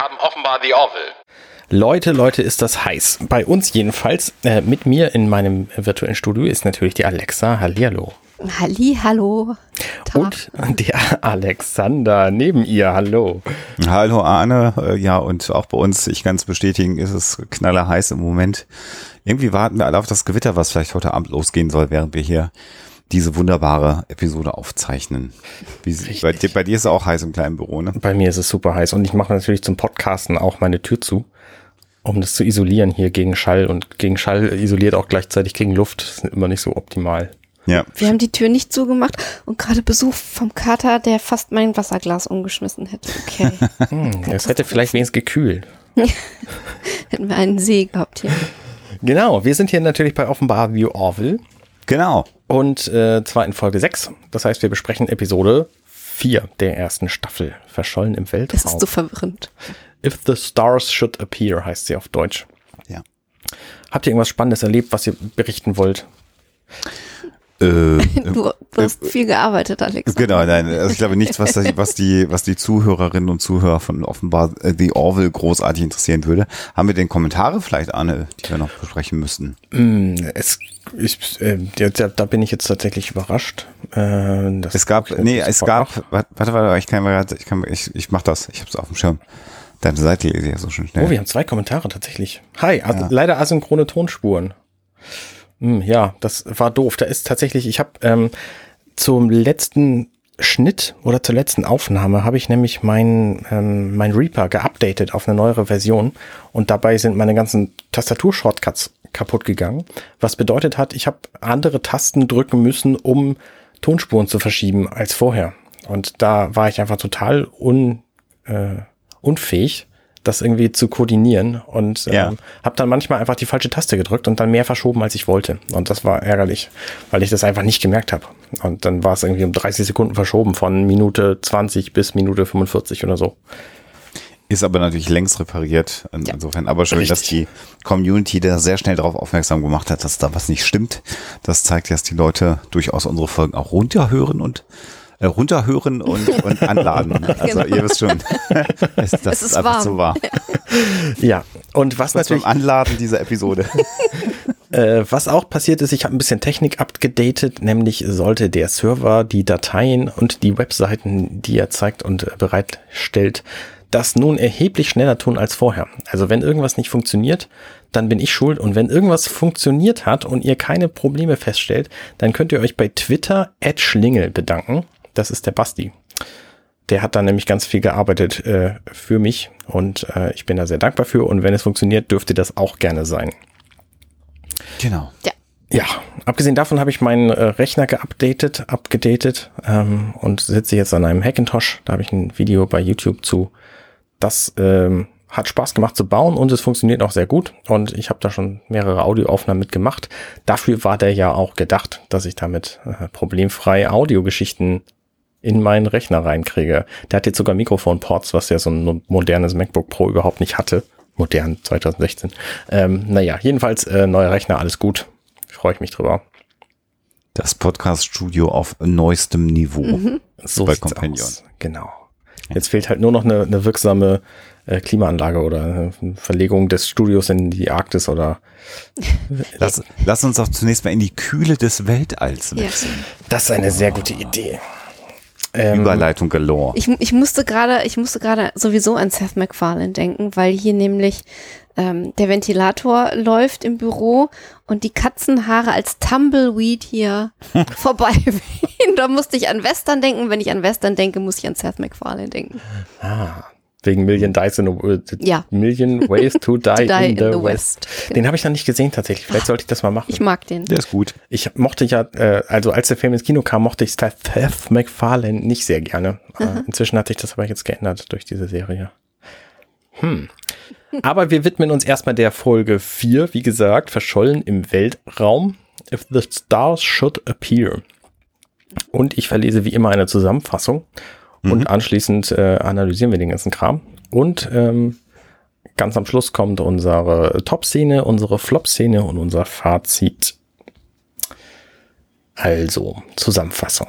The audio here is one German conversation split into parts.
haben offenbar The Orville. Leute, Leute, ist das heiß. Bei uns jedenfalls. Äh, mit mir in meinem virtuellen Studio ist natürlich die Alexa. Hallihallo. Halli, hallo. Und der Alexander neben ihr. Hallo. Hallo Arne. Äh, Ja, und auch bei uns, ich kann es bestätigen, ist es knallerheiß im Moment. Irgendwie warten wir alle auf das Gewitter, was vielleicht heute Abend losgehen soll, während wir hier diese wunderbare Episode aufzeichnen. Wie, bei, dir, bei dir ist es auch heiß im kleinen Büro, ne? Bei mir ist es super heiß und ich mache natürlich zum Podcasten auch meine Tür zu, um das zu isolieren hier gegen Schall und gegen Schall isoliert auch gleichzeitig gegen Luft. Das ist immer nicht so optimal. Ja. Wir haben die Tür nicht zugemacht und gerade Besuch vom Kater, der fast mein Wasserglas umgeschmissen hätte. Okay. Hm, es hätte vielleicht wenigstens gekühlt. Hätten wir einen See gehabt hier. Genau, wir sind hier natürlich bei Offenbar The Orville Genau. Und äh, zwar in Folge 6. Das heißt, wir besprechen Episode 4 der ersten Staffel. Verschollen im Das Weltraum. ist so verwirrend. If the Stars Should Appear heißt sie auf Deutsch. Ja. Habt ihr irgendwas Spannendes erlebt, was ihr berichten wollt? Äh, Du, du hast viel gearbeitet, Alex. Genau, nein, also ich glaube nichts, was die, was die, was die Zuhörerinnen und Zuhörer von offenbar äh, The Orville großartig interessieren würde. Haben wir denn Kommentare vielleicht, Arne, die wir noch besprechen müssten? Mm, Es, ich, äh, da, bin ich jetzt tatsächlich überrascht. Äh, das Es gab, nee, es gab, nach. warte, warte, warte, ich kann, ich kann, ich, ich mach das, ich hab's auf dem Schirm. Deine Seite lese ich ja so schön schnell. Oh, wir haben zwei Kommentare tatsächlich. Hi, Ja. leider asynchrone Tonspuren. Hm, ja, das war doof. Da ist tatsächlich, ich habe ähm, zum letzten Schnitt oder zur letzten Aufnahme habe ich nämlich mein, ähm, mein Reaper geupdatet auf eine neuere Version und dabei sind meine ganzen Tastatur-Shortcuts kaputt gegangen. Was bedeutet hat, ich habe andere Tasten drücken müssen, um Tonspuren zu verschieben als vorher. Und da war ich einfach total un, äh, unfähig, das irgendwie zu koordinieren und ähm, Ja. habe dann manchmal einfach die falsche Taste gedrückt und dann mehr verschoben, als ich wollte. Und das war ärgerlich, weil ich das einfach nicht gemerkt habe. Und dann war es irgendwie um 30 Sekunden verschoben von Minute 20 bis Minute 45 oder so. Ist aber natürlich längst repariert. In, Ja. Insofern aber schön, dass Richtig. die Community da sehr schnell darauf aufmerksam gemacht hat, dass da was nicht stimmt. Das zeigt, dass die Leute durchaus unsere Folgen auch runterhören und runterhören und, und anladen. Also ihr wisst schon, es, das Es ist ist einfach warm. so wahr. Ja, und was, Was beim natürlich, Anladen dieser Episode. äh, was auch passiert ist, ich habe ein bisschen Technik abgedatet, nämlich sollte der Server die Dateien und die Webseiten, die er zeigt und äh, bereitstellt, das nun erheblich schneller tun als vorher. Also wenn irgendwas nicht funktioniert, dann bin ich schuld. Und wenn irgendwas funktioniert hat und ihr keine Probleme feststellt, dann könnt ihr euch bei Twitter at Schlingel bedanken. Das ist der Basti. Der hat da nämlich ganz viel gearbeitet äh, für mich und äh, ich bin da sehr dankbar für. Und wenn es funktioniert, dürfte das auch gerne sein. genau. Ja, abgesehen davon habe ich meinen äh, Rechner geupdatet, abgedatet ähm, und sitze jetzt an einem Hackintosh. Da habe ich ein Video bei YouTube zu. Das ähm, hat Spaß gemacht zu bauen und es funktioniert auch sehr gut. Und ich habe da schon mehrere Audioaufnahmen mitgemacht. Dafür war der ja auch gedacht, dass ich damit äh, problemfrei Audiogeschichten in meinen Rechner reinkriege. Der hat jetzt sogar Mikrofonports, was ja so ein modernes MacBook Pro überhaupt nicht hatte. Modern 2016. Ähm, naja, jedenfalls äh, neuer Rechner, alles gut. Freue ich mich drüber. Das Podcast-Studio auf neuestem Niveau. So Bei Companion. aus. Genau. Jetzt fehlt halt nur noch eine, eine wirksame äh, Klimaanlage oder eine Verlegung des Studios in die Arktis oder Lass, lass uns doch zunächst mal in die Kühle des Weltalls Ja. wechseln. das ist eine sehr gute Idee. Ähm, Überleitung galore. Ich, ich musste gerade, ich musste gerade sowieso an Seth MacFarlane denken, weil hier nämlich ähm, der Ventilator läuft im Büro und die Katzenhaare als Tumbleweed hier vorbei wehen. Da musste ich an Western denken. Wenn ich an Western denke, muss ich an Seth MacFarlane denken. ah, wegen Million Dice in the, äh, Ja. Million Ways to Die, Die in, the, West. Den habe ich noch nicht gesehen tatsächlich. Vielleicht sollte ich das mal machen. Ich mag den. Der ist gut. Ich mochte ja, äh, also als der Film ins Kino kam, mochte ich Seth MacFarlane nicht sehr gerne. Äh, inzwischen hat sich das aber jetzt geändert durch diese Serie. Hm. Aber wir widmen uns erstmal der Folge 4, wie gesagt, verschollen im Weltraum. If the stars should appear. Und ich verlese wie immer eine Zusammenfassung und anschließend äh, analysieren wir den ganzen Kram. Und ähm, ganz am Schluss kommt unsere Top-Szene, unsere Flop-Szene und unser Fazit. Also, Zusammenfassung.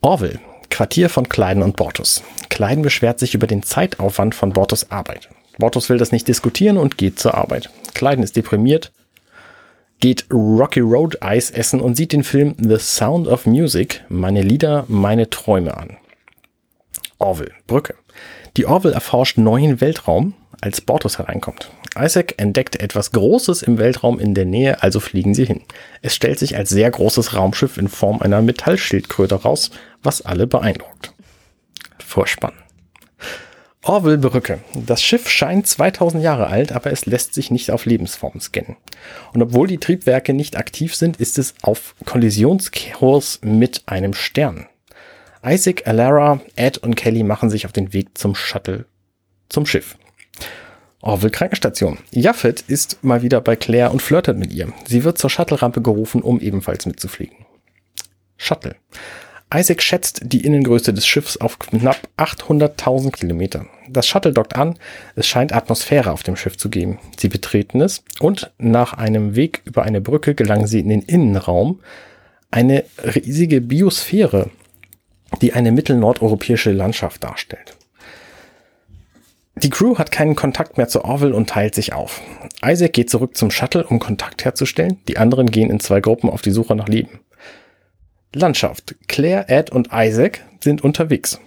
Orville, Quartier von Kleiden und Bortus. Kleiden beschwert sich über den Zeitaufwand von Bortus Arbeit. Bortus will das nicht diskutieren und geht zur Arbeit. Kleiden ist deprimiert, geht Rocky Road Eis essen und sieht den Film The Sound of Music, meine Lieder, meine Träume an. Orville, Brücke. Die Orville erforscht neuen Weltraum, als Bortus hereinkommt. Isaac entdeckt etwas Großes im Weltraum in der Nähe, also fliegen sie hin. Es stellt sich als sehr großes Raumschiff in Form einer Metallschildkröte raus, was alle beeindruckt. Vorspann. Orville Brücke. Das Schiff scheint 2000 Jahre alt, aber es lässt sich nicht auf Lebensform scannen. Und obwohl die Triebwerke nicht aktiv sind, ist es auf Kollisionskurs mit einem Stern. Isaac, Alara, Ed und Kelly machen sich auf den Weg zum Shuttle zum Schiff. Orville Krankenstation. Jaffet ist mal wieder bei Claire und flirtet mit ihr. Sie wird zur Shuttle-Rampe gerufen, um ebenfalls mitzufliegen. Shuttle. Isaac schätzt die Innengröße des Schiffs auf knapp 800.000 Kilometer. Das Shuttle dockt an, es scheint Atmosphäre auf dem Schiff zu geben. Sie betreten es und nach einem Weg über eine Brücke gelangen sie in den Innenraum, eine riesige Biosphäre, die eine mittelnordeuropäische Landschaft darstellt. Die Crew hat keinen Kontakt mehr zu Orville und teilt sich auf. Isaac geht zurück zum Shuttle, um Kontakt herzustellen. Die anderen gehen in zwei Gruppen auf die Suche nach Leben. Landschaft. Claire, Ed und Isaac sind unterwegs.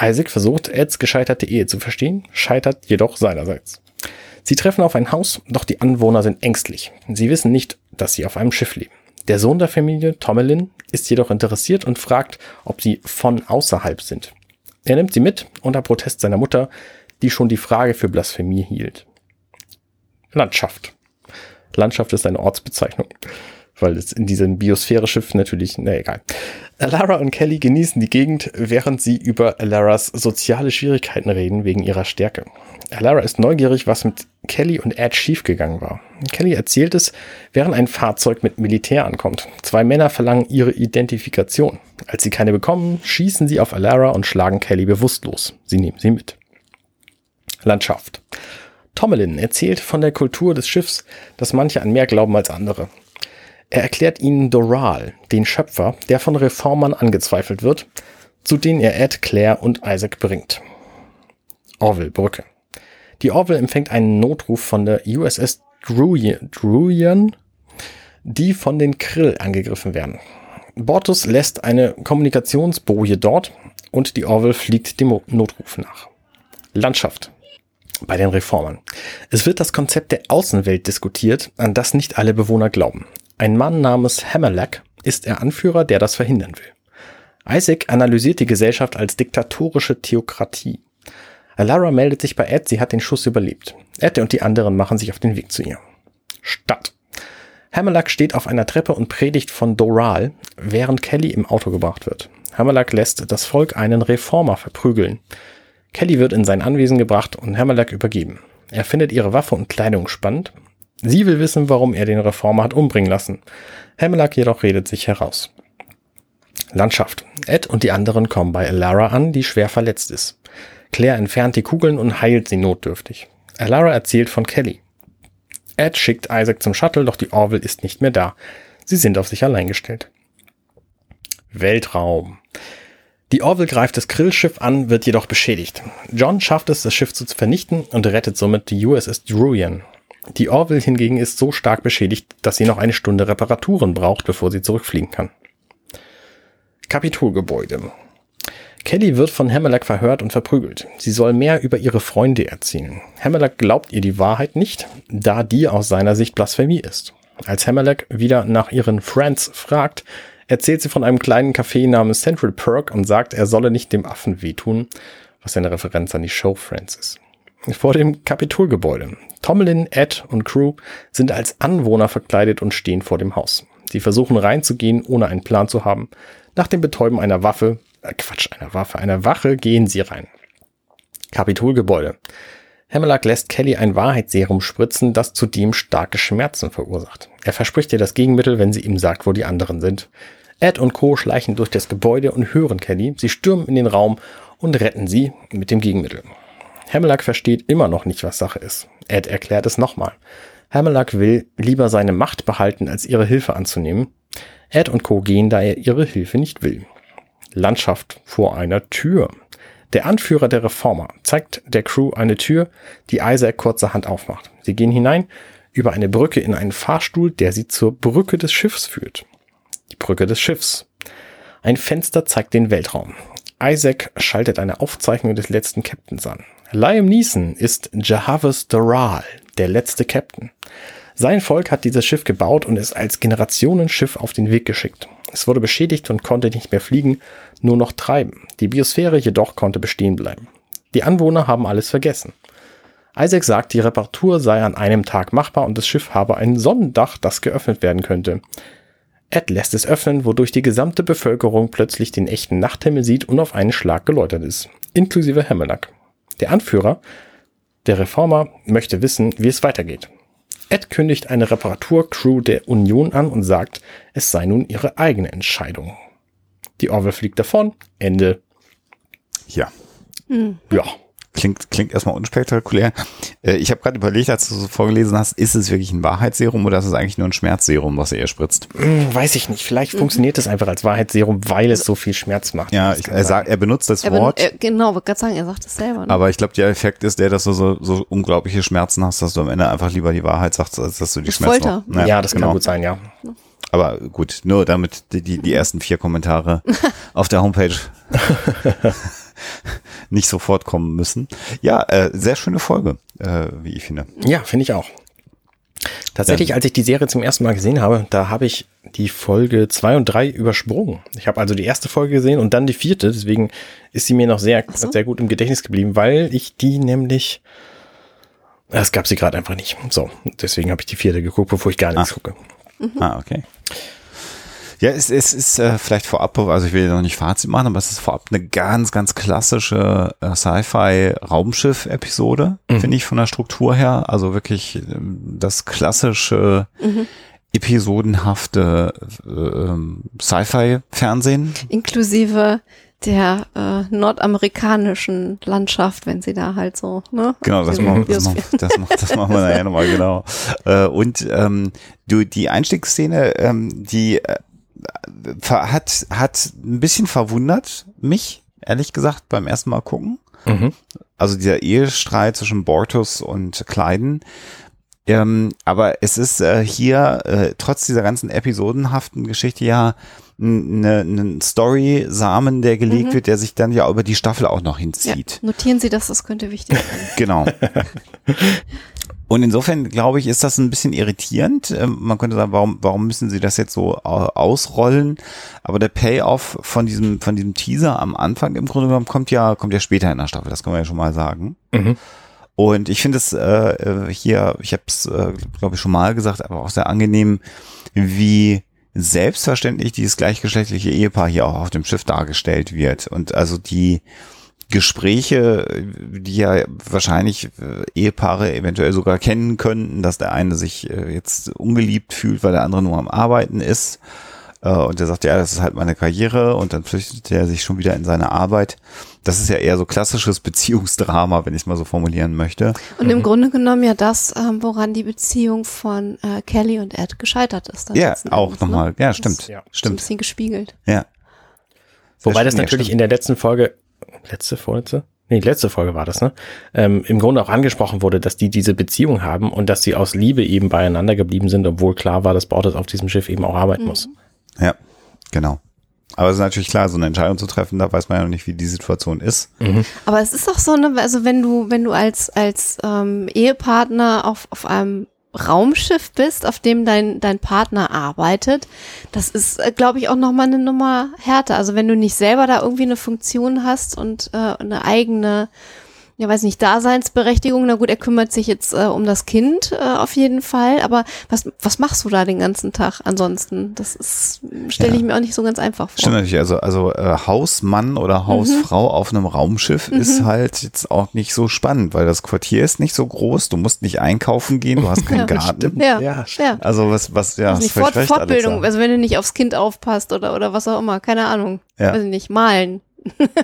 Isaac versucht, Eds gescheiterte Ehe zu verstehen, scheitert jedoch seinerseits. Sie treffen auf ein Haus, doch die Anwohner sind ängstlich. Sie wissen nicht, dass sie auf einem Schiff leben. Der Sohn der Familie, Tomelin, ist jedoch interessiert und fragt, ob sie von außerhalb sind. Er nimmt sie mit unter Protest seiner Mutter, die schon die Frage für Blasphemie hielt. Landschaft. Landschaft ist eine Ortsbezeichnung, weil es in diesem Biosphäre-Schiff natürlich, na egal. Alara und Kelly genießen die Gegend, während sie über Alaras soziale Schwierigkeiten reden wegen ihrer Stärke. Alara ist neugierig, was mit Kelly und Ed schiefgegangen war. Kelly erzählt es, während ein Fahrzeug mit Militär ankommt. Zwei Männer verlangen ihre Identifikation. Als sie keine bekommen, schießen sie auf Alara und schlagen Kelly bewusstlos. Sie nehmen sie mit. Landschaft. Tommelin erzählt von der Kultur des Schiffs, dass manche an mehr glauben als andere. Er erklärt ihnen Doral, den Schöpfer, der von Reformern angezweifelt wird, zu denen er Ed, Claire und Isaac bringt. Orville Brücke. Die Orville empfängt einen Notruf von der USS Druyan, die von den Krill angegriffen werden. Bortus lässt eine Kommunikationsboje dort und die Orville fliegt dem Notruf nach. Landschaft bei den Reformern. Es wird das Konzept der Außenwelt diskutiert, an das nicht alle Bewohner glauben. Ein Mann namens Hammerlack ist der Anführer, der das verhindern will. Isaac analysiert die Gesellschaft als diktatorische Theokratie. Alara meldet sich bei Ed, sie hat den Schuss überlebt. Ed und die anderen machen sich auf den Weg zu ihr. Stadt. Hammerlack steht auf einer Treppe und predigt von Doral, während Kelly im Auto gebracht wird. Hammerlack lässt das Volk einen Reformer verprügeln. Kelly wird in sein Anwesen gebracht und Hammerlack übergeben. Er findet ihre Waffe und Kleidung spannend. Sie will wissen, warum er den Reformer hat umbringen lassen. Hammerlack jedoch redet sich heraus. Landschaft. Ed und die anderen kommen bei Alara an, die schwer verletzt ist. Claire entfernt die Kugeln und heilt sie notdürftig. Alara erzählt von Kelly. Ed schickt Isaac zum Shuttle, doch die Orville ist nicht mehr da. Sie sind auf sich allein gestellt. Weltraum. Die Orville greift das Grillschiff an, wird jedoch beschädigt. John schafft es, das Schiff zu vernichten und rettet somit die USS Druyan. Die Orville hingegen ist so stark beschädigt, dass sie noch eine Stunde Reparaturen braucht, bevor sie zurückfliegen kann. Kapitolgebäude. Kelly wird von Hammerlack verhört und verprügelt. Sie soll mehr über ihre Freunde erzählen. Hammerlack glaubt ihr die Wahrheit nicht, da die aus seiner Sicht Blasphemie ist. Als Hammerlack wieder nach ihren Friends fragt, erzählt sie von einem kleinen Café namens Central Perk und sagt, er solle nicht dem Affen wehtun, was eine Referenz an die Show Friends ist. Vor dem Kapitolgebäude. Tomlin, Ed und Crew sind als Anwohner verkleidet und stehen vor dem Haus. Sie versuchen reinzugehen, ohne einen Plan zu haben. Nach dem Betäuben einer Waffe, äh Quatsch, einer Waffe, einer Wache gehen sie rein. Kapitolgebäude. Hammerlack lässt Kelly ein Wahrheitsserum spritzen, das zudem starke Schmerzen verursacht. Er verspricht ihr das Gegenmittel, wenn sie ihm sagt, wo die anderen sind. Ed und Co. schleichen durch das Gebäude und hören Kelly. Sie stürmen in den Raum und retten sie mit dem Gegenmittel. Hammerlack versteht immer noch nicht, was Sache ist. Ed erklärt es nochmal. Hammerlack will lieber seine Macht behalten, als ihre Hilfe anzunehmen. Ed und Co. gehen, da er ihre Hilfe nicht will. Landschaft vor einer Tür. Der Anführer der Reformer zeigt der Crew eine Tür, die Isaac kurzerhand aufmacht. Sie gehen hinein über eine Brücke in einen Fahrstuhl, der sie zur Brücke des Schiffs führt. Die Brücke des Schiffs. Ein Fenster zeigt den Weltraum. Isaac schaltet eine Aufzeichnung des letzten Captains an. Liam Neeson ist Jahavis Doral, der letzte Captain. Sein Volk hat dieses Schiff gebaut und es als Generationenschiff auf den Weg geschickt. Es wurde beschädigt und konnte nicht mehr fliegen, nur noch treiben. Die Biosphäre jedoch konnte bestehen bleiben. Die Anwohner haben alles vergessen. Isaac sagt, die Reparatur sei an einem Tag machbar und das Schiff habe ein Sonnendach, das geöffnet werden könnte. Ed lässt es öffnen, wodurch die gesamte Bevölkerung plötzlich den echten Nachthimmel sieht und auf einen Schlag geläutert ist, inklusive Hammerlack. Der Anführer, der Reformer, möchte wissen, wie es weitergeht. Ed kündigt eine Reparaturcrew der Union an und sagt, es sei nun ihre eigene Entscheidung. Die Orwell fliegt davon. Ende. Ja. Ja. Klingt, klingt erstmal unspektakulär. Äh, ich habe gerade überlegt, als du so vorgelesen hast, ist es wirklich ein Wahrheitsserum oder ist es eigentlich nur ein Schmerzserum, was er ihr spritzt? Hm, weiß ich nicht. Vielleicht funktioniert es einfach als Wahrheitsserum, weil es so viel Schmerz macht. Ja, ich, er, sagt, er benutzt das Er ben- Wort, er, genau, wollte gerade sagen, er sagt es selber. Ne? aber ich glaube, der Effekt ist der, dass du so, so unglaubliche Schmerzen hast, dass du am Ende einfach lieber die Wahrheit sagst, als dass du die Das Schmerzen. Folter. noch- ja, das genau. kann gut sein, ja. Aber gut, nur damit die, die, die ersten vier Kommentare auf der Homepage nicht sofort kommen müssen. Ja, äh, sehr schöne Folge, äh, wie ich finde. Ja, finde ich auch. Tatsächlich, als ich die Serie zum ersten Mal gesehen habe, da habe ich die Folge zwei und drei übersprungen. Ich habe also die erste Folge gesehen und dann die vierte, deswegen ist sie mir noch sehr, so. sehr gut im Gedächtnis geblieben, weil ich die nämlich, es gab sie gerade einfach nicht. So, deswegen habe ich die vierte geguckt, bevor ich gar nichts gucke. Ah, okay. Ja, es, es ist äh, vielleicht vorab, also ich will noch nicht Fazit machen, aber es ist vorab eine ganz, ganz klassische äh, Sci-Fi-Raumschiff-Episode, finde ich von der Struktur her. Also wirklich ähm, das klassische, episodenhafte äh, ähm, Sci-Fi-Fernsehen. Inklusive der äh, nordamerikanischen Landschaft, wenn sie da halt so, ne? Genau, das, Die machen, das, machen, das, machen, das machen wir nachher nochmal, genau. Äh, und ähm, du, die Einstiegsszene, ähm, die äh, hat, hat ein bisschen verwundert mich, ehrlich gesagt, beim ersten Mal gucken. Mhm. Also dieser Ehestreit zwischen Bortus und Kleiden. Ähm, aber es ist äh, hier, äh, trotz dieser ganzen episodenhaften Geschichte ja ein ne, Story-Samen, der gelegt wird, der sich dann ja über die Staffel auch noch Ja, hinzieht. notieren Sie das, das könnte wichtig sein. Genau. Und insofern glaube ich, ist das ein bisschen irritierend. Ähm, Man könnte sagen, warum, warum müssen sie das jetzt so au- ausrollen? Aber der Payoff von diesem, von diesem Teaser am Anfang im Grunde genommen kommt ja, kommt ja später in der Staffel. Das können wir ja schon mal sagen. Mhm. Und ich finde es äh, äh, hier, ich habe es, äh, glaube ich, schon mal gesagt, aber auch sehr angenehm, wie selbstverständlich dieses gleichgeschlechtliche Ehepaar hier auch auf dem Schiff dargestellt wird. Und also die Gespräche, die ja wahrscheinlich äh, Ehepaare eventuell sogar kennen könnten, dass der eine sich äh, jetzt ungeliebt fühlt, weil der andere nur am Arbeiten ist. Äh, und der sagt, ja, das ist halt meine Karriere und dann flüchtet er sich schon wieder in seine Arbeit. Das ist ja eher so klassisches Beziehungsdrama, wenn ich es mal so formulieren möchte. Und im Grunde genommen ja das, ähm, woran die Beziehung von äh, Kelly und Ed gescheitert ist. dann Ja, auch Endes, nochmal. Ne? Ja, Das stimmt. ist Ja. So ein Stimmt. bisschen gespiegelt. Ja. Wobei das ja, natürlich stimmt. in der letzten Folge, letzte, vorletzte? Nee, letzte Folge war das, ne? Ähm, Im Grunde auch angesprochen wurde, dass die diese Beziehung haben und dass sie aus Liebe eben beieinander geblieben sind, obwohl klar war, dass Bortes auf diesem Schiff eben auch arbeiten muss. Ja, genau. Aber es ist natürlich klar, so eine Entscheidung zu treffen, da weiß man ja noch nicht, wie die Situation ist. Aber es ist auch so, ne, also wenn du, wenn du als, als ähm, Ehepartner auf, auf einem Raumschiff bist, auf dem dein, dein Partner arbeitet, das ist, glaube ich, auch nochmal eine Nummer härter. Also wenn du nicht selber da irgendwie eine Funktion hast und äh, eine eigene, ja weiß nicht, Daseinsberechtigung, na gut, er kümmert sich jetzt äh, um das Kind äh, auf jeden Fall, aber was, was machst du da den ganzen Tag ansonsten? Das ist, stelle Ja. ich mir auch nicht so ganz einfach vor. Stimmt natürlich, also, also äh, Hausmann oder Hausfrau auf einem Raumschiff ist halt jetzt auch nicht so spannend, weil das Quartier ist nicht so groß, du musst nicht einkaufen gehen, du hast keinen Ja, Garten. Ja, Ja, ja. Also was, was, ja, völlig Fort, recht, Fortbildung, Alexa. also wenn du nicht aufs Kind aufpasst oder, oder was auch immer, keine Ahnung. Ja. Weiß ich nicht, malen.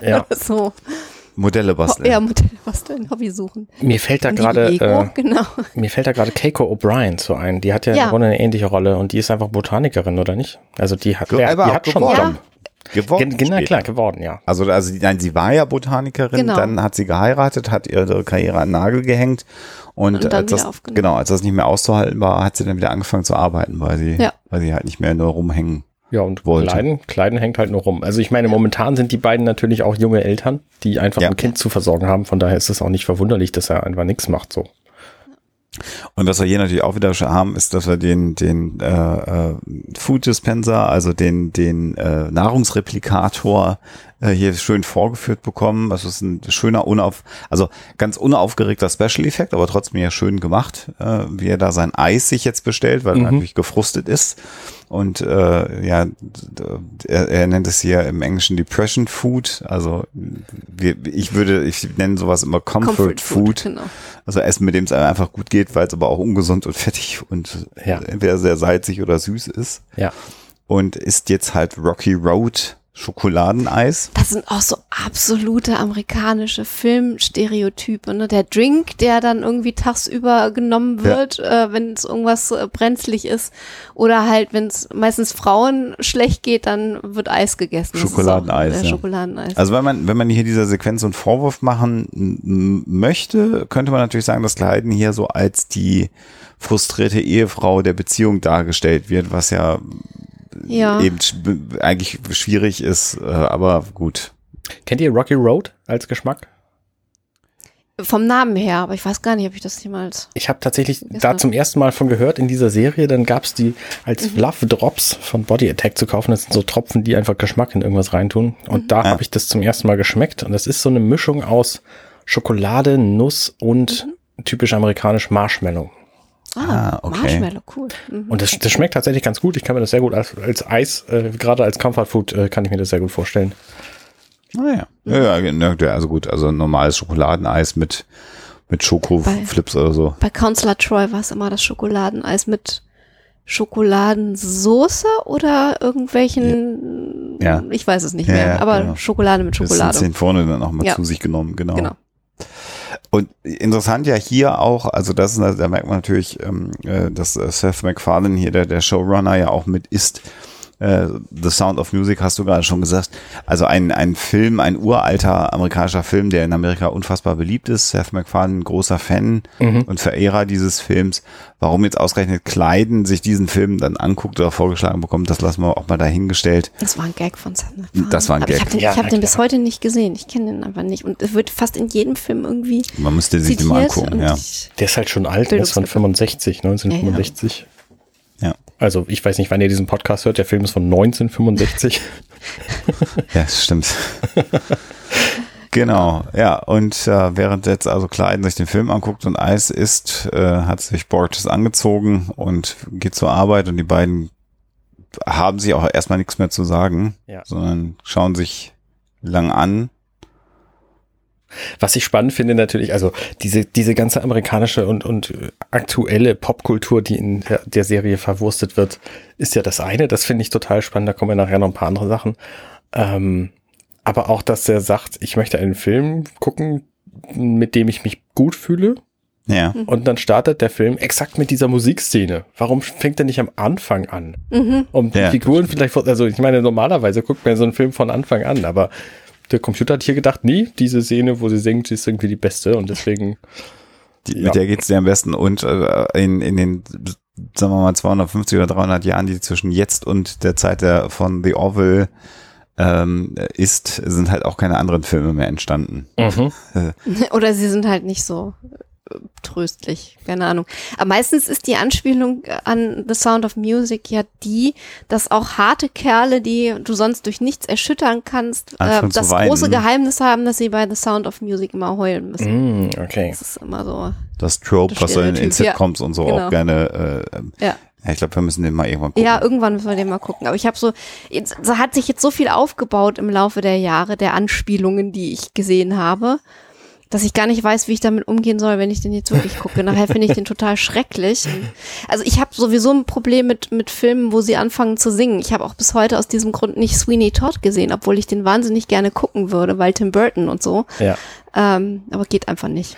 Ja. so. Modelle basteln. ja, Modelle, was du ein Hobby suchen. Mir fällt da gerade, äh, genau. mir fällt da gerade Keiko O'Brien zu ein. Die hat ja, Ja. im Grunde eine ähnliche Rolle und die ist einfach Botanikerin, oder nicht? Also die hat, So, der, aber die hat schon. Job. geworden. Genau, klar, geworden, ja. Also, also nein, sie war ja Botanikerin, Genau. dann hat sie geheiratet, hat ihre Karriere an den Nagel gehängt und, Und dann als das, genau, als das nicht mehr auszuhalten war, hat sie dann wieder angefangen zu arbeiten, weil sie, Ja. weil sie halt nicht mehr nur rumhängen. Ja, und Wollte. Kleiden, Kleiden hängt halt nur rum. Also ich meine, momentan sind die beiden natürlich auch junge Eltern, die einfach Ja. ein Kind zu versorgen haben. Von daher ist es auch nicht verwunderlich, dass er einfach nichts macht so. Und was wir hier natürlich auch wieder schon haben, ist, dass wir den, den äh, äh, Food Dispenser, also den, den äh, Nahrungsreplikator äh, hier schön vorgeführt bekommen. Das ist ein schöner, unauf, also ganz unaufgeregter Special Effekt, aber trotzdem ja schön gemacht, äh, wie er da sein Eis sich jetzt bestellt, weil er natürlich gefrustet ist. Und äh, ja, er, er nennt es hier im Englischen Depression Food. Also wir, ich würde, ich nenne sowas immer Comfort, Food. Genau. Also Essen, mit dem es einem einfach gut geht, weil es aber auch ungesund und fettig und Ja. entweder sehr salzig oder süß ist. Ja. Und ist jetzt halt Rocky Road Schokoladeneis. Das sind auch so absolute amerikanische Filmstereotype. Ne? Der Drink, der dann irgendwie tagsüber genommen wird, äh, wenn es irgendwas äh, brenzlig ist. Oder halt, wenn es meistens Frauen schlecht geht, dann wird Eis gegessen. Schokoladeneis, Auch, äh, ja. Schokoladeneis. Also wenn man, wenn man hier dieser Sequenz so einen Vorwurf machen möchte, könnte man natürlich sagen, dass Kleiden hier so als die frustrierte Ehefrau der Beziehung dargestellt wird, was ja, ja. eben eigentlich schwierig ist, äh, aber gut. Kennt ihr Rocky Road als Geschmack? Vom Namen her, aber ich weiß gar nicht, ob ich das jemals. Ich habe tatsächlich da zum ersten Mal von gehört in dieser Serie. Dann gab es die als Mhm. Love Drops von Body Attack zu kaufen. Das sind so Tropfen, die einfach Geschmack in irgendwas reintun. Und Mhm. da Ja. habe ich das zum ersten Mal geschmeckt. Und das ist so eine Mischung aus Schokolade, Nuss und Mhm. typisch amerikanisch Marshmallow. Ah, okay. Marshmallow, cool. Mhm. Und das, das schmeckt tatsächlich ganz gut. Ich kann mir das sehr gut als, als Eis, äh, gerade als Comfort Food, äh, kann ich mir das sehr gut vorstellen. Naja. Ja, ja, ne, ja, also gut, also normales Schokoladeneis mit, mit Schokoflips oder so. Bei Counselor Troy war es immer das Schokoladeneis mit Schokoladensoße oder irgendwelchen, Ja. ich weiß es nicht Ja, mehr, ja, aber genau. Schokolade mit Das sind Schokolade. vorne dann auch mal Ja. zu sich genommen, genau. Genau. Und interessant ja hier auch, also das ist, da merkt man natürlich, ähm, äh, dass äh, Seth MacFarlane hier, der, der Showrunner, ja auch mit ist. Äh, The Sound of Music hast du gerade schon gesagt. Also ein, ein Film, ein uralter amerikanischer Film, der in Amerika unfassbar beliebt ist. Seth MacFarlane, großer Fan Mhm. und Verehrer dieses Films. Warum jetzt ausgerechnet Kleiden sich diesen Film dann anguckt oder vorgeschlagen bekommt, das lassen wir auch mal dahingestellt. Das war ein Gag von Seth MacFarlane. Das war ein Aber Ich Gag. habe den, Ja, ich hab den bis heute nicht gesehen. Ich kenne den einfach nicht. Und es wird fast in jedem Film irgendwie Man müsste sich den mal zitiert. angucken, ja. ich, Der ist halt schon alt, der ist von Bildungslücke. 65, 1965. Ja. Also ich weiß nicht, wann ihr diesen Podcast hört. Der Film ist von 1965. Ja, das stimmt. genau, ja. Und äh, während jetzt also Kleiden sich den Film anguckt und Eis isst, äh, hat sich Borges angezogen und geht zur Arbeit und die beiden haben sich auch erstmal nichts mehr zu sagen, Ja. sondern schauen sich lang an. Was ich spannend finde natürlich, also diese, diese ganze amerikanische und, und aktuelle Popkultur, die in der, der Serie verwurstet wird, ist ja das eine. Das finde ich total spannend. Da kommen ja nachher noch ein paar andere Sachen. Ähm, aber auch, dass er sagt, ich möchte einen Film gucken, mit dem ich mich gut fühle. Ja, Und dann startet der Film exakt mit dieser Musikszene. Warum fängt er nicht am Anfang an? mhm. Um die Ja. Figuren vielleicht, vor- also ich meine, normalerweise guckt man so einen Film von Anfang an, aber der Computer hat hier gedacht, nee, diese Szene, wo sie singt, ist irgendwie die beste und deswegen, die, Ja. mit der geht's dir am besten. Und äh, in, in den, sagen wir mal, 250 oder 300 Jahren, die zwischen jetzt und der Zeit der, von The Orville ähm, ist, sind halt auch keine anderen Filme mehr entstanden. mhm. Oder sie sind halt nicht so tröstlich, keine Ahnung. Aber meistens ist die Anspielung an The Sound of Music ja die, dass auch harte Kerle, die du sonst durch nichts erschüttern kannst, äh, das große Geheimnis haben, dass sie bei The Sound of Music immer heulen müssen. Mm, okay. Das ist immer so. Das Trope, Das was so in, in Stereotyp, ja. Sitcoms und so Genau. auch gerne, äh, ähm, Ja. ja, ich glaube, wir müssen den mal irgendwann gucken. Ja, irgendwann müssen wir den mal gucken. Aber ich habe so, jetzt so hat sich jetzt so viel aufgebaut im Laufe der Jahre, der Anspielungen, die ich gesehen habe, dass ich gar nicht weiß, wie ich damit umgehen soll, wenn ich den jetzt wirklich gucke. Nachher finde ich den total schrecklich. Also ich habe sowieso ein Problem mit, mit Filmen, wo sie anfangen zu singen. Ich habe auch bis heute aus diesem Grund nicht Sweeney Todd gesehen, obwohl ich den wahnsinnig gerne gucken würde, weil Tim Burton und so. Ja. Ähm, aber geht einfach nicht.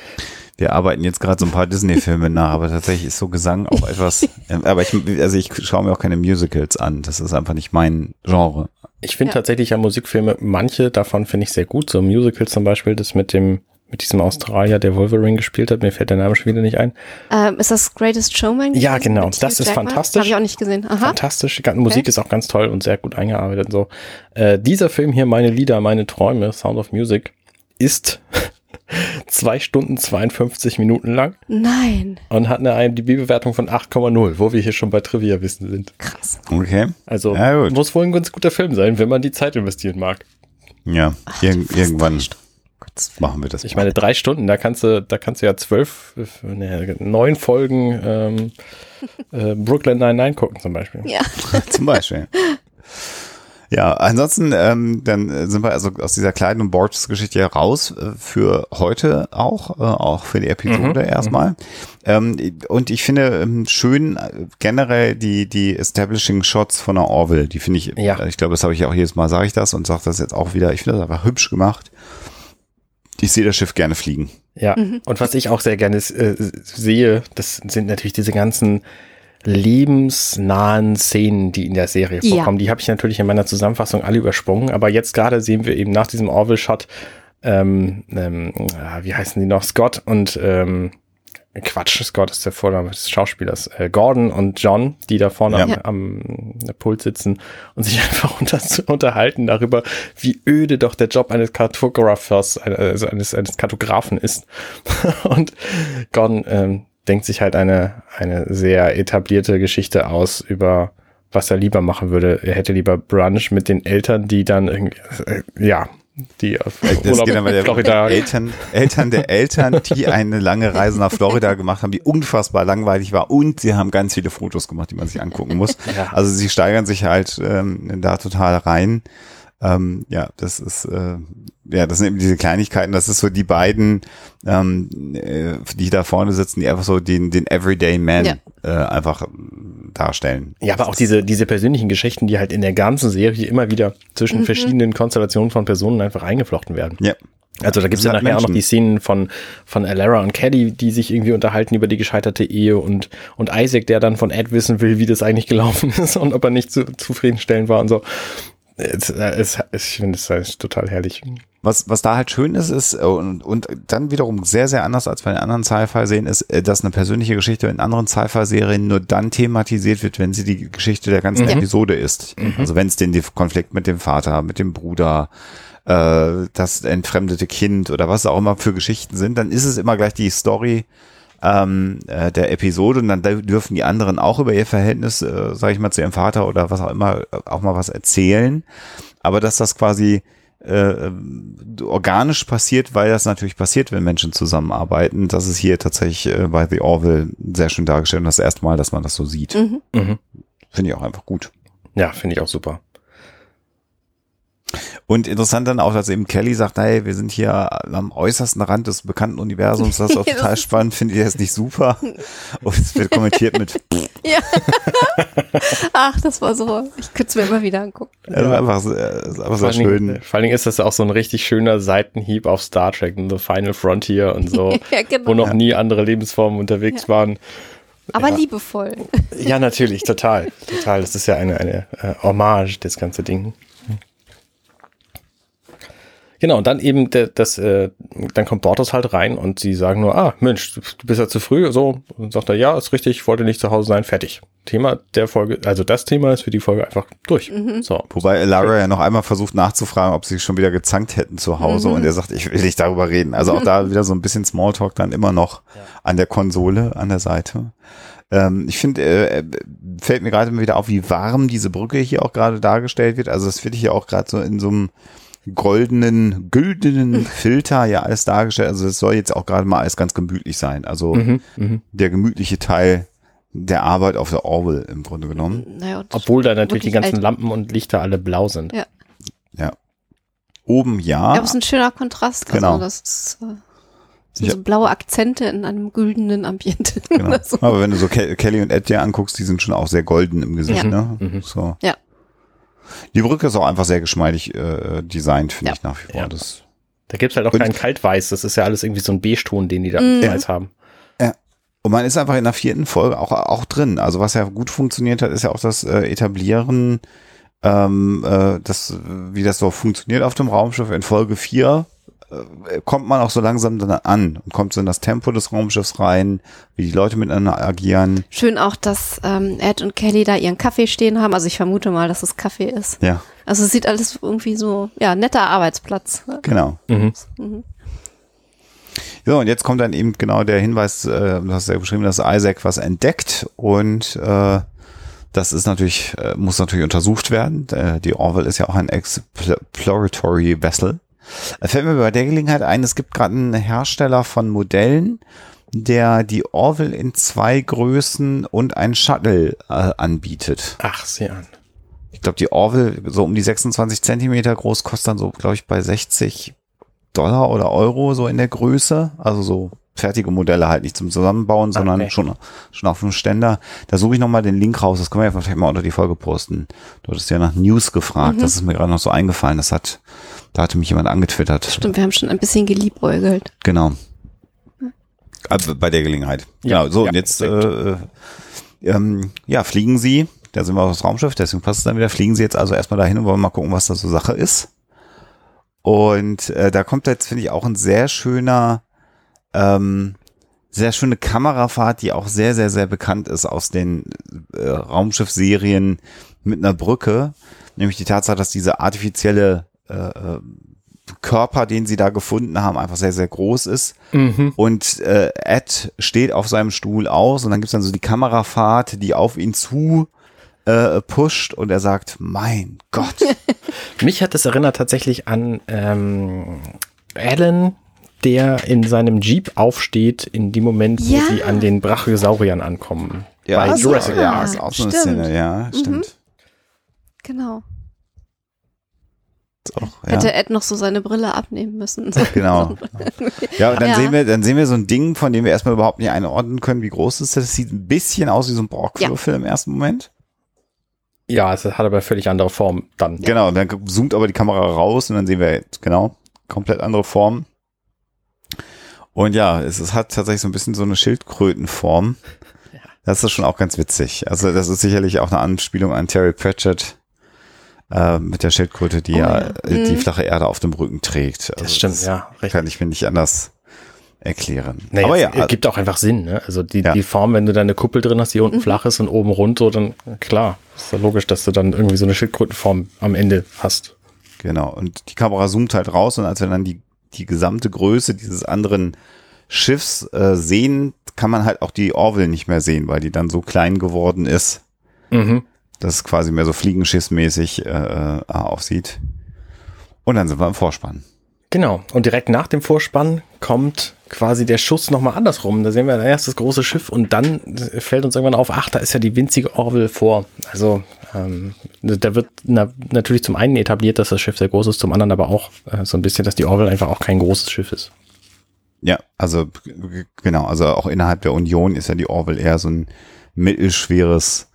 Wir arbeiten jetzt gerade so ein paar Disney-Filme nach, aber tatsächlich ist so Gesang auch etwas. äh, aber ich, also ich schaue mir auch keine Musicals an. Das ist einfach nicht mein Genre. Ich finde Ja. tatsächlich ja Musikfilme, manche davon finde ich sehr gut. So Musicals zum Beispiel, das mit dem, mit diesem Australier, der Wolverine gespielt hat. Mir fällt der Name schon wieder nicht ein. Ähm, ist das Greatest Showman? Ja, genau. Das ist Jackman? fantastisch. Habe ich auch nicht gesehen. Aha. Fantastisch. Die ganze Musik ist auch ganz toll und sehr gut eingearbeitet und so. Äh, dieser Film hier, Meine Lieder, meine Träume, Sound of Music, ist zwei Stunden 52 Minuten lang Nein. und hat eine IMDb-Bewertung von 8,0, wo wir hier schon bei Trivia-Wissen sind. Krass. Okay. Also Ja, muss wohl ein ganz guter Film sein, wenn man die Zeit investieren mag. Ja, irg Fast irgendwann. Gott. Machen wir das. Ich meine, drei Stunden, da kannst du, da kannst du ja zwölf, äh, ne, neun Folgen ähm, äh, Brooklyn Nine-Nine gucken zum Beispiel. Ja. Zum Beispiel. Ja, ansonsten, ähm, dann äh, sind wir also aus dieser kleinen und Borges-Geschichte raus äh, für heute auch, äh, auch für die Episode erstmal. Ähm, und ich finde ähm, schön äh, generell die, die Establishing Shots von der Orville, die finde ich, Ja. ich glaube, das habe ich auch jedes Mal, sage ich das und sage das jetzt auch wieder, ich finde das einfach hübsch gemacht. Ich sehe das Schiff gerne fliegen. Ja, und was ich auch sehr gerne äh, sehe, das sind natürlich diese ganzen lebensnahen Szenen, die in der Serie Ja. vorkommen. Die habe ich natürlich in meiner Zusammenfassung alle übersprungen, aber jetzt gerade sehen wir eben nach diesem Orville-Shot, ähm, ähm, ah, wie heißen die noch, Scott und ähm, Quatsch, Scott ist der Vorname des Schauspielers, äh, Gordon und John, die da vorne Ja. am, am Pult sitzen und sich einfach unter, unterhalten darüber, wie öde doch der Job eines Kartographers, also eines, eines Kartografen ist. und Gordon ähm, denkt sich halt eine, eine sehr etablierte Geschichte aus über was er lieber machen würde. Er hätte lieber Brunch mit den Eltern, die dann irgendwie, äh, ja, die auf Das geht dann bei Florida Eltern, Eltern der Eltern, die eine lange Reise nach Florida gemacht haben, die unfassbar langweilig war und sie haben ganz viele Fotos gemacht, die man sich angucken muss. Ja. Also sie steigern sich halt ähm, da total rein. Ähm, ja, das ist äh, ja, das sind eben diese Kleinigkeiten. Das ist so die beiden, ähm, äh, die da vorne sitzen, die einfach so den den Everyday Man Ja. äh, einfach darstellen. Ja, aber auch diese, diese persönlichen Geschichten, die halt in der ganzen Serie immer wieder zwischen verschiedenen Konstellationen von Personen einfach eingeflochten werden. Ja, Also da gibt's Das ja nachher auch noch Menschen. die Szenen von, von Alara und Caddy, die sich irgendwie unterhalten über die gescheiterte Ehe und, und Isaac, der dann von Ed wissen will, wie das eigentlich gelaufen ist und ob er nicht zu, zufriedenstellend war und so. Es, es, ich finde es halt total herrlich. Was, was da halt schön ist, ist äh, und, und dann wiederum sehr, sehr anders als bei den anderen Sci-Fi-Serien ist, äh, dass eine persönliche Geschichte in anderen Sci-Fi-Serien nur dann thematisiert wird, wenn sie die Geschichte der ganzen Ja. Episode ist. Also wenn es den Konflikt mit dem Vater, mit dem Bruder, äh, das entfremdete Kind oder was auch immer für Geschichten sind, dann ist es immer gleich die Story ähm, äh, der Episode und dann dürfen die anderen auch über ihr Verhältnis, äh, sage ich mal, zu ihrem Vater oder was auch immer, äh, auch mal was erzählen. Aber dass das quasi äh, organisch passiert, weil das natürlich passiert, wenn Menschen zusammenarbeiten. Das ist hier tatsächlich äh, bei The Orville sehr schön dargestellt und das erste Mal, dass man das so sieht. Mhm. Mhm. Finde ich auch einfach gut. Ja, finde ich auch super. Und interessant dann auch, dass eben Kelly sagt, hey, wir sind hier am äußersten Rand des bekannten Universums, das ist auch total spannend, findet ihr das nicht super? Und es wird kommentiert mit, Ja. Ach, das war so. Ich könnte es mir immer wieder angucken. also einfach, sehr- ist einfach Vor sehr allen, Dingen, schön. vor allen Dingen ist das auch so ein richtig schöner Seitenhieb auf Star Trek und The Final Frontier und so, Ja, genau. wo noch nie andere Lebensformen unterwegs waren. Aber Ja. liebevoll. Ja, natürlich, total. Total. Das ist ja eine, eine äh, Hommage, das ganze Ding. Genau, und dann eben der, das, äh, dann kommt Bortos halt rein und sie sagen nur, ah, Mensch, du bist ja zu früh, so. Und sagt er, ja, ist richtig, ich wollte nicht zu Hause sein, fertig. Thema der Folge, also das Thema ist für die Folge einfach durch. So. Wobei Lara ja noch einmal versucht nachzufragen, ob sie sich schon wieder gezankt hätten zu Hause und er sagt, ich will nicht darüber reden. Also auch da wieder so ein bisschen Smalltalk dann immer noch an der Konsole, an der Seite. Ähm, ich finde, äh, fällt mir gerade immer wieder auf, wie warm diese Brücke hier auch gerade dargestellt wird. Also das wird hier auch gerade so in so einem goldenen, güldenen Filter ja alles dargestellt. Also es soll jetzt auch gerade mal alles ganz gemütlich sein. Also Mhm, mhm. der gemütliche Teil der Arbeit auf der Orwell im Grunde genommen. Naja, und Obwohl da natürlich die ganzen alt. Lampen und Lichter alle blau sind. Ja. Ja. Oben ja. Ja, aber es ist ein schöner Kontrast. Also Genau. das ist, äh, Ja. so blaue Akzente in einem güldenen Ambiente. Genau. so. Aber wenn du so Ke Kelly und Ed dir anguckst, die sind schon auch sehr golden im Gesicht, Ja. ne? Mhm. So. Ja. Die Brücke ist auch einfach sehr geschmeidig äh, designt, finde Ja. ich nach wie vor. Ja. Das Da gibt's halt auch keinen Kaltweiß. Das ist ja alles irgendwie so ein Beige-Ton, den die da Mhm. im Weiß haben. Und man ist einfach in der vierten Folge auch, auch drin. Also was ja gut funktioniert hat, ist ja auch das äh, Etablieren, ähm, äh, das, wie das so funktioniert auf dem Raumschiff. In Folge vier äh, kommt man auch so langsam dann an und kommt so in das Tempo des Raumschiffs rein, wie die Leute miteinander agieren. Schön auch, dass ähm, Ed und Kelly da ihren Kaffee stehen haben. Also ich vermute mal, dass es Kaffee ist. Ja, Also es sieht alles irgendwie so, ja, netter Arbeitsplatz. genau. Mhm. So, und jetzt kommt dann eben genau der Hinweis, äh, du hast ja beschrieben, dass Isaac was entdeckt und äh, das ist natürlich, äh, muss natürlich untersucht werden. Äh, die Orville ist ja auch ein Exploratory Vessel. Äh, fällt mir bei der Gelegenheit ein, es gibt gerade einen Hersteller von Modellen, der die Orville in zwei Größen und ein Shuttle äh, anbietet. Ach, sieh an. Ich glaube, die Orville so um die 26 Zentimeter groß kostet dann so, glaube ich, bei 60 Dollar oder Euro so in der Größe. Also so fertige Modelle halt nicht zum Zusammenbauen, sondern Okay. schon, schon auf dem Ständer. Da suche ich nochmal den Link raus. Das können wir ja vielleicht mal unter die Folge posten. Du hattest ja nach News gefragt. Das ist mir gerade noch so eingefallen. Das hat, da hatte mich jemand angetwittert. Stimmt, wir haben schon ein bisschen geliebäugelt. Genau. Aber bei der Gelegenheit. Ja, genau. So, ja, und jetzt äh, ähm, ja, fliegen sie. Da sind wir auf das Raumschiff, deswegen passt es dann wieder. Fliegen sie jetzt also erstmal dahin und wollen mal gucken, was da so Sache ist. Und äh, da kommt jetzt, finde ich, auch ein sehr schöner, ähm, sehr schöne Kamerafahrt, die auch sehr, sehr, sehr bekannt ist aus den äh, Raumschiffserien mit einer Brücke. Nämlich die Tatsache, dass diese artifizielle äh, äh, Körper, den sie da gefunden haben, einfach sehr, sehr groß ist. Mhm. Und äh, Ed steht auf seinem Stuhl aus und dann gibt's dann so die Kamerafahrt, die auf ihn zu äh, pusht und er sagt, mein Gott. Mich hat es erinnert tatsächlich an ähm, Alan, der in seinem Jeep aufsteht, in dem Moment, Ja. wo sie an den Brachiosauriern ankommen. bei also, Jurassic ja, Park. ist auch so eine Stimmt. Szene, ja, stimmt. Genau. Auch, ja. Hätte Ed noch so seine Brille abnehmen müssen. Genau. Ja, und dann Ja. sehen wir, dann sehen wir so ein Ding, von dem wir erstmal überhaupt nicht einordnen können, wie groß ist das. Das sieht ein bisschen aus wie so ein Borgwürfel im ersten Moment. Ja, es hat aber völlig andere Form dann. Genau, dann zoomt aber die Kamera raus und dann sehen wir, genau, komplett andere Form. Und ja, es, es hat tatsächlich so ein bisschen so eine Schildkrötenform. Das ist schon auch ganz witzig. Also das ist sicherlich auch eine Anspielung an Terry Pratchett äh, mit der Schildkröte, die Oh ja, ja. äh, die Mhm. flache Erde auf dem Rücken trägt. Also Das stimmt, ja. Richtig. Kann ich mir nicht anders erklären. Naja, Aber es ja, gibt auch einfach Sinn, ne? Also die, Ja. die Form, wenn du da eine Kuppel drin hast, die unten flach ist und oben rund, so, dann klar, ist ja logisch, dass du dann irgendwie so eine Schildkrötenform am Ende hast. Genau. Und die Kamera zoomt halt raus und als wir dann die, die gesamte Größe dieses anderen Schiffs äh, sehen, kann man halt auch die Orville nicht mehr sehen, weil die dann so klein geworden ist, Mhm. Dass es quasi mehr so fliegenschiffsmäßig äh, äh, aussieht. Und dann sind wir im Vorspann. Genau. Und direkt nach dem Vorspann kommt quasi der Schuss nochmal andersrum. Da sehen wir erst das große Schiff und dann fällt uns irgendwann auf, ach, da ist ja die winzige Orville vor. Also ähm, da wird na, natürlich zum einen etabliert, dass das Schiff sehr groß ist, zum anderen aber auch äh, so ein bisschen, dass die Orville einfach auch kein großes Schiff ist. Ja, also genau, also auch innerhalb der Union ist ja die Orville eher so ein mittelschweres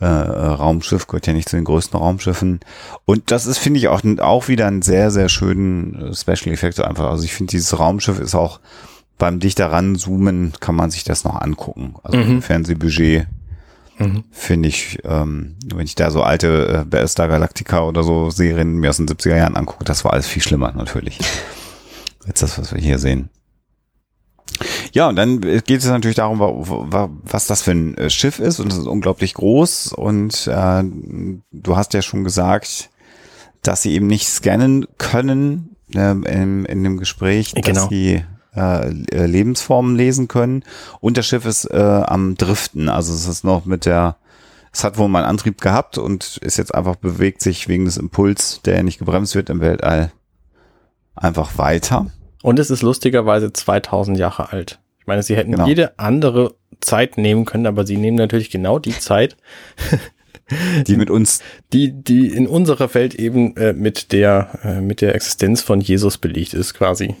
äh, Raumschiff, gehört ja nicht zu den größten Raumschiffen. Und das ist, finde ich, auch, auch wieder ein sehr, sehr schönen äh, Special Effekt einfach. Also ich finde, dieses Raumschiff ist auch beim dichter ranzoomen, kann man sich das noch angucken. Also Mhm. im Fernsehbudget Mhm. finde ich, ähm, wenn ich da so alte äh, Battlestar Galactica oder so Serien mir aus den 70er Jahren angucke, das war alles viel schlimmer natürlich. Als das, was wir hier sehen. Ja, und dann geht es natürlich darum, wa- wa- was das für ein äh, Schiff ist und es ist unglaublich groß und äh, du hast ja schon gesagt, dass sie eben nicht scannen können ähm, in, in dem Gespräch, dass Genau. sie äh, äh, Lebensformen lesen können und das Schiff ist äh, am Driften, also es ist noch mit der es hat wohl mal einen Antrieb gehabt und ist jetzt einfach bewegt sich wegen des Impuls, der nicht gebremst wird im Weltall, einfach weiter. Und es ist lustigerweise 2000 Jahre alt. Ich meine, sie hätten Genau. jede andere Zeit nehmen können, aber sie nehmen natürlich genau die Zeit, Die mit uns, die, die in unserer Welt eben äh, mit der, äh, mit der Existenz von Jesus belegt ist, quasi.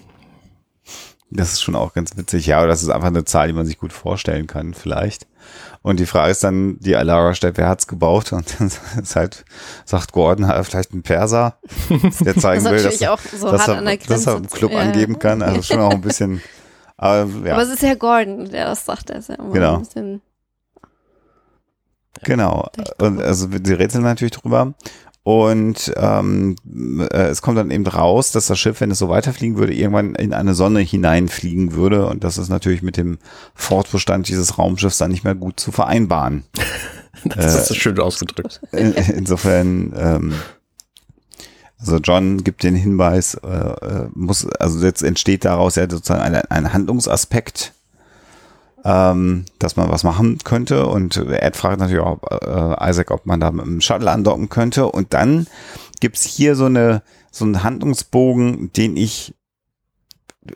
Das ist schon auch ganz witzig. Ja, das ist einfach eine Zahl, die man sich gut vorstellen kann, vielleicht. Und die Frage ist dann, die Alara stellt, wer hat's gebaut? Und dann ist halt, sagt Gordon, hat er vielleicht einen Perser, der zeigen Das will, dass, so dass, er, dass er im Club ja. angeben kann. Also schon auch ein bisschen, aber ja. Aber es ist ja Gordon, der das sagt. Der ist ja immer Genau. ein bisschen, Genau. Und also sie rätseln natürlich drüber. Und ähm, äh, es kommt dann eben raus, dass das Schiff, wenn es so weiterfliegen würde, irgendwann in eine Sonne hineinfliegen würde. Und das ist natürlich mit dem Fortbestand dieses Raumschiffs dann nicht mehr gut zu vereinbaren. Das ist schön ausgedrückt. In- Insofern, ähm, also John gibt den Hinweis, äh, äh, muss, also jetzt entsteht daraus ja sozusagen ein, ein Handlungsaspekt, ähm, dass man was machen könnte. Und Ed fragt natürlich auch äh, Isaac, ob man da mit dem Shuttle andocken könnte. Und dann gibt's hier so eine so einen Handlungsbogen, den ich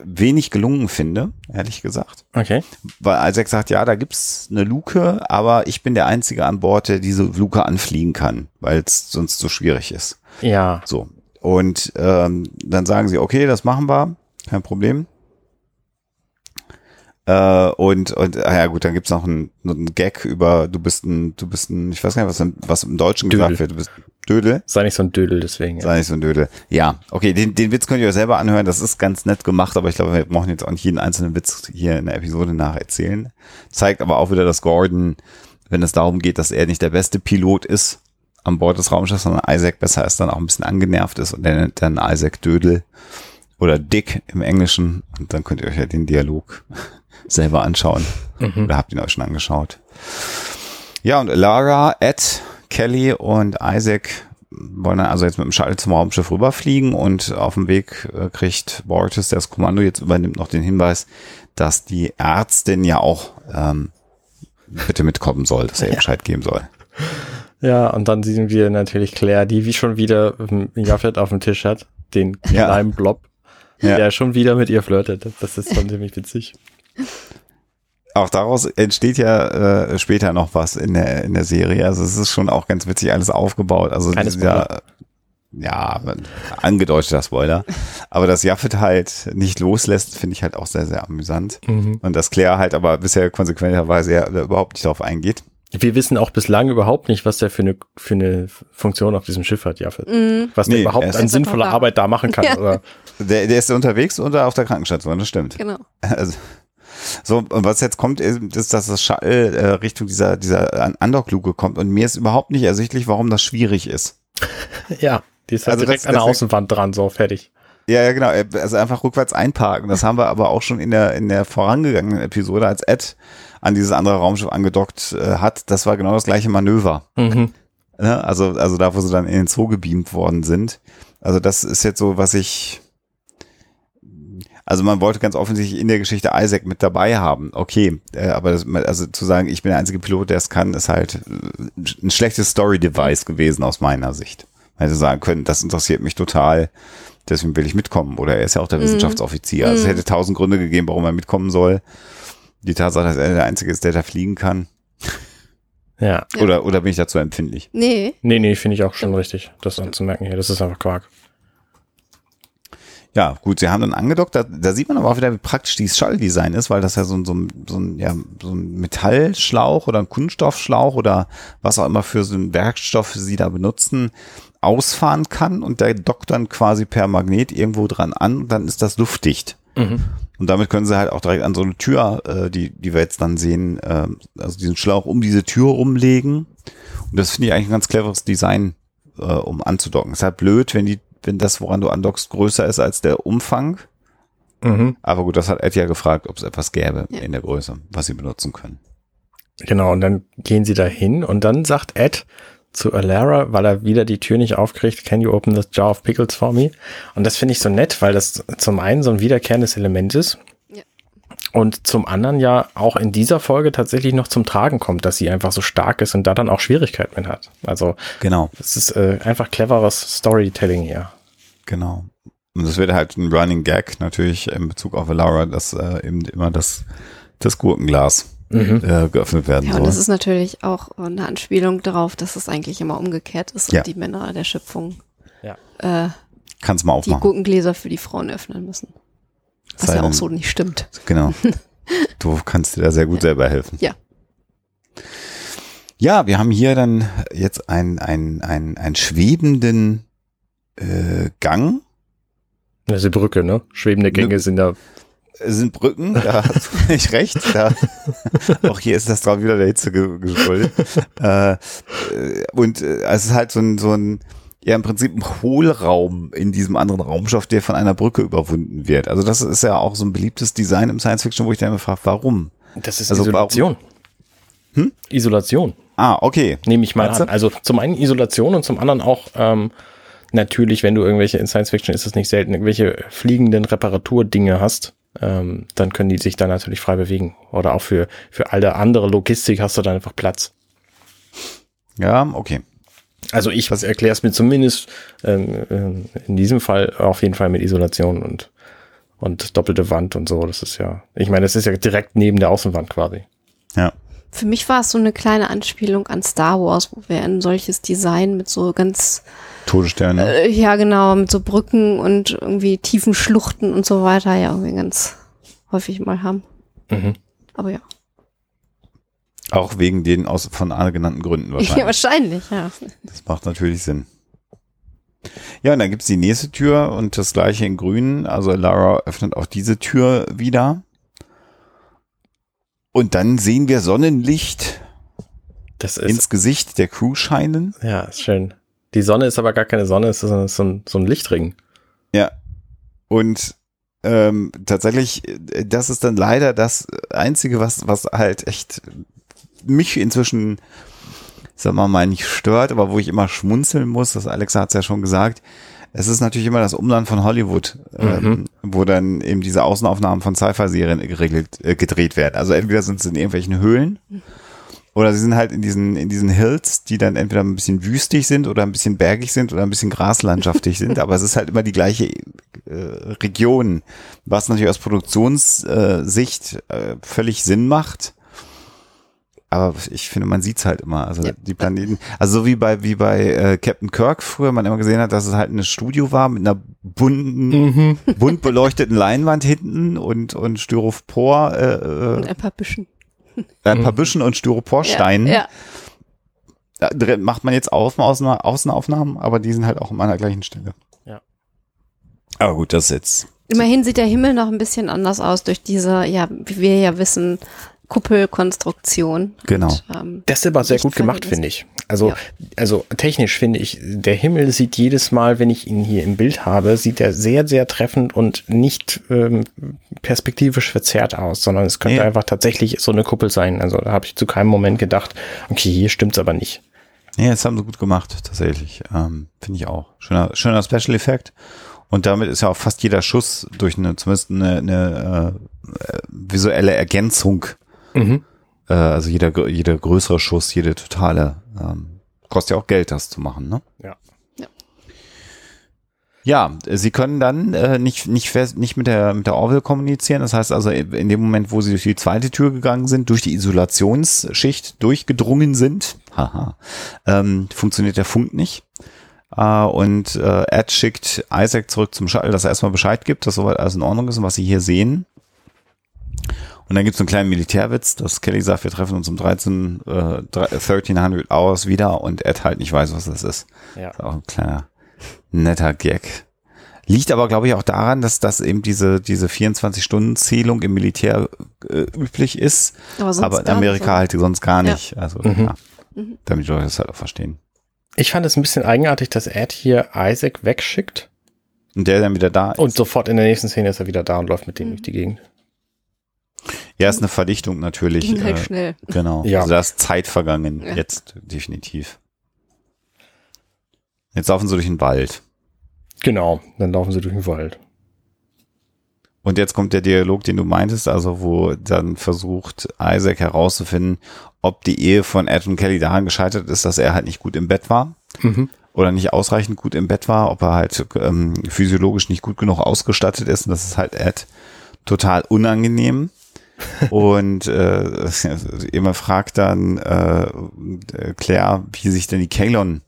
wenig gelungen finde, ehrlich gesagt. Okay. Weil Isaac sagt, ja, da gibt's eine Luke, aber ich bin der Einzige an Bord, der diese Luke anfliegen kann, weil es sonst so schwierig ist. Ja. So. Und ähm, dann sagen sie, okay, das machen wir, kein Problem. Äh, und, und, ah ja gut, dann gibt's noch einen, einen Gag über, du bist ein, du bist ein, ich weiß gar nicht, was, im- was im Deutschen Dödel. gesagt wird, du bist ein Dödel. Sei nicht so ein Dödel deswegen. Ja. Sei nicht so ein Dödel. Ja, okay, den, den Witz könnt ihr euch selber anhören. Das ist ganz nett gemacht, aber ich glaube, wir brauchen jetzt auch nicht jeden einzelnen Witz hier in der Episode nacherzählen. Zeigt aber auch wieder, dass Gordon, wenn es darum geht, dass er nicht der beste Pilot ist an Bord des Raumschiffs, sondern Isaac besser ist, dann auch ein bisschen angenervt ist und nennt dann Isaac Dödel oder Dick im Englischen. Und dann könnt ihr euch ja den Dialog selber anschauen. Oder habt ihn euch schon angeschaut. Ja, und Lara, Ed, Kelly und Isaac wollen dann also jetzt mit dem Shuttle zum Raumschiff rüberfliegen und auf dem Weg äh, kriegt Bortis, der das Kommando jetzt übernimmt, noch den Hinweis, dass die Ärztin ja auch ähm, bitte mitkommen soll, dass er ihr Bescheid geben soll. Ja, und dann sehen wir natürlich Claire, die wie schon wieder ähm, Jaffet auf dem Tisch hat, den Ja. kleinen Blob, Ja. der schon wieder mit ihr flirtet. Das ist schon ziemlich witzig. Auch daraus entsteht ja äh, später noch was in der, in der Serie. Also es ist schon auch ganz witzig alles aufgebaut. Also Keine dieser, ja, angedeuteter Spoiler. Aber dass Jaffet halt nicht loslässt, finde ich halt auch sehr, sehr amüsant. Mhm. Und dass Claire halt aber bisher konsequenterweise ja überhaupt nicht darauf eingeht. Wir wissen auch bislang überhaupt nicht, was der für eine, für eine Funktion auf diesem Schiff hat, Jaffet. Mhm. Was der Nee, er überhaupt ist an sinnvoller da. Arbeit da machen kann. Ja. Oder, Der, der ist unterwegs oder auf der Krankenstation, das stimmt. Genau. Also, so, und was jetzt kommt, ist, dass das Shuttle äh, Richtung dieser, dieser Undock-Luke kommt. Und mir ist überhaupt nicht ersichtlich, warum das schwierig ist. ja, die ist halt Also direkt das- an der Außenwand dran, so fertig. Ja, ja, genau. Also einfach rückwärts einparken. Das haben wir aber auch schon in der, in der vorangegangenen Episode, als Ed an dieses andere Raumschiff angedockt äh, hat. Das war genau das gleiche Manöver. Mhm. Ne? Also, also da, wo sie dann in den Zoo gebeamt worden sind. Also das ist jetzt so, was ich, also man wollte ganz offensichtlich in der Geschichte Isaac mit dabei haben. Okay, äh, aber das, also zu sagen, ich bin der einzige Pilot, der es kann, ist halt äh, ein schlechtes Story-Device gewesen aus meiner Sicht. Man hätte sagen können, das interessiert mich total, deswegen will ich mitkommen. Oder er ist ja auch der Wissenschaftsoffizier. Also es hätte tausend Gründe gegeben, warum er mitkommen soll. Die Tatsache, dass er der Einzige ist, der da fliegen kann. Ja. Ja. Oder, oder bin ich dazu empfindlich? Nee. Nee, nee, finde ich auch schon richtig, das anzumerken hier. Das ist einfach Quark. Ja, gut, sie haben dann angedockt, da, da sieht man aber auch wieder, wie praktisch dieses Schalldesign ist, weil das ja so, ein- so, ein- so, ein, ja, so ein Metallschlauch oder ein Kunststoffschlauch oder was auch immer für so einen Werkstoff sie da benutzen, ausfahren kann und der dockt dann quasi per Magnet irgendwo dran an und dann ist das luftdicht. Mhm. Und damit können sie halt auch direkt an so eine Tür, äh, die, die wir jetzt dann sehen, äh, also diesen Schlauch um diese Tür rumlegen. Und das finde ich eigentlich ein ganz cleveres Design, äh, um anzudocken. Ist halt blöd, wenn die, wenn das, woran du andockst, größer ist als der Umfang. Mhm. Aber gut, das hat Ed ja gefragt, ob es etwas gäbe Ja. in der Größe, was sie benutzen können. Genau, und dann gehen sie da hin und dann sagt Ed zu Alara, weil er wieder die Tür nicht aufkriegt, can you open this jar of pickles for me? Und das finde ich so nett, weil das zum einen so ein wiederkehrendes Element ist. Und zum anderen ja auch in dieser Folge tatsächlich noch zum Tragen kommt, dass sie einfach so stark ist und da dann auch Schwierigkeiten mit hat. Also Genau, es ist äh, einfach cleveres Storytelling hier. genau. Und das wird halt ein Running Gag natürlich in Bezug auf Laura, dass äh, eben immer das, das Gurkenglas Mhm. äh, geöffnet werden Ja, und soll. das ist natürlich auch eine Anspielung darauf, dass es eigentlich immer umgekehrt ist Ja. und die Männer der Schöpfung Ja. äh, Kannst mal die aufmachen. Gurkengläser für die Frauen öffnen müssen. Was ja Sei auch denn- so nicht stimmt. Genau. Du kannst dir da sehr gut selber helfen. Ja. Ja, wir haben hier dann jetzt einen, einen, einen schwebenden äh, Gang. Das ist die Brücke, ne? Schwebende Gänge sind da. Es sind Brücken, da hast du völlig recht. Da, auch hier ist das drauf wieder der Hitze ge- geschuldet. Äh, äh, und äh, es ist halt so ein, so ein, ja im Prinzip ein Hohlraum in diesem anderen Raumstoff, der von einer Brücke überwunden wird. Also das ist ja auch so ein beliebtes Design im Science Fiction, wo ich dann immer frage, warum? Das ist Also Isolation. Hm? Isolation, Ah, okay. nehme ich mal du? an. Also zum einen Isolation und zum anderen auch ähm, natürlich, wenn du irgendwelche, in Science Fiction ist es nicht selten, irgendwelche fliegenden Reparaturdinge hast, ähm, dann können die sich da natürlich frei bewegen. Oder auch für, für alle andere Logistik hast du dann einfach Platz. Ja, okay. Also ich erkläre es mir zumindest ähm, ähm, in diesem Fall auf jeden Fall mit Isolation und, und doppelte Wand und so. Das ist ja, ich meine, das ist ja direkt neben der Außenwand quasi. Ja. Für mich war es so eine kleine Anspielung an Star Wars, wo wir ein solches Design mit so ganz, Todessterne. äh, ja genau, mit so Brücken und irgendwie tiefen Schluchten und so weiter ja irgendwie ganz häufig mal haben. Mhm. Aber ja. Auch wegen den aus, von Arne genannten Gründen Ja, wahrscheinlich. wahrscheinlich, ja. Das macht natürlich Sinn. Ja, und dann gibt's die nächste Tür und das gleiche in grün. Also Lara öffnet auch diese Tür wieder. Und dann sehen wir Sonnenlicht Das ist, ins Gesicht der Crew scheinen. ja, ist schön. Die Sonne ist aber gar keine Sonne, es ist so so ein, so ein Lichtring. Ja. Und ähm, tatsächlich, äh, das ist dann leider das Einzige, was, was halt echt mich inzwischen, sagen wir mal, nicht stört, aber wo ich immer schmunzeln muss, das Alexa hat es ja schon gesagt, es ist natürlich immer das Umland von Hollywood, ähm, wo dann eben diese Außenaufnahmen von Sci-Fi-Serien geregelt, äh, gedreht werden. Also entweder sind es in irgendwelchen Höhlen oder sie sind halt in diesen, in diesen Hills, die dann entweder ein bisschen wüstig sind oder ein bisschen bergig sind oder ein bisschen graslandschaftig sind, aber es ist halt immer die gleiche äh, Region, was natürlich aus Produktionssicht äh, völlig Sinn macht. Aber ich finde, man sieht's halt immer. Also Ja. die Planeten, also so wie bei wie bei äh, Captain Kirk früher man immer gesehen hat, dass es halt ein Studio war mit einer bunten, bunt beleuchteten Leinwand hinten und und Styropor, äh, Und äh, ein paar Büschen. ein paar Büschen und Styroporsteinen. Ja, ja. Da drin macht man jetzt Außen, Außen, Außenaufnahmen, aber die sind halt auch immer an der gleichen Stelle. Ja. Aber gut, das ist jetzt. Immerhin sieht der Himmel noch ein bisschen anders aus durch diese, ja, wie wir ja wissen, Kuppelkonstruktion. Genau. Und, ähm, Das ist aber sehr gut gemacht, finde ich. Also, Ja. also technisch finde ich, der Himmel sieht jedes Mal, wenn ich ihn hier im Bild habe, sieht er sehr, sehr treffend und nicht ähm, perspektivisch verzerrt aus, sondern es könnte Ja. einfach tatsächlich so eine Kuppel sein. Also da habe ich zu keinem Moment gedacht, okay, hier stimmt's aber nicht. Ja, das haben sie gut gemacht, tatsächlich. Ähm, Finde ich auch. Schöner, schöner Special Effekt. Und damit ist ja auch fast jeder Schuss durch eine, zumindest eine, eine äh, äh, visuelle Ergänzung, Mhm. äh, also jeder, jeder größere Schuss, jede totale, ähm, kostet ja auch Geld, das zu machen, ne? Ja. Ja. Ja, sie können dann äh, nicht nicht fest, nicht mit der mit der Orville kommunizieren. Das heißt also in dem Moment, wo sie durch die zweite Tür gegangen sind, durch die Isolationsschicht durchgedrungen sind, haha, ähm, funktioniert der Funk nicht. Äh, und äh, Ed schickt Isaac zurück zum Shuttle, dass er erstmal Bescheid gibt, dass soweit alles in Ordnung ist und was sie hier sehen. Und dann gibt es einen kleinen Militärwitz, dass Kelly sagt, wir treffen uns um 13, äh, 1300 Hours wieder und Ed halt nicht weiß, was das ist. Ja. Ist auch ein kleiner netter Gag. Liegt aber, glaube ich, auch daran, dass das eben diese, diese 24-Stunden-Zählung im Militär äh, üblich ist, aber sonst aber in Amerika so. halt sonst gar nicht. Also, Mhm. ja, Mhm. damit die Leute das halt auch verstehen. Ich fand es ein bisschen eigenartig, dass Ed hier Isaac wegschickt Und der dann wieder da ist. und sofort in der nächsten Szene ist er wieder da und läuft mit dem Mhm. durch die Gegend. Ja, ist eine Verdichtung natürlich. Ging halt äh, schnell. Genau. Ja. Also da ist Zeit vergangen. Ja. Jetzt definitiv. Jetzt laufen sie durch den Wald. Genau, dann laufen sie durch den Wald. Und jetzt kommt der Dialog, den du meintest, also wo dann versucht Isaac herauszufinden, ob die Ehe von Ed und Kelly daran gescheitert ist, dass er halt nicht gut im Bett war Mhm. oder nicht ausreichend gut im Bett war, ob er halt ähm, physiologisch nicht gut genug ausgestattet ist. Und das ist halt Ed total unangenehm. und äh, immer fragt dann äh, Claire, wie sich denn die Kalon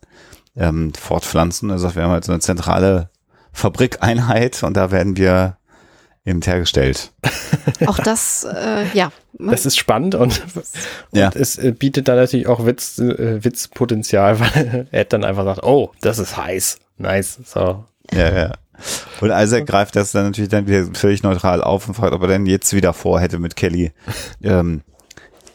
ähm, fortpflanzen. Er sagt, wir haben halt so eine zentrale Fabrikeinheit und da werden wir eben hergestellt. Auch das, äh, ja. Das ist spannend und, Ja. und es äh, bietet dann natürlich auch Witz, äh, Witzpotenzial, weil Ed dann einfach sagt, oh, das ist heiß. Nice. So. Ja, ja. Und Isaac greift das dann natürlich dann wieder völlig neutral auf und fragt, ob er denn jetzt wieder vorhätte mit Kelly ähm,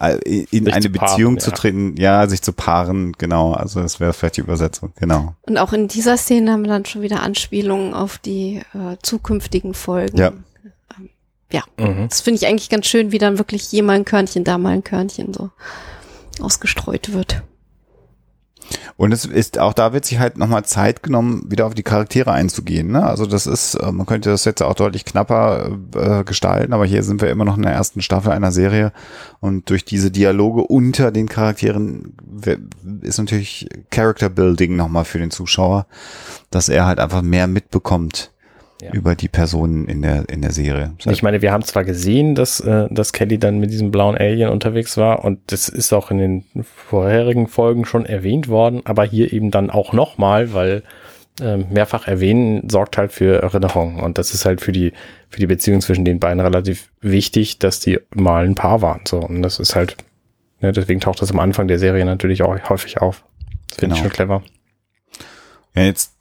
äh, in Sich eine zu paaren, Beziehung zu ja. treten, ja, sich zu paaren, genau. Also das wäre vielleicht die Übersetzung, genau. Und auch in dieser Szene haben wir dann schon wieder Anspielungen auf die äh, zukünftigen Folgen. Ja. Ähm, ja, Mhm. das finde ich eigentlich ganz schön, wie dann wirklich hier mal ein Körnchen, da mal ein Körnchen so ausgestreut wird. Und es ist auch da wird sich halt nochmal Zeit genommen, wieder auf die Charaktere einzugehen. Ne? Also das ist, äh, man könnte das jetzt auch deutlich knapper äh, gestalten, aber hier sind wir immer noch in der ersten Staffel einer Serie und durch diese Dialoge unter den Charakteren ist natürlich Character Building nochmal für den Zuschauer, dass er halt einfach mehr mitbekommt Ja. über die Personen in der in der Serie. Ich meine, wir haben zwar gesehen, dass, äh, dass Kelly dann mit diesem blauen Alien unterwegs war und das ist auch in den vorherigen Folgen schon erwähnt worden, aber hier eben dann auch nochmal, weil äh, mehrfach erwähnen sorgt halt für Erinnerung und das ist halt für die, für die Beziehung zwischen den beiden relativ wichtig, dass die mal ein Paar waren. So, und das ist halt, ne, deswegen taucht das am Anfang der Serie natürlich auch häufig auf. Das finde ich Genau. schon clever. Ja, jetzt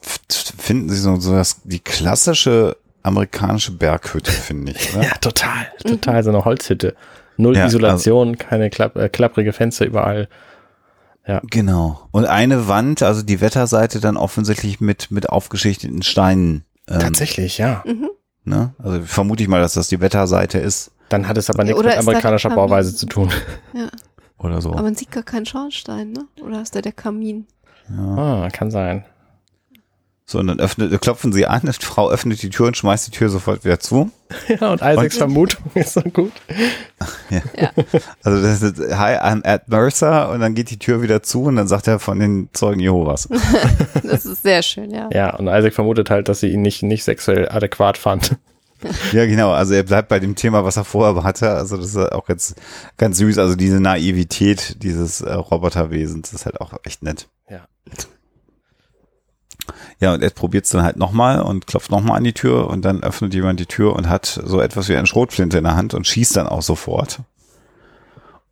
finden sie so, so das, die klassische amerikanische Berghütte, finde ich. Oder? Ja, total, total, so eine Holzhütte. Null Ja, Isolation, keine klapp, äh, klapprige Fenster überall. Genau. Und eine Wand, also die Wetterseite, dann offensichtlich mit, mit aufgeschichteten Steinen. Ähm, Tatsächlich, ja. Ne? Also vermute ich mal, dass das die Wetterseite ist Dann hat es aber nichts Oder mit amerikanischer? Bauweise zu tun. Ja. oder so. Aber man sieht gar keinen Schornstein, ne? Oder ist da der Kamin? Ah, kann sein. So, und dann öffnet, klopfen sie an, die Frau öffnet die Tür und schmeißt die Tür sofort wieder zu. Ja, und Isaacs Vermutung ist so gut. Also das ist, hi, I'm Ed Mercer und dann geht die Tür wieder zu und dann sagt er von den Zeugen Jehovas. Das ist sehr schön, ja. Ja, und Isaac vermutet halt, dass sie ihn nicht, nicht sexuell adäquat fand. Ja, genau. Also er bleibt bei dem Thema, was er vorher hatte. Also das ist auch jetzt ganz süß. Also diese Naivität dieses äh, Roboterwesens ist halt auch echt nett. Ja. Ja, und Ed probiert es dann halt nochmal und klopft nochmal an die Tür und dann öffnet jemand die Tür und hat so etwas wie eine Schrotflinte in der Hand und schießt dann auch sofort.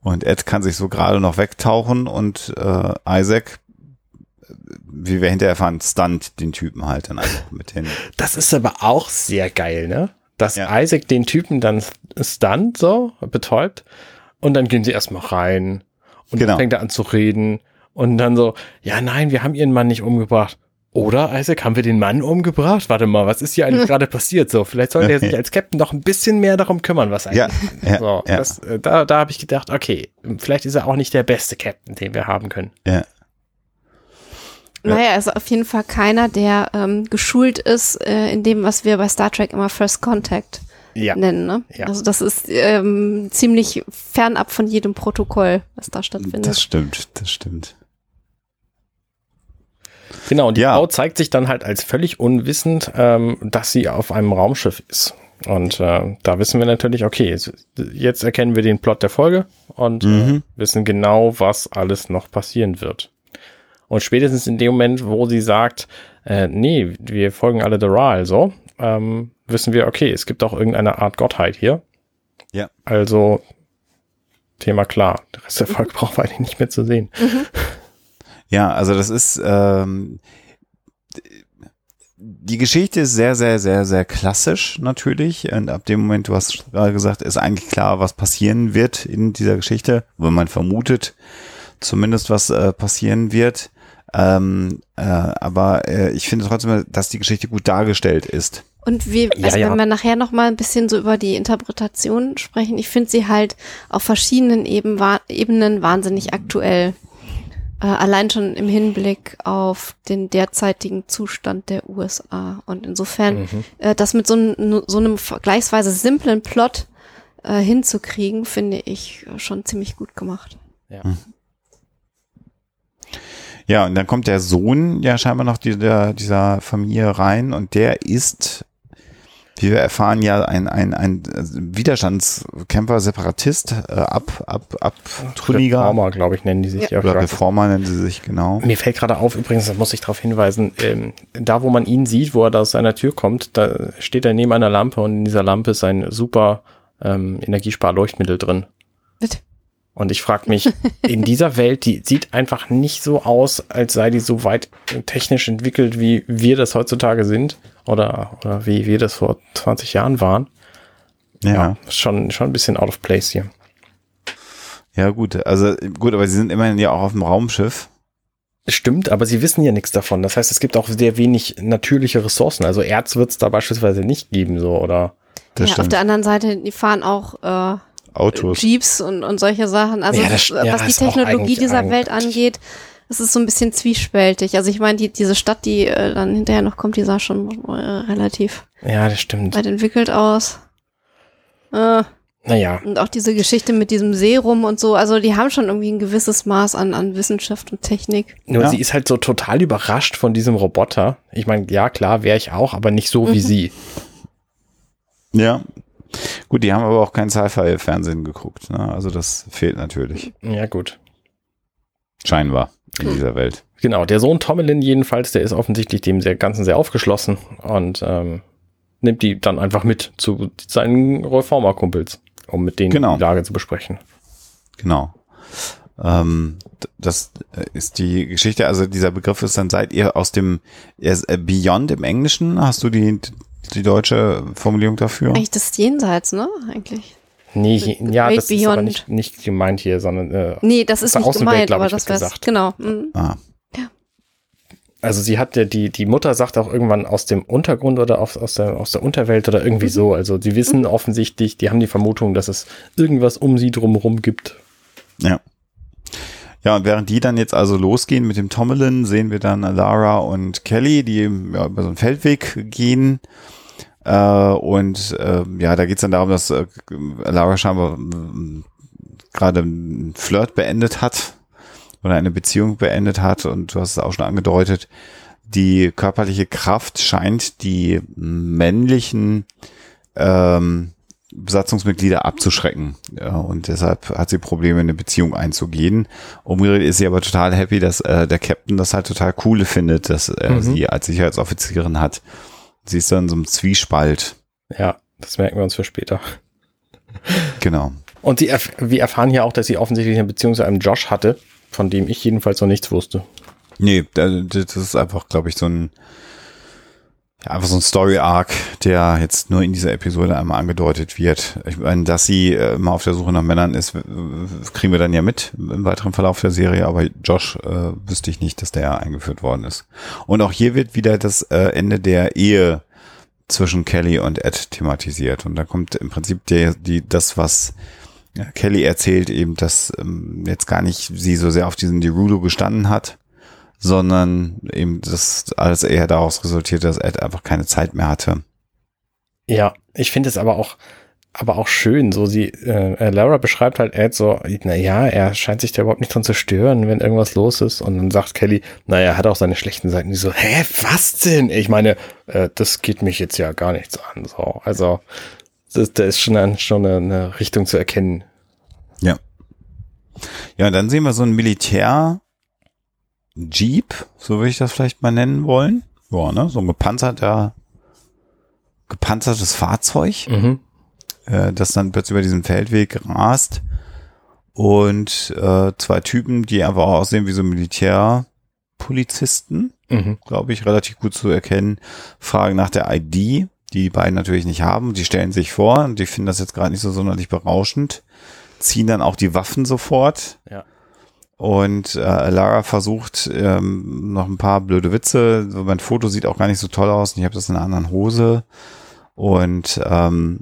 Und Ed kann sich so gerade noch wegtauchen und äh, Isaac, wie wir hinterher erfahren, stunt den Typen halt dann einfach mit den. Das ist aber auch sehr geil, ne? Dass Ja. Isaac den Typen dann stunt, so, betäubt. Und dann gehen sie erstmal rein. Und Genau. dann fängt er an zu reden. Und dann so, ja, nein, wir haben ihren Mann nicht umgebracht. Oder, Isaac, haben wir den Mann umgebracht? Warte mal, was ist hier eigentlich gerade passiert? So, vielleicht sollte er sich als Captain noch ein bisschen mehr darum kümmern, was eigentlich. Ja, ja, so, ja. Das, äh, da da habe ich gedacht, okay, vielleicht ist er auch nicht der beste Captain, den wir haben können. Ja. Ja. Naja, er ist auf jeden Fall keiner, der ähm, geschult ist äh, in dem, was wir bei Star Trek immer First Contact Ja. nennen. Ne? Ja. Also das ist ähm, ziemlich fernab von jedem Protokoll, was da stattfindet. Das stimmt, das stimmt. Genau, und die Ja. Frau zeigt sich dann halt als völlig unwissend, ähm, dass sie auf einem Raumschiff ist. Und äh, da wissen wir natürlich, okay, jetzt erkennen wir den Plot der Folge und Mhm. äh, wissen genau, was alles noch passieren wird. Und spätestens in dem Moment, wo sie sagt, äh, nee, wir folgen alle Doral, so, ähm, wissen wir, okay, es gibt auch irgendeine Art Gottheit hier. Ja. Also, Thema klar. Der Rest der Folge brauchen wir eigentlich nicht mehr zu sehen. Ja, also das ist ähm, die Geschichte ist sehr, sehr, sehr, sehr klassisch natürlich. Und ab dem Moment, du hast gerade gesagt, ist eigentlich klar, was passieren wird in dieser Geschichte, wenn man vermutet, zumindest was äh, passieren wird. Ähm, äh, aber äh, ich finde trotzdem, dass die Geschichte gut dargestellt ist. Und wir, also ja. wenn wir nachher noch mal ein bisschen so über die Interpretation sprechen, ich finde sie halt auf verschiedenen Eben, Ebenen wahnsinnig aktuell. Äh, allein schon im Hinblick auf den derzeitigen Zustand der USA. Und insofern, Mhm. äh, das mit so, einem- so einem vergleichsweise simplen Plot äh, hinzukriegen, finde ich schon ziemlich gut gemacht. Ja. Ja, und dann kommt der Sohn ja scheinbar noch dieser, dieser Familie rein und der ist wie wir erfahren, ja ein, ein, ein Widerstandskämpfer, Separatist, äh, ab, ab, ab, Truniger. Reformer, glaube ich, nennen die sich. Ja. Ja, Oder Reformer nennen sie sich, genau. Mir fällt gerade auf, übrigens, da muss ich darauf hinweisen, ähm, da wo man ihn sieht, wo er da aus seiner Tür kommt, da steht er neben einer Lampe und in dieser Lampe ist ein super ähm, Energiespar-Leuchtmittel drin. Bitte. Und ich frage mich, in dieser Welt, die sieht einfach nicht so aus, als sei die so weit technisch entwickelt, wie wir das heutzutage sind oder, oder wie wir das vor 20 Jahren waren. Ja. Ja, schon, schon ein bisschen out of place hier. Ja, gut. Also, gut, aber sie sind immerhin ja auch auf dem Raumschiff. Stimmt, aber sie wissen ja nichts davon. Das heißt, es gibt auch sehr wenig natürliche Ressourcen. Also Erz wird es da beispielsweise nicht geben, so oder. Das ja, auf stimmt. der anderen Seite, die fahren auch äh, Autos. Jeeps und, und solche Sachen. Also Ja, das- was ja, die Technologie dieser Welt angeht, das ist so ein bisschen zwiespältig. Also ich meine, die, diese Stadt, die äh, dann hinterher noch kommt, die sah schon äh, relativ Ja, das stimmt. weit entwickelt aus. Äh, Naja, und auch diese Geschichte mit diesem Serum und so, also die haben schon irgendwie ein gewisses Maß an, an Wissenschaft und Technik. nur Ja. sie ist halt so total überrascht von diesem Roboter. Ich meine, ja, klar, wäre ich auch, aber nicht so wie sie. Ja. Gut, die haben aber auch kein Sci-Fi-Fernsehen geguckt. Ne? Also das fehlt natürlich. Ja, gut. Scheinbar in dieser Welt. Genau, der Sohn Tommelin jedenfalls, der ist offensichtlich dem sehr, Ganzen sehr aufgeschlossen und ähm, nimmt die dann einfach mit zu seinen Reformer-Kumpels, um mit denen Genau. die Lage zu besprechen. Genau. Ähm, das äh, ist die Geschichte, also dieser Begriff ist dann, seid ihr aus dem äh, Beyond im Englischen, hast du die, die deutsche Formulierung dafür? Eigentlich das Jenseits, ne? Eigentlich. Nee, ja, Great das ist aber Beyond. nicht, nicht gemeint hier, sondern äh, Nee, das ist nicht gemeint, aber ich, das wäre gesagt. genau. mhm. Ah, Also sie hat ja die, die Mutter sagt auch irgendwann aus dem Untergrund oder aus, aus, der, aus der Unterwelt oder irgendwie so. Also sie wissen offensichtlich, die haben die Vermutung, dass es irgendwas um sie drumherum gibt. ja. Ja, und während die dann jetzt also losgehen mit dem Tommelin, sehen wir dann Lara und Kelly, die ja, über so einen Feldweg gehen. Äh, und äh, ja, da geht's dann darum, dass äh, Lara scheinbar äh, gerade einen Flirt beendet hat oder eine Beziehung beendet hat. Und du hast es auch schon angedeutet, die körperliche Kraft scheint die männlichen ähm, Besatzungsmitglieder abzuschrecken. Ja, und deshalb hat sie Probleme, eine Beziehung einzugehen. Umgekehrt ist sie aber total happy, dass äh, der Captain das halt total cool findet, dass er Mhm. sie als Sicherheitsoffizierin hat. Sie ist dann in so einem Zwiespalt. Ja, das merken wir uns für später. Genau. Und sie erf wir erfahren hier auch, dass sie offensichtlich eine Beziehung zu einem Josh hatte, von dem ich jedenfalls noch nichts wusste. Nee, da- das ist einfach, glaube ich, so ein ja, einfach so ein Story-Arc, der jetzt nur in dieser Episode einmal angedeutet wird. Ich meine, dass sie äh, immer auf der Suche nach Männern ist, kriegen wir dann ja mit im weiteren Verlauf der Serie, aber Josh äh, wüsste ich nicht, dass der eingeführt worden ist. Und auch hier wird wieder das äh, Ende der Ehe zwischen Kelly und Ed thematisiert. Und da kommt im Prinzip der, die, das, was Kelly erzählt, eben, dass ähm, jetzt gar nicht sie so sehr auf diesen Derulo gestanden hat, sondern eben das alles eher daraus resultiert, dass Ed einfach keine Zeit mehr hatte. Ja, ich finde es aber auch, aber auch schön, so sie, äh, Lara beschreibt halt Ed so, naja, er scheint sich da überhaupt nicht dran zu stören, wenn irgendwas los ist. Und dann sagt Kelly, naja, er hat auch seine schlechten Seiten. Die so, hä, was denn? Ich meine, äh, das geht mich jetzt ja gar nichts an. So, also, das, da ist schon, ein, schon eine, eine Richtung zu erkennen. Ja. Ja, und dann sehen wir so ein Militär Jeep, so würde ich das vielleicht mal nennen wollen. Ja, ne? So ein gepanzerter, gepanzertes Fahrzeug. Mhm. äh, das dann plötzlich über diesen Feldweg rast und äh, zwei Typen, die einfach auch aussehen wie so Militärpolizisten, Mhm. glaube ich, relativ gut zu erkennen, fragen nach der ID, die die beiden natürlich nicht haben. Die stellen sich vor und die finden das jetzt gerade nicht so sonderlich berauschend, ziehen dann auch die Waffen sofort. Ja. Und äh, Lara versucht ähm, noch ein paar blöde Witze. Mein Foto sieht auch gar nicht so toll aus und ich habe das in einer anderen Hose. Und ähm,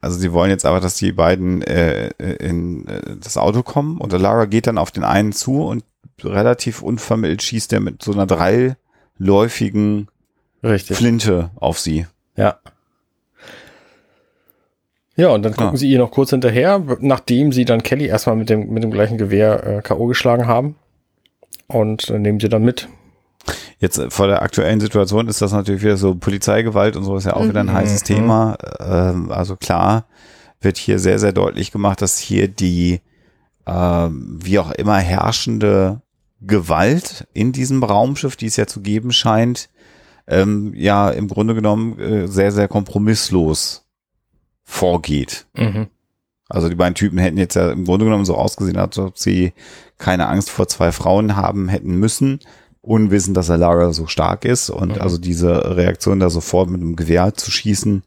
also sie wollen jetzt aber, dass die beiden äh, in äh, das Auto kommen und Lara geht dann auf den einen zu und relativ unvermittelt schießt er mit so einer dreiläufigen Richtig. Flinte auf sie. Ja. Ja, und dann Ja. gucken sie ihr noch kurz hinterher, nachdem sie dann Kelly erstmal mit dem, mit dem gleichen Gewehr äh, K.O. geschlagen haben. Und äh, nehmen sie dann mit. Jetzt äh, vor der aktuellen Situation ist das natürlich wieder so Polizeigewalt und so ist ja auch wieder ein Mhm. heißes Mhm. Thema. Ähm, also klar wird hier sehr, sehr deutlich gemacht, dass hier die ähm, wie auch immer herrschende Gewalt in diesem Raumschiff, die es ja zu geben scheint, ähm, ja im Grunde genommen äh, sehr, sehr kompromisslos vorgeht. Mhm. Also die beiden Typen hätten jetzt ja im Grunde genommen so ausgesehen, als ob sie keine Angst vor zwei Frauen haben hätten müssen, unwissend, dass Alara so stark ist. Und Mhm. also diese Reaktion da sofort mit einem Gewehr zu schießen,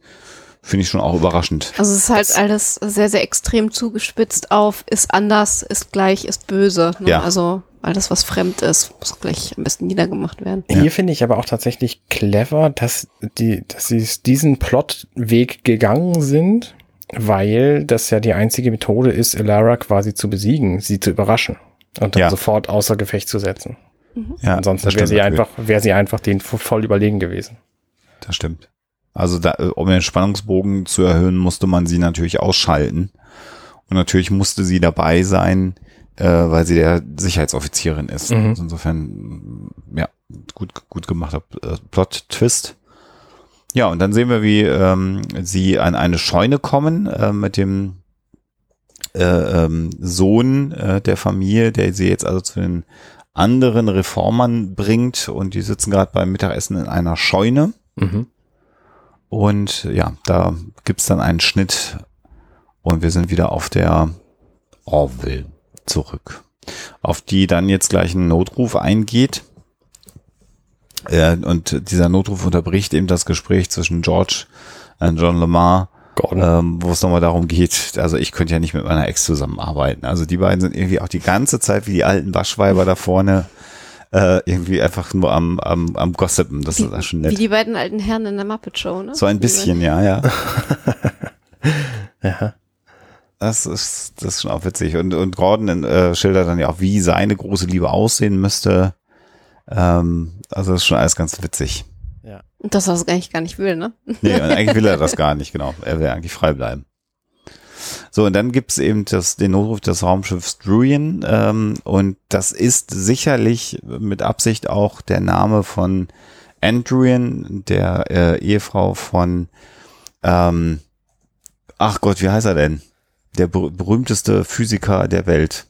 finde ich schon auch überraschend. Also es ist halt Das- alles sehr, sehr extrem zugespitzt auf, ist anders, ist gleich, ist böse. Ne? Ja. Also alles, was fremd ist, muss gleich am besten niedergemacht werden. Hier finde ich aber auch tatsächlich clever, dass die, dass sie diesen Plotweg gegangen sind, weil das ja die einzige Methode ist, Elara quasi zu besiegen, sie zu überraschen und dann Ja. sofort außer Gefecht zu setzen. Ja, Ansonsten das wäre sie natürlich. einfach, wäre sie einfach den voll überlegen gewesen. Das stimmt. Also da, äh, um den Spannungsbogen zu erhöhen, musste man sie natürlich ausschalten. Und natürlich musste sie dabei sein, äh, weil sie der Sicherheitsoffizierin ist. Mhm. Also insofern, ja, gut, gut gemachter äh, Plot-Twist. Ja, und dann sehen wir, wie ähm, sie an eine Scheune kommen äh, mit dem äh, ähm, Sohn äh, der Familie, der sie jetzt also zu den anderen Reformern bringt und die sitzen gerade beim Mittagessen in einer Scheune. Mhm. Und ja, da gibt's dann einen Schnitt und wir sind wieder auf der Orville zurück, auf die dann jetzt gleich ein Notruf eingeht. Äh, und dieser Notruf unterbricht eben das Gespräch zwischen George und John Lamar, ähm, wo es nochmal darum geht, also ich könnte ja nicht mit meiner Ex zusammenarbeiten. Also die beiden sind irgendwie auch die ganze Zeit wie die alten Waschweiber da vorne äh, irgendwie einfach nur am, am, am Gossipen. Das ist schon Wie nett. die beiden alten Herren in der Muppet Show, ne? So ein bisschen, ja, ja. ja. Das ist, das ist schon auch witzig. Und, und Gordon äh, schildert dann ja auch, wie seine große Liebe aussehen müsste. Ähm, also das ist schon alles ganz witzig. Und das, was er eigentlich gar nicht will, ne? Nee, und eigentlich will er das gar nicht, genau. Er will eigentlich frei bleiben. So, und dann gibt's eben das, den Notruf des Raumschiffs Druyan. Ähm, und das ist sicherlich mit Absicht auch der Name von Andrian, der äh, Ehefrau von, ähm, ach Gott, wie heißt er denn? Der ber berühmteste Physiker der Welt.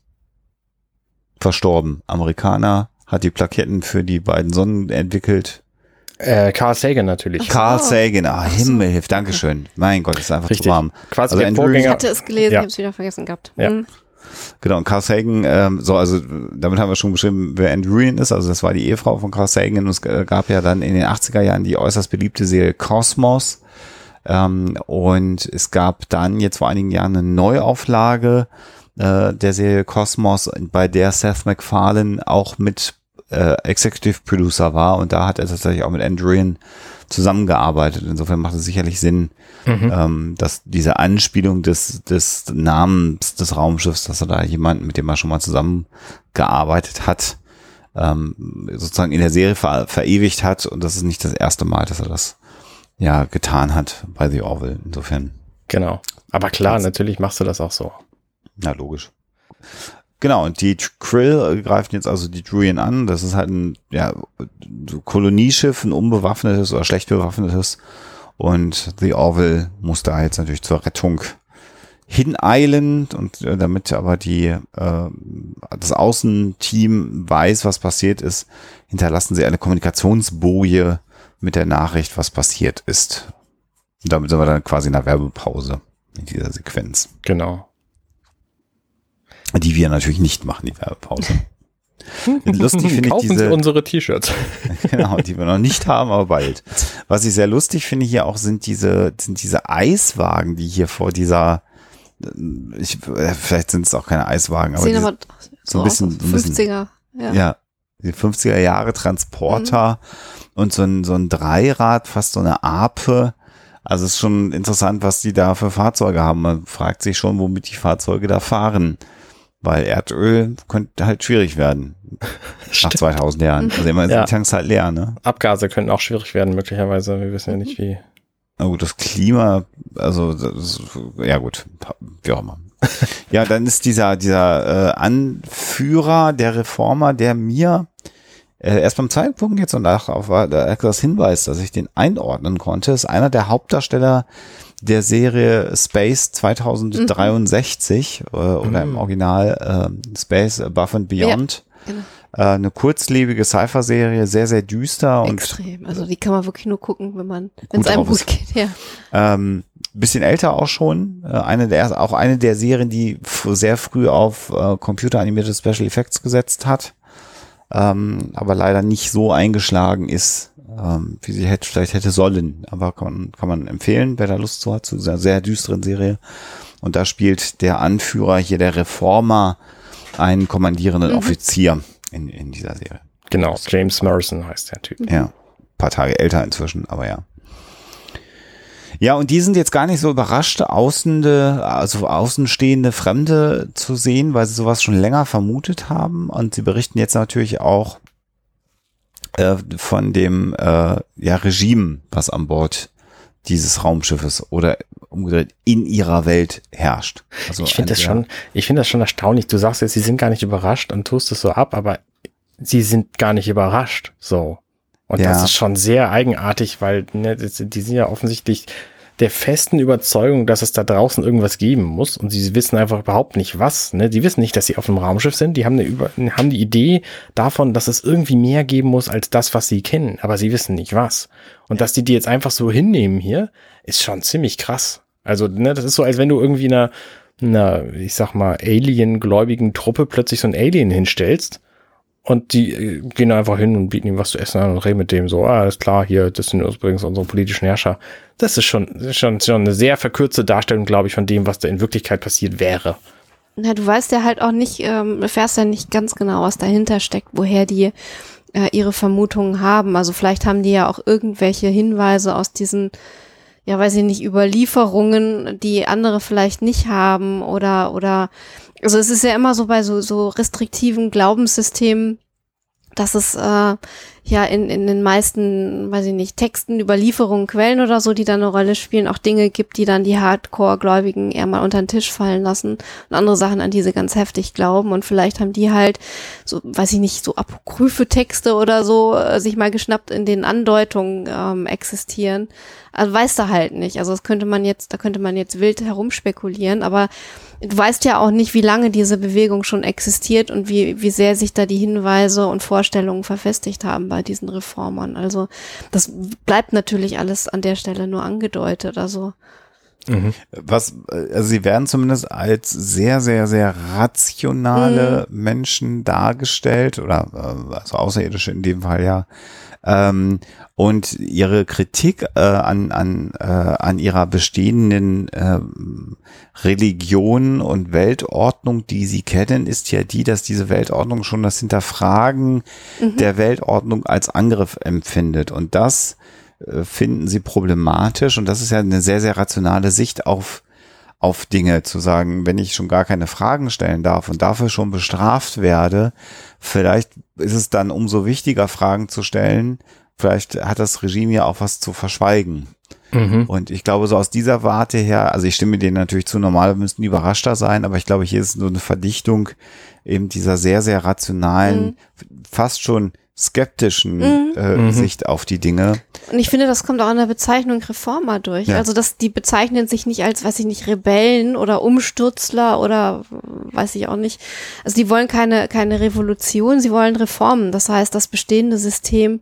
Verstorben. Amerikaner, hat die Plaketten für die beiden Sonnen entwickelt. Äh, Carl Sagan natürlich. Ach Carl. Sagan, ah, Ach. Himmel hilft, Dankeschön. Mein Gott, ist einfach Richtig. zu warm. Quasi Also der Andrew- Ich Vorgänger. hatte es gelesen, Ja. ich habe es wieder vergessen gehabt. Ja. Mhm. Genau, und Carl Sagan, ähm, so, also damit haben wir schon beschrieben, wer Andrew ist. Also das war die Ehefrau von Carl Sagan. Und es äh, gab ja dann in den 80er Jahren die äußerst beliebte Serie Cosmos. Ähm, und es gab dann jetzt vor einigen Jahren eine Neuauflage äh, der Serie Cosmos, bei der Seth MacFarlane auch mit äh, Executive Producer war. Und da hat er tatsächlich auch mit Andrian zusammengearbeitet. Insofern macht es sicherlich Sinn, Mhm. ähm, dass diese Anspielung des, des Namens des Raumschiffs, dass er da jemanden, mit dem er schon mal zusammengearbeitet hat, ähm, sozusagen in der Serie ver verewigt hat. Und das ist nicht das erste Mal, dass er das ja getan hat bei The Orville. Insofern, Genau. Aber klar, natürlich machst du das auch so. na logisch. Genau, und die Krill greifen jetzt also die Druian an. Das ist halt ein ja, Kolonieschiff, ein unbewaffnetes oder schlecht bewaffnetes. Und The Orville muss da jetzt natürlich zur Rettung hineilen und äh, damit aber die äh, das Außenteam weiß, was passiert ist, hinterlassen sie eine Kommunikationsboje mit der Nachricht, was passiert ist. Und damit sind wir dann quasi in der Werbepause in dieser Sequenz Genau. die wir natürlich nicht machen, die Werbepause. Lustig finde ich Kaufen Sie diese, unsere T-Shirts. genau, die wir noch nicht haben, aber bald. Was ich sehr lustig finde hier auch sind diese, sind diese Eiswagen, die hier vor dieser, ich, äh, vielleicht sind es auch keine Eiswagen, aber Sehen diese, aber so so ein bisschen- aus, so ein bisschen- 50er. Ja. ja, die 50er Jahre Transporter und so ein, so ein Dreirad, fast so eine Ape. Also es ist schon interessant, was die da für Fahrzeuge haben. Man fragt sich schon, womit die Fahrzeuge da fahren. Weil Erdöl könnte halt schwierig werden. Nach 2000 Jahren. Also immer sind Ja. die Tanks halt leer, ne? Abgase könnten auch schwierig werden, möglicherweise. Wir wissen ja nicht, wie. Na gut, das Klima, also das ja gut, wie auch immer. ja, dann ist dieser dieser äh, Anführer der Reformer, der mir äh, erst beim Zeitpunkt jetzt und auch auf das Hinweis, dass ich den einordnen konnte, ist einer der Hauptdarsteller der Serie Space 2063 mhm. äh, oder im Original äh, Space Above and Beyond. Ja, genau. Äh, eine kurzlebige Cypher-Serie, sehr, sehr düster. Extrem. also die kann man wirklich nur gucken, wenn man, wenn es einem gut geht, ja. Ähm, bisschen älter auch schon. Äh, eine der, auch eine der Serien, die sehr früh auf äh, computeranimierte Special Effects gesetzt hat. Ähm, aber leider nicht so eingeschlagen ist, ähm, wie sie hätte, vielleicht hätte sollen. Aber kann man, kann man empfehlen, wer da Lust zu hat, zu dieser sehr düsteren Serie. Und da spielt der Anführer hier, der Reformer, einen kommandierenden mhm. Offizier in, in dieser Serie. Genau, James Morrison heißt der Typ. Ja, paar Tage älter inzwischen, aber ja. Ja, und die sind jetzt gar nicht so überrascht, außende, also außenstehende Fremde zu sehen, weil sie sowas schon länger vermutet haben. Und sie berichten jetzt natürlich auch äh, von dem äh, ja, Regime, was an Bord dieses Raumschiffes oder umgedreht in ihrer Welt herrscht. Also ich finde das schon, ich finde das schon erstaunlich. Du sagst jetzt, sie sind gar nicht überrascht und tust es so ab, aber sie sind gar nicht überrascht. So. Und ja. das ist schon sehr eigenartig, weil ne, die sind ja offensichtlich der festen Überzeugung, dass es da draußen irgendwas geben muss und sie wissen einfach überhaupt nicht was. Ne? Die wissen nicht, dass sie auf einem Raumschiff sind. Die haben, eine Über haben die Idee davon, dass es irgendwie mehr geben muss als das, was sie kennen, aber sie wissen nicht was. Und dass die die jetzt einfach so hinnehmen hier, ist schon ziemlich krass. Also, ne, das ist so, als wenn du irgendwie einer, einer ich sag mal, Alien-gläubigen Truppe plötzlich so ein Alien hinstellst und die äh, gehen einfach hin und bieten ihm was zu essen an und reden mit dem so, ah, ist klar, hier, das sind übrigens unsere politischen Herrscher. Das ist schon, schon, schon eine sehr verkürzte Darstellung, glaube ich, von dem, was da in Wirklichkeit passiert wäre. Na, du weißt ja halt auch nicht, ähm, erfährst ja nicht ganz genau, was dahinter steckt, woher die äh, ihre Vermutungen haben. Also vielleicht haben die ja auch irgendwelche Hinweise aus diesen ja, weiß ich nicht, Überlieferungen, die andere vielleicht nicht haben oder, oder, also es ist ja immer so bei so, so restriktiven Glaubenssystemen, dass es äh, ja in, in den meisten, weiß ich nicht, Texten, Überlieferungen, Quellen oder so, die da eine Rolle spielen, auch Dinge gibt, die dann die Hardcore-Gläubigen eher mal unter den Tisch fallen lassen und andere Sachen, an die sie ganz heftig glauben. Und vielleicht haben die halt so, weiß ich nicht, so apokryphe Texte oder so äh, sich mal geschnappt, in denen Andeutungen ähm, existieren. Also weiß da halt nicht. Also das könnte man jetzt, da könnte man jetzt wild herumspekulieren, aber du weißt ja auch nicht, wie lange diese Bewegung schon existiert und wie, wie sehr sich da die Hinweise und Vorstellungen verfestigt haben bei diesen Reformern. Also das bleibt natürlich alles an der Stelle nur angedeutet. Also Mhm. Was, also sie werden zumindest als sehr, sehr, sehr rationale mhm. Menschen dargestellt oder äh, also Außerirdische in dem Fall ja. Ähm, und ihre Kritik äh, an, an, äh, an ihrer bestehenden äh, Religion und Weltordnung, die sie kennen, ist ja die, dass diese Weltordnung schon das Hinterfragen mhm. der Weltordnung als Angriff empfindet. Und das äh, finden sie problematisch. Und das ist ja eine sehr, sehr rationale Sicht auf auf Dinge zu sagen, wenn ich schon gar keine Fragen stellen darf und dafür schon bestraft werde, vielleicht ist es dann umso wichtiger, Fragen zu stellen, vielleicht hat das Regime ja auch was zu verschweigen. Mhm. Und ich glaube, so aus dieser Warte her, also ich stimme denen natürlich zu, normal müssten die überraschter sein, aber ich glaube, hier ist so eine Verdichtung eben dieser sehr, sehr rationalen, mhm. fast schon skeptischen mhm. Äh, mhm. Sicht auf die Dinge. Und ich finde, das kommt auch in der Bezeichnung Reformer durch. Ja. Also, dass die bezeichnen sich nicht als, weiß ich nicht, Rebellen oder Umstürzler oder weiß ich auch nicht. Also, die wollen keine, keine Revolution, sie wollen Reformen. Das heißt, das bestehende System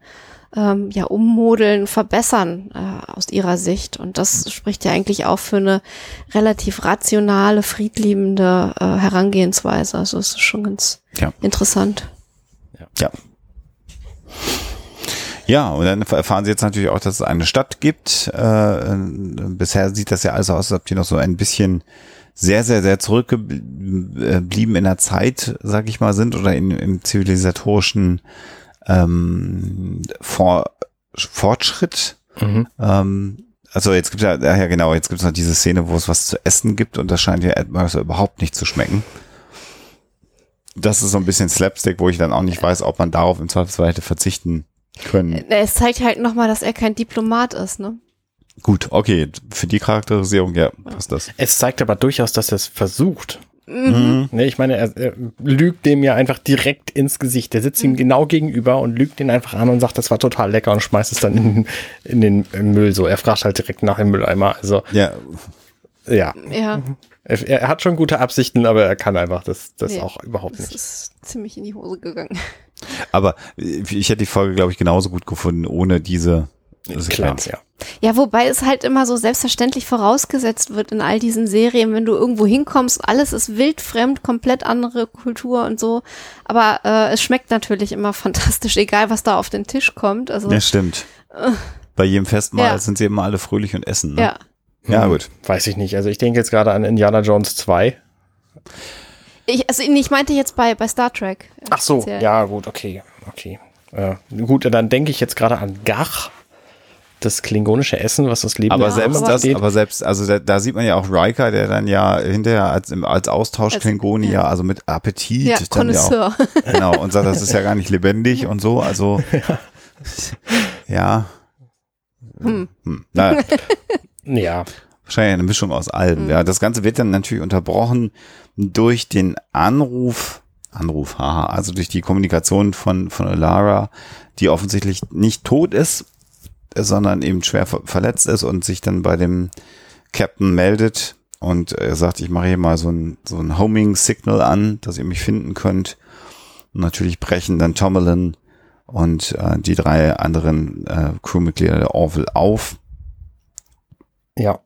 ähm, ja ummodeln, verbessern äh, aus ihrer Sicht. Und das spricht ja eigentlich auch für eine relativ rationale, friedliebende äh, Herangehensweise. Also es ist schon ganz ja. interessant. Ja. ja. Ja, und dann erfahren sie jetzt natürlich auch, dass es eine Stadt gibt. Äh, bisher sieht das ja alles aus, als ob die noch so ein bisschen sehr, sehr, sehr zurückgeblieben in der Zeit, sag ich mal, sind oder in, im zivilisatorischen ähm, For Fortschritt. Mhm. Ähm, also jetzt gibt es ja, ja genau, jetzt gibt es noch diese Szene, wo es was zu essen gibt und das scheint ja Ed Mercer überhaupt nicht zu schmecken. Das ist so ein bisschen Slapstick, wo ich dann auch nicht weiß, ob man darauf im Zweifelsfall hätte verzichten können. Äh, es zeigt halt nochmal, dass er kein Diplomat ist, ne? Gut, okay, für die Charakterisierung, ja, passt das. Es zeigt aber durchaus, dass er es versucht. Mhm. Nee, ich meine, er, er, lügt dem ja einfach direkt ins Gesicht. Der sitzt ihm mhm. genau gegenüber und lügt ihn einfach an und sagt, das war total lecker und schmeißt es dann in, in den Müll. So, er fragt halt direkt nach dem Mülleimer. Also, ja. Ja. ja. Er, er, hat schon gute Absichten, aber er kann einfach das, das ja, auch überhaupt nicht. Das ist ziemlich in die Hose gegangen. Aber ich hätte die Folge, glaube ich, genauso gut gefunden, ohne diese Sequenz, ja. Ja, wobei es halt immer so selbstverständlich vorausgesetzt wird in all diesen Serien, wenn du irgendwo hinkommst, alles ist wildfremd, komplett andere Kultur und so. Aber äh, es schmeckt natürlich immer fantastisch, egal was da auf den Tisch kommt. Also, ja, stimmt. Äh, Bei jedem Festmahl ja. sind sie immer alle fröhlich und essen. Ne? Ja. Ja, gut. Weiß ich nicht. Also ich denke jetzt gerade an Indiana Jones 2. Ich, also ich meinte jetzt bei, bei Star Trek. Ach so, ja gut, okay, okay. Äh, gut, dann denke ich jetzt gerade an Gach das klingonische Essen, was das Leben Aber selbst das, geht. aber selbst, also da, da, sieht man ja auch Riker, der dann ja hinterher als, als Austausch Klingoni ja. also mit Appetit ja, dann ja auch, genau, und sagt, das ist ja gar nicht lebendig und so, also, ja. Hm. Hm, naja. ja. Wahrscheinlich eine Mischung aus allem, hm. ja. Das Ganze wird dann natürlich unterbrochen durch den Anruf, Anruf, haha, also durch die Kommunikation von, von Alara, die offensichtlich nicht tot ist, sondern eben schwer verletzt ist und sich dann bei dem Captain meldet und er sagt, ich mache hier mal so ein, so ein Homing-Signal an, dass ihr mich finden könnt. Und natürlich brechen dann Tomelin und äh, die drei anderen äh, Crewmitglieder der Orville auf. Ja.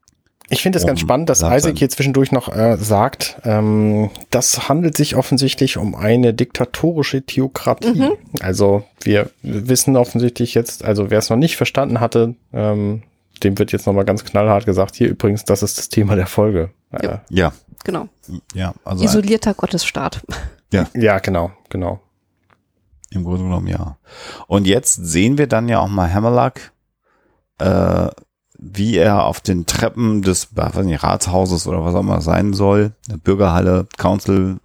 Ich finde es um, ganz spannend, dass Isaac hier zwischendurch noch äh, sagt, ähm, das handelt sich offensichtlich um eine diktatorische Theokratie. Mhm. Also wir wissen offensichtlich jetzt, also wer es noch nicht verstanden hatte, ähm, dem wird jetzt nochmal ganz knallhart gesagt, hier übrigens, das ist das Thema der Folge. Ja. Äh, ja. Genau. Ja, also Isolierter Gottesstaat. Ja. Ja, genau, genau. Im Grunde genommen, ja. Und jetzt sehen wir dann ja auch mal Hammerlack, äh, wie er auf den Treppen des weiß nicht, Ratshauses oder was auch immer sein soll, Bürgerhalle, Council,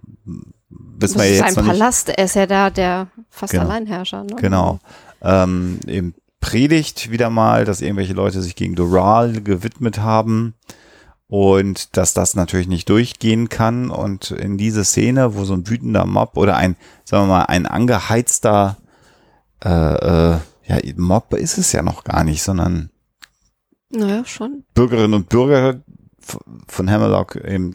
wissen wir jetzt ist sein Palast, er ist ja da der fast genau. Alleinherrscher. Ne? Genau. Ähm, eben predigt wieder mal, dass irgendwelche Leute sich gegen Doral gewidmet haben und dass das natürlich nicht durchgehen kann und in diese Szene, wo so ein wütender Mob oder ein, sagen wir mal, ein angeheizter äh, äh, ja, Mob ist es ja noch gar nicht, sondern naja, schon. Bürgerinnen und Bürger von Hammerlock eben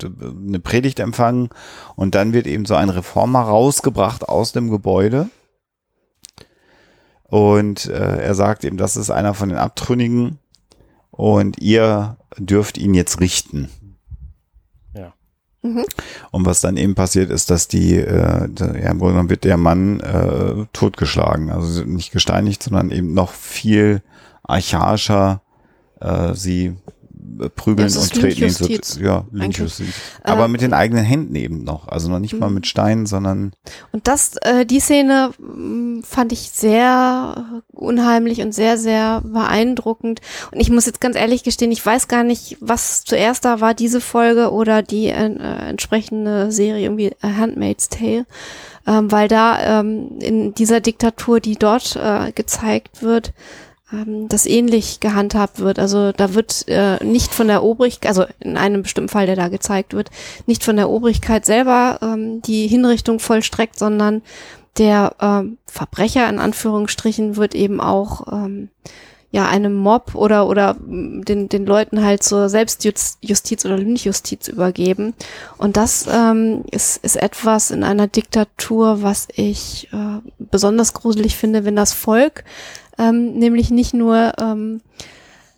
eine Predigt empfangen und dann wird eben so ein Reformer rausgebracht aus dem Gebäude und äh, er sagt eben, das ist einer von den Abtrünnigen und ihr dürft ihn jetzt richten. Ja. Mhm. Und was dann eben passiert ist, dass die, äh, ja, im Grunde genommen wird der Mann äh, totgeschlagen, also nicht gesteinigt, sondern eben noch viel archaischer äh, sie prügeln ja, und treten ihn so, ja, Lynchjustiz. Aber ähm, mit den eigenen Händen eben noch. Also noch nicht mal mhm. mit Steinen, sondern. Und das, äh, die Szene mm, fand ich sehr unheimlich und sehr, sehr beeindruckend. Und ich muss jetzt ganz ehrlich gestehen, ich weiß gar nicht, was zuerst da war, diese Folge oder die äh, entsprechende Serie, irgendwie Handmaid's Tale. Ähm, weil da ähm, in dieser Diktatur, die dort äh, gezeigt wird, ähm, das ähnlich gehandhabt wird. Also da wird äh, nicht von der Obrigkeit, also in einem bestimmten Fall, der da gezeigt wird, nicht von der Obrigkeit selber ähm, die Hinrichtung vollstreckt, sondern der ähm, Verbrecher in Anführungsstrichen wird eben auch ähm, ja einem Mob oder oder mm, den den Leuten halt zur Selbstjustiz oder Lynchjustiz übergeben und das ähm, ist ist etwas in einer Diktatur, was ich äh, besonders gruselig finde, wenn das Volk ähm, nämlich nicht nur ähm,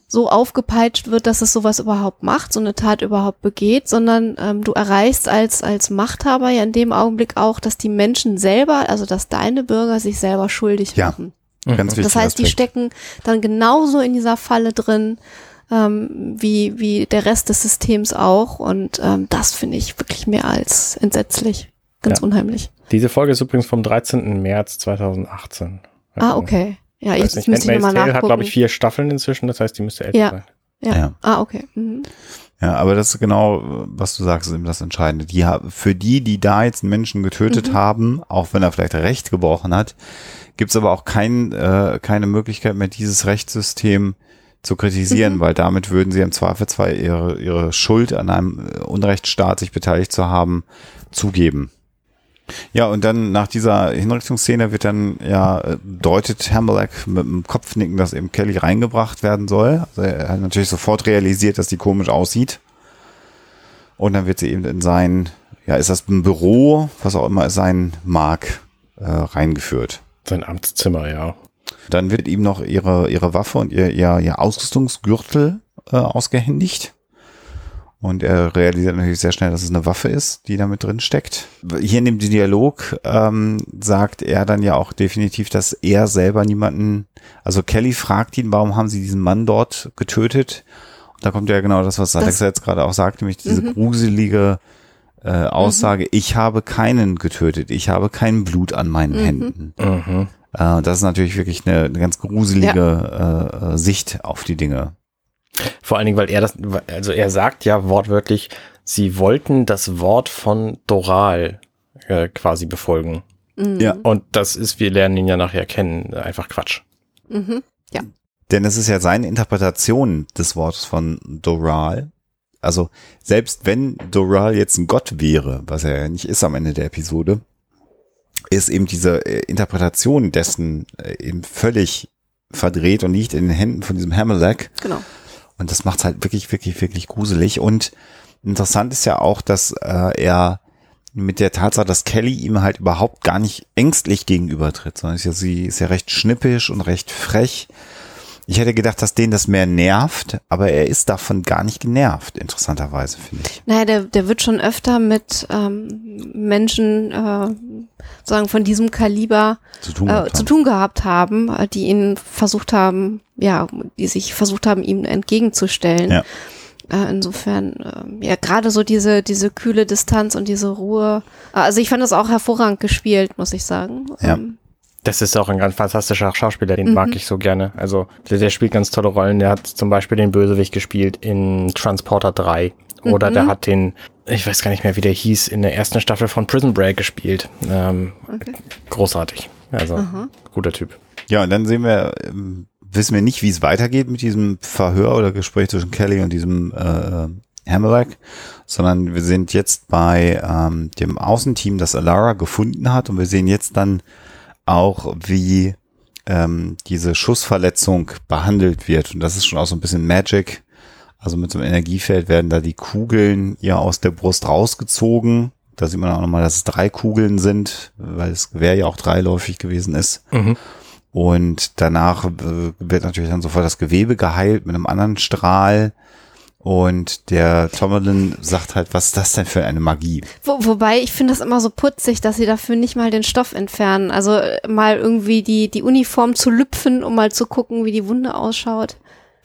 so aufgepeitscht wird, dass es sowas überhaupt macht, so eine Tat überhaupt begeht, sondern ähm, du erreichst als, als Machthaber ja in dem Augenblick auch, dass die Menschen selber, also dass deine Bürger sich selber schuldig ja, machen. Ganz das heißt, die stecken dann genauso in dieser Falle drin, ähm, wie, wie der Rest des Systems auch. Und ähm, das finde ich wirklich mehr als entsetzlich. Ganz ja. unheimlich. Diese Folge ist übrigens vom 13. März 2018. Ah, okay. Ja, jetzt nicht, müsste ich nochmal nachgucken. hat, glaube ich, vier Staffeln inzwischen, das heißt, die müsste älter ja. sein. Ja. ja. Ah, okay. Mhm. Ja, aber das ist genau, was du sagst, ist eben das Entscheidende. Die, für die, die da jetzt einen Menschen getötet mhm. haben, auch wenn er vielleicht Recht gebrochen hat, gibt's aber auch kein, äh, keine Möglichkeit mehr, dieses Rechtssystem zu kritisieren, mhm. weil damit würden sie im Zweifelsfall ihre, ihre Schuld an einem äh, Unrechtsstaat sich beteiligt zu haben, zugeben. Ja, und dann nach dieser Hinrichtungsszene wird dann ja deutet Hammerlack mit dem Kopfnicken, dass eben Kelly reingebracht werden soll. Also er hat natürlich sofort realisiert, dass die komisch aussieht. Und dann wird sie eben in sein, ja, ist das ein Büro, was auch immer es sein mag, äh, reingeführt. Sein Amtszimmer, ja. Dann wird ihm noch ihre, ihre Waffe und ihr, ihr, ihr Ausrüstungsgürtel äh, ausgehändigt. Und er realisiert natürlich sehr schnell, dass es eine Waffe ist, die da mit drin steckt. Hier in dem Dialog ähm, sagt er dann ja auch definitiv, dass er selber niemanden, also Kelly fragt ihn, warum haben sie diesen Mann dort getötet? Und da kommt ja genau das, was das, Alexa jetzt gerade auch sagt, nämlich diese mhm. gruselige äh, Aussage, mhm. ich habe keinen getötet, ich habe kein Blut an meinen mhm. Händen. Mhm. Äh, das ist natürlich wirklich eine, eine ganz gruselige ja. äh, Sicht auf die Dinge. Vor allen Dingen, weil er das, also er sagt ja wortwörtlich, sie wollten das Wort von Doral äh, quasi befolgen. Mhm. Ja. Und das ist, wir lernen ihn ja nachher kennen, einfach Quatsch. Mhm. Ja. Denn es ist ja seine Interpretation des Wortes von Doral. Also selbst wenn Doral jetzt ein Gott wäre, was er ja nicht ist am Ende der Episode, ist eben diese äh, Interpretation dessen äh, eben völlig verdreht und liegt in den Händen von diesem Hammerlack. Genau. Und das macht halt wirklich, wirklich, wirklich gruselig. Und interessant ist ja auch, dass äh, er mit der Tatsache, dass Kelly ihm halt überhaupt gar nicht ängstlich gegenübertritt, sondern ist ja, sie ist ja recht schnippisch und recht frech ich hätte gedacht, dass den das mehr nervt, aber er ist davon gar nicht genervt, interessanterweise, finde ich. Naja, der, der wird schon öfter mit ähm, Menschen äh, sagen von diesem Kaliber zu tun, äh, zu tun gehabt haben, äh, die ihn versucht haben, ja, die sich versucht haben, ihm entgegenzustellen. Ja. Äh, insofern, äh, ja, gerade so diese, diese kühle Distanz und diese Ruhe. Also ich fand das auch hervorragend gespielt, muss ich sagen. Ja. Ähm, das ist auch ein ganz fantastischer Schauspieler, den mhm. mag ich so gerne. Also der, der, spielt ganz tolle Rollen. Der hat zum Beispiel den Bösewicht gespielt in Transporter 3. Oder mhm. der hat den, ich weiß gar nicht mehr, wie der hieß, in der ersten Staffel von Prison Break gespielt. Ähm, okay. Großartig. Also Aha. guter Typ. Ja, und dann sehen wir, ähm, wissen wir nicht, wie es weitergeht mit diesem Verhör oder Gespräch zwischen Kelly und diesem äh, Hammerlack, sondern wir sind jetzt bei ähm, dem Außenteam, das Alara gefunden hat und wir sehen jetzt dann auch, wie ähm, diese Schussverletzung behandelt wird. Und das ist schon auch so ein bisschen Magic. Also mit so einem Energiefeld werden da die Kugeln ihr aus der Brust rausgezogen. Da sieht man auch nochmal, dass es drei Kugeln sind, weil das Gewehr ja auch dreiläufig gewesen ist. Mhm. Und danach äh, wird natürlich dann sofort das Gewebe geheilt mit einem anderen Strahl. Und der Tomlin sagt halt, was ist das denn für eine Magie? Wo, wobei, ich finde das immer so putzig, dass sie dafür nicht mal den Stoff entfernen. Also äh, mal irgendwie die, die Uniform zu lüpfen, um mal zu gucken, wie die Wunde ausschaut.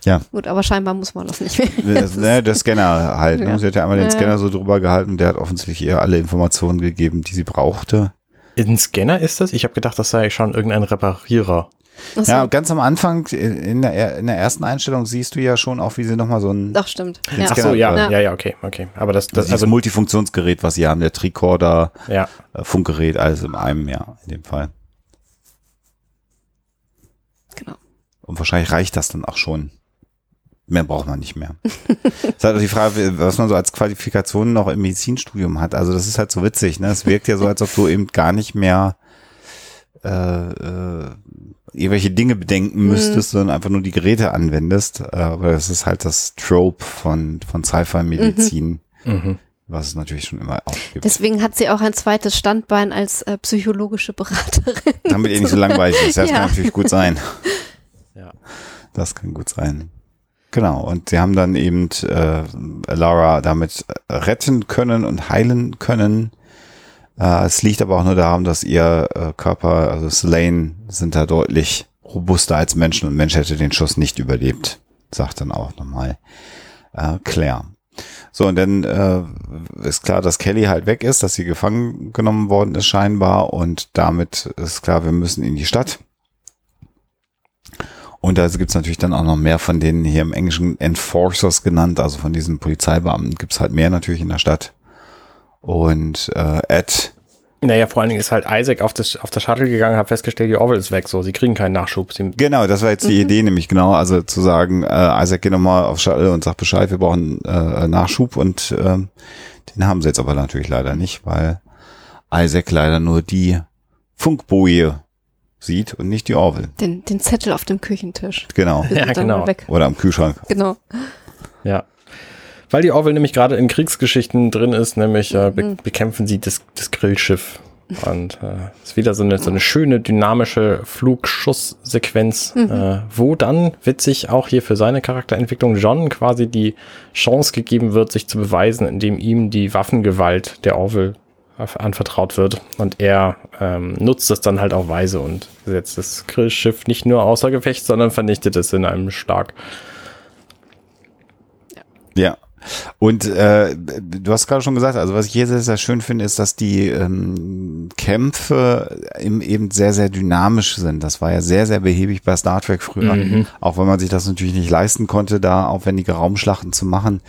Ja. Gut, aber scheinbar muss man das nicht mehr. Das, ne, der Scanner halt. Ne? Ja. Sie hat ja einmal den Scanner so drüber gehalten, der hat offensichtlich ihr alle Informationen gegeben, die sie brauchte. Ein Scanner ist das? Ich habe gedacht, das sei schon irgendein Reparierer. So. Ja, ganz am Anfang in der, in der ersten Einstellung siehst du ja schon auch, wie sie nochmal so ein. Doch, stimmt. Ja. Ach so, ja, ja, ja, okay, okay. Aber das, das also, also Multifunktionsgerät, was sie haben, der Tricorder, ja. Äh, Funkgerät, alles in einem, ja, in dem Fall. Genau. Und wahrscheinlich reicht das dann auch schon. Mehr braucht man nicht mehr. das ist halt auch die Frage, was man so als Qualifikation noch im Medizinstudium hat. Also das ist halt so witzig, ne? Es wirkt ja so, als ob du eben gar nicht mehr äh, äh, irgendwelche Dinge bedenken mhm. müsstest, mhm. sondern einfach nur die Geräte anwendest. Äh, aber das ist halt das Trope von, von Sci-Fi-Medizin. Mhm. mhm. Was es natürlich schon immer auch gibt. Deswegen hat sie auch ein zweites Standbein als äh, psychologische Beraterin. Damit ihr nicht so langweilig ist. Das ja. kann natürlich gut sein. Ja. Das kann gut sein. Genau, und sie haben dann eben äh, Lara damit retten können und heilen können. Äh, es liegt aber auch nur daran, dass ihr äh, Körper, also Slane, sind da deutlich robuster als Menschen und Mensch hätte den Schuss nicht überlebt, sagt dann auch nochmal äh, Claire. So, und dann äh, ist klar, dass Kelly halt weg ist, dass sie gefangen genommen worden ist scheinbar und damit ist klar, wir müssen in die Stadt. Und da gibt's natürlich dann auch noch mehr von denen hier im Englischen Enforcers genannt, also von diesen Polizeibeamten gibt's halt mehr natürlich in der Stadt. Und äh, Ed Naja, vor allen Dingen ist halt Isaac auf das, auf das Shuttle gegangen, hat festgestellt, die Orville ist weg, so, sie kriegen keinen Nachschub. Sie, Genau, das war jetzt die Idee, nämlich genau, also zu sagen, äh, Isaac geh nochmal auf Shuttle und sag Bescheid, wir brauchen äh, Nachschub und ähm, den haben sie jetzt aber natürlich leider nicht, weil Isaac leider nur die Funkboje sieht und nicht die Orville. Den, den Zettel auf dem Küchentisch. Genau. Ja, genau. Oder am Kühlschrank. Genau. ja. Weil die Orville nämlich gerade in Kriegsgeschichten drin ist, nämlich äh, be bekämpfen sie das, das Grillschiff. Und äh, ist wieder so eine, so eine schöne, dynamische Flugschusssequenz, äh, wo dann, witzig, auch hier für seine Charakterentwicklung John quasi die Chance gegeben wird, sich zu beweisen, indem ihm die Waffengewalt der Orville anvertraut wird. Und er ähm, nutzt das dann halt auch weise und setzt das Grillschiff nicht nur außer Gefecht, sondern vernichtet es in einem Schlag. Ja. Und äh, du hast gerade schon gesagt, also was ich hier sehr, sehr schön finde, ist, dass die ähm, Kämpfe im, eben sehr, sehr dynamisch sind. Das war ja sehr, sehr behäbig bei Star Trek früher. Auch wenn man sich das natürlich nicht leisten konnte, da aufwendige Raumschlachten zu machen.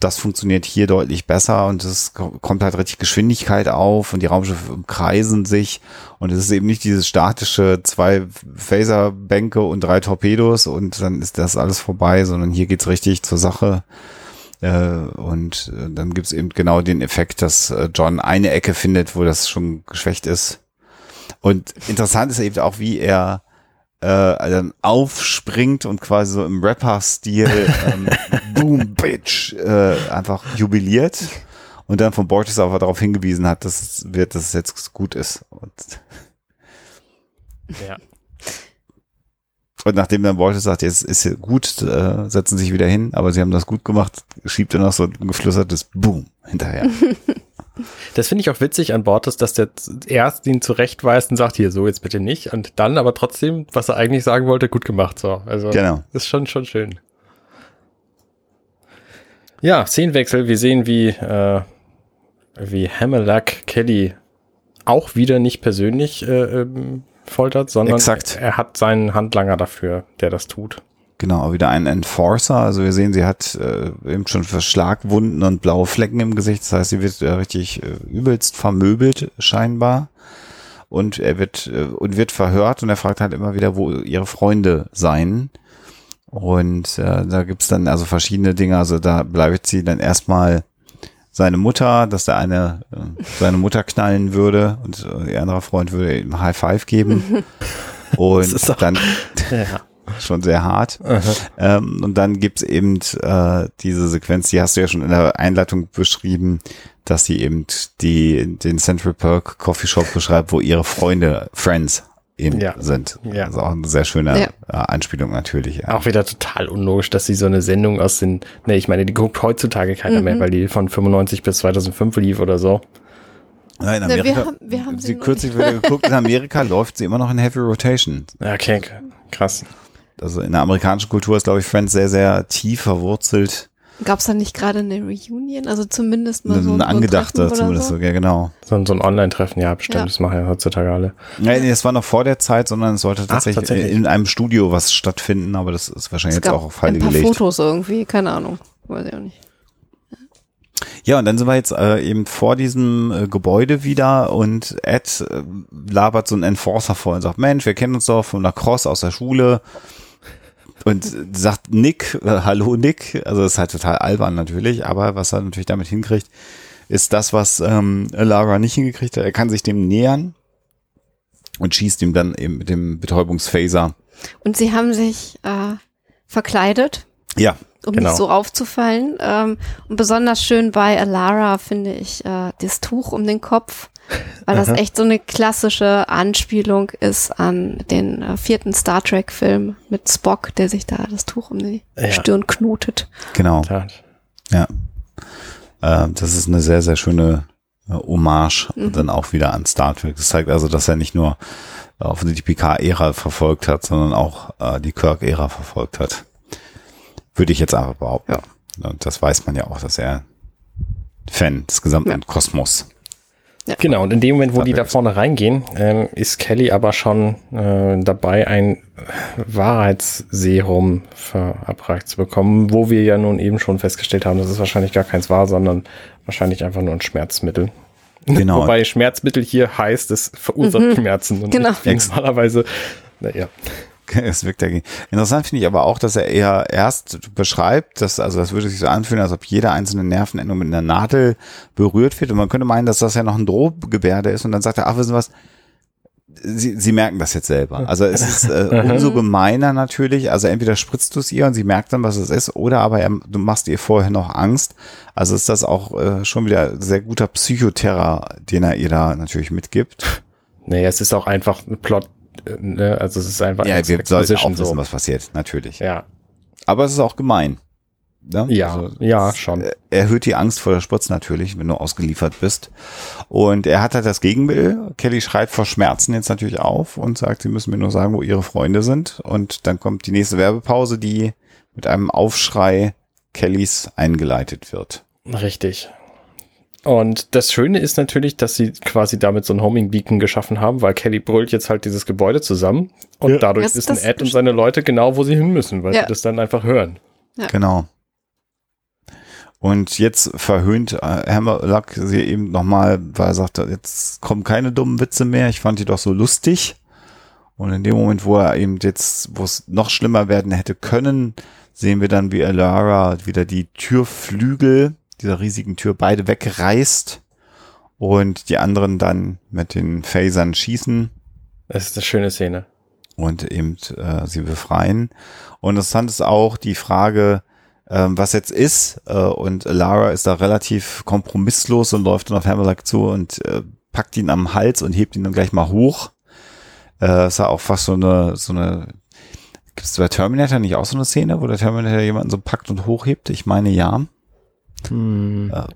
Das funktioniert hier deutlich besser und es ko- kommt halt richtig Geschwindigkeit auf und die Raumschiffe umkreisen sich und es ist eben nicht dieses statische zwei Phaserbänke und drei Torpedos und dann ist das alles vorbei, sondern hier geht's richtig zur Sache. Äh, und äh, dann gibt's eben genau den Effekt, dass äh, John eine Ecke findet, wo das schon geschwächt ist. Und interessant ist eben auch, wie er äh, dann aufspringt und quasi so im Rapper-Stil ähm, Boom, Bitch äh, einfach jubiliert und dann von Borges aber darauf hingewiesen hat, dass es wird, dass es jetzt gut ist. Und, Ja. Und nachdem dann Borges sagt, jetzt ist gut, äh, setzen sich wieder hin, aber sie haben das gut gemacht, schiebt er noch so ein geflüstertes Boom hinterher. Das finde ich auch witzig an Bortes, dass der erst ihn zurechtweist und sagt, hier, so jetzt bitte nicht. Und dann aber trotzdem, was er eigentlich sagen wollte, gut gemacht. So, also Genau. ist schon, schon schön. Ja, Szenenwechsel. Wir sehen, wie, äh, wie Hammerlack Kelly auch wieder nicht persönlich äh, ähm, foltert, sondern Exakt. er hat seinen Handlanger dafür, der das tut. Genau, wieder ein Enforcer. Also wir sehen, sie hat äh, eben schon Verschlagwunden und blaue Flecken im Gesicht. Das heißt, sie wird äh, richtig äh, übelst vermöbelt scheinbar. Und er wird äh, und wird verhört und er fragt halt immer wieder, wo ihre Freunde seien. Und äh, da gibt's dann also verschiedene Dinge. Also da bleibt sie dann erstmal seine Mutter, dass der eine äh, seine Mutter knallen würde und äh, ihr anderer Freund würde ihm High Five geben. Und ist auch- dann Ja. schon sehr hart. Ähm, und dann gibt's eben äh, diese Sequenz, die hast du ja schon in der Einleitung beschrieben, dass sie eben die, den Central Perk Coffee Shop beschreibt, wo ihre Freunde, Friends eben Ja. sind. Ja. Das ist auch eine sehr schöne Ja. äh, Anspielung natürlich. Ja. Auch wieder total unlogisch, dass sie so eine Sendung aus den, ne, ich meine, die guckt heutzutage keiner mehr, weil die von 95 bis 2005 lief oder so. Ja, in Na, wir Amerika, haben- wir haben sie sie kürzlich wieder geguckt, in Amerika läuft sie immer noch in Heavy Rotation. Ja, Okay, krass. Also in der amerikanischen Kultur ist, glaube ich, Friends sehr, sehr tief verwurzelt. Gab es da nicht gerade eine Reunion? Also zumindest mal so Eine ein angedachte oder zumindest, so? so, ja genau. So, ein- so ein Online-Treffen, ja, bestimmt, Ja. das machen ja heutzutage alle. Nein, nee, das war noch vor der Zeit, sondern es sollte tatsächlich, tatsächlich. in einem Studio was stattfinden, aber das ist wahrscheinlich Es jetzt auch auf Halde ein paar gelegt. Fotos irgendwie, keine Ahnung. Weiß ich auch nicht. Ja, und dann sind wir jetzt äh, eben vor diesem äh, Gebäude wieder und Ed äh, labert so einen Enforcer vor und sagt, Mensch, wir kennen uns doch von Lacrosse aus der Schule. Und sagt Nick, äh, hallo Nick, also das ist halt total albern natürlich, aber was er natürlich damit hinkriegt, ist das, was ähm, Lara nicht hingekriegt hat. Er kann sich dem nähern und schießt ihm dann eben mit dem Betäubungsphaser. Und sie haben sich äh, verkleidet, Ja, um Genau. nicht so aufzufallen. Ähm, und besonders schön bei Alara finde ich äh, das Tuch um den Kopf, weil das echt so eine klassische Anspielung ist an den äh, vierten Star Trek Film mit Spock, der sich da das Tuch um die Ja. Stirn knotet. genau. Tat. Ja. Äh, das ist eine sehr, sehr schöne äh, Hommage dann auch wieder an Star Trek. Das zeigt also, dass er nicht nur offensichtlich die PK-Ära verfolgt hat, sondern auch die Kirk-Ära verfolgt hat. Würde ich jetzt einfach behaupten. Und das weiß man ja auch, dass er Fan des gesamten Ja. Kosmos. Genau, und in dem Moment, wo die da vorne reingehen, ähm, ist Kelly aber schon äh, dabei, ein Wahrheitsserum verabreicht zu bekommen, wo wir ja nun eben schon festgestellt haben, dass es wahrscheinlich gar keins war, sondern wahrscheinlich einfach nur ein Schmerzmittel. Genau. Wobei Schmerzmittel hier heißt, es verursacht Schmerzen und Genau. normalerweise. Naja. Es wirkt dagegen. Interessant finde ich aber auch, dass er eher erst beschreibt, dass, also das würde sich so anfühlen, als ob jede einzelne Nervenendung mit einer Nadel berührt wird. Und man könnte meinen, dass das ja noch ein Drohgebärde ist. Und dann sagt er, ach, wissen Sie was? Sie, Sie merken das jetzt selber. Also es ist äh, umso gemeiner natürlich. Also entweder spritzt du es ihr und sie merkt dann, was es ist, oder aber er, du machst ihr vorher noch Angst. Also ist das auch äh, schon wieder sehr guter Psychoterror, den er ihr da natürlich mitgibt. Nee, es ist auch einfach ein Plot, ne? also es ist einfach Ja, wir sollten auch wissen, was passiert, natürlich. Ja, Aber es ist auch gemein. Ne? ja, Also, ja, schon. äh, erhöht die Angst vor der Spritze natürlich, wenn du ausgeliefert bist. Und er hat halt das Gegenmittel. Kelly schreit vor Schmerzen jetzt natürlich auf und sagt, sie müssen mir nur sagen, wo ihre Freunde sind. Und dann kommt die nächste Werbepause, die mit einem Aufschrei Kellys eingeleitet wird. Richtig. Und das Schöne ist natürlich, dass sie quasi damit so ein Homing Beacon geschaffen haben, weil Kelly brüllt jetzt halt dieses Gebäude zusammen und Ja. dadurch Das- wissen das- Ed und seine Leute genau, wo sie hin müssen, weil Ja. sie das dann einfach hören. Genau. Und jetzt verhöhnt äh, Hammerlock sie eben nochmal, weil er sagt, jetzt kommen keine dummen Witze mehr. Ich fand die doch so lustig. Und in dem Moment, wo er eben jetzt, wo es noch schlimmer werden hätte können, sehen wir dann, wie Alara wieder die Türflügel dieser riesigen Tür beide wegreißt und die anderen dann mit den Phasern schießen Das ist eine schöne Szene. und eben äh, sie befreien. Und interessant ist auch die Frage, ähm, was jetzt ist. Äh, und Lara ist da relativ kompromisslos und läuft dann auf Hammerlock zu und äh, packt ihn am Hals und hebt ihn dann gleich mal hoch. Äh, ist ja auch fast so eine, so eine, gibt es bei Terminator nicht auch so eine Szene, wo der Terminator jemanden so packt und hochhebt? Ich meine ja. Hm. Ja.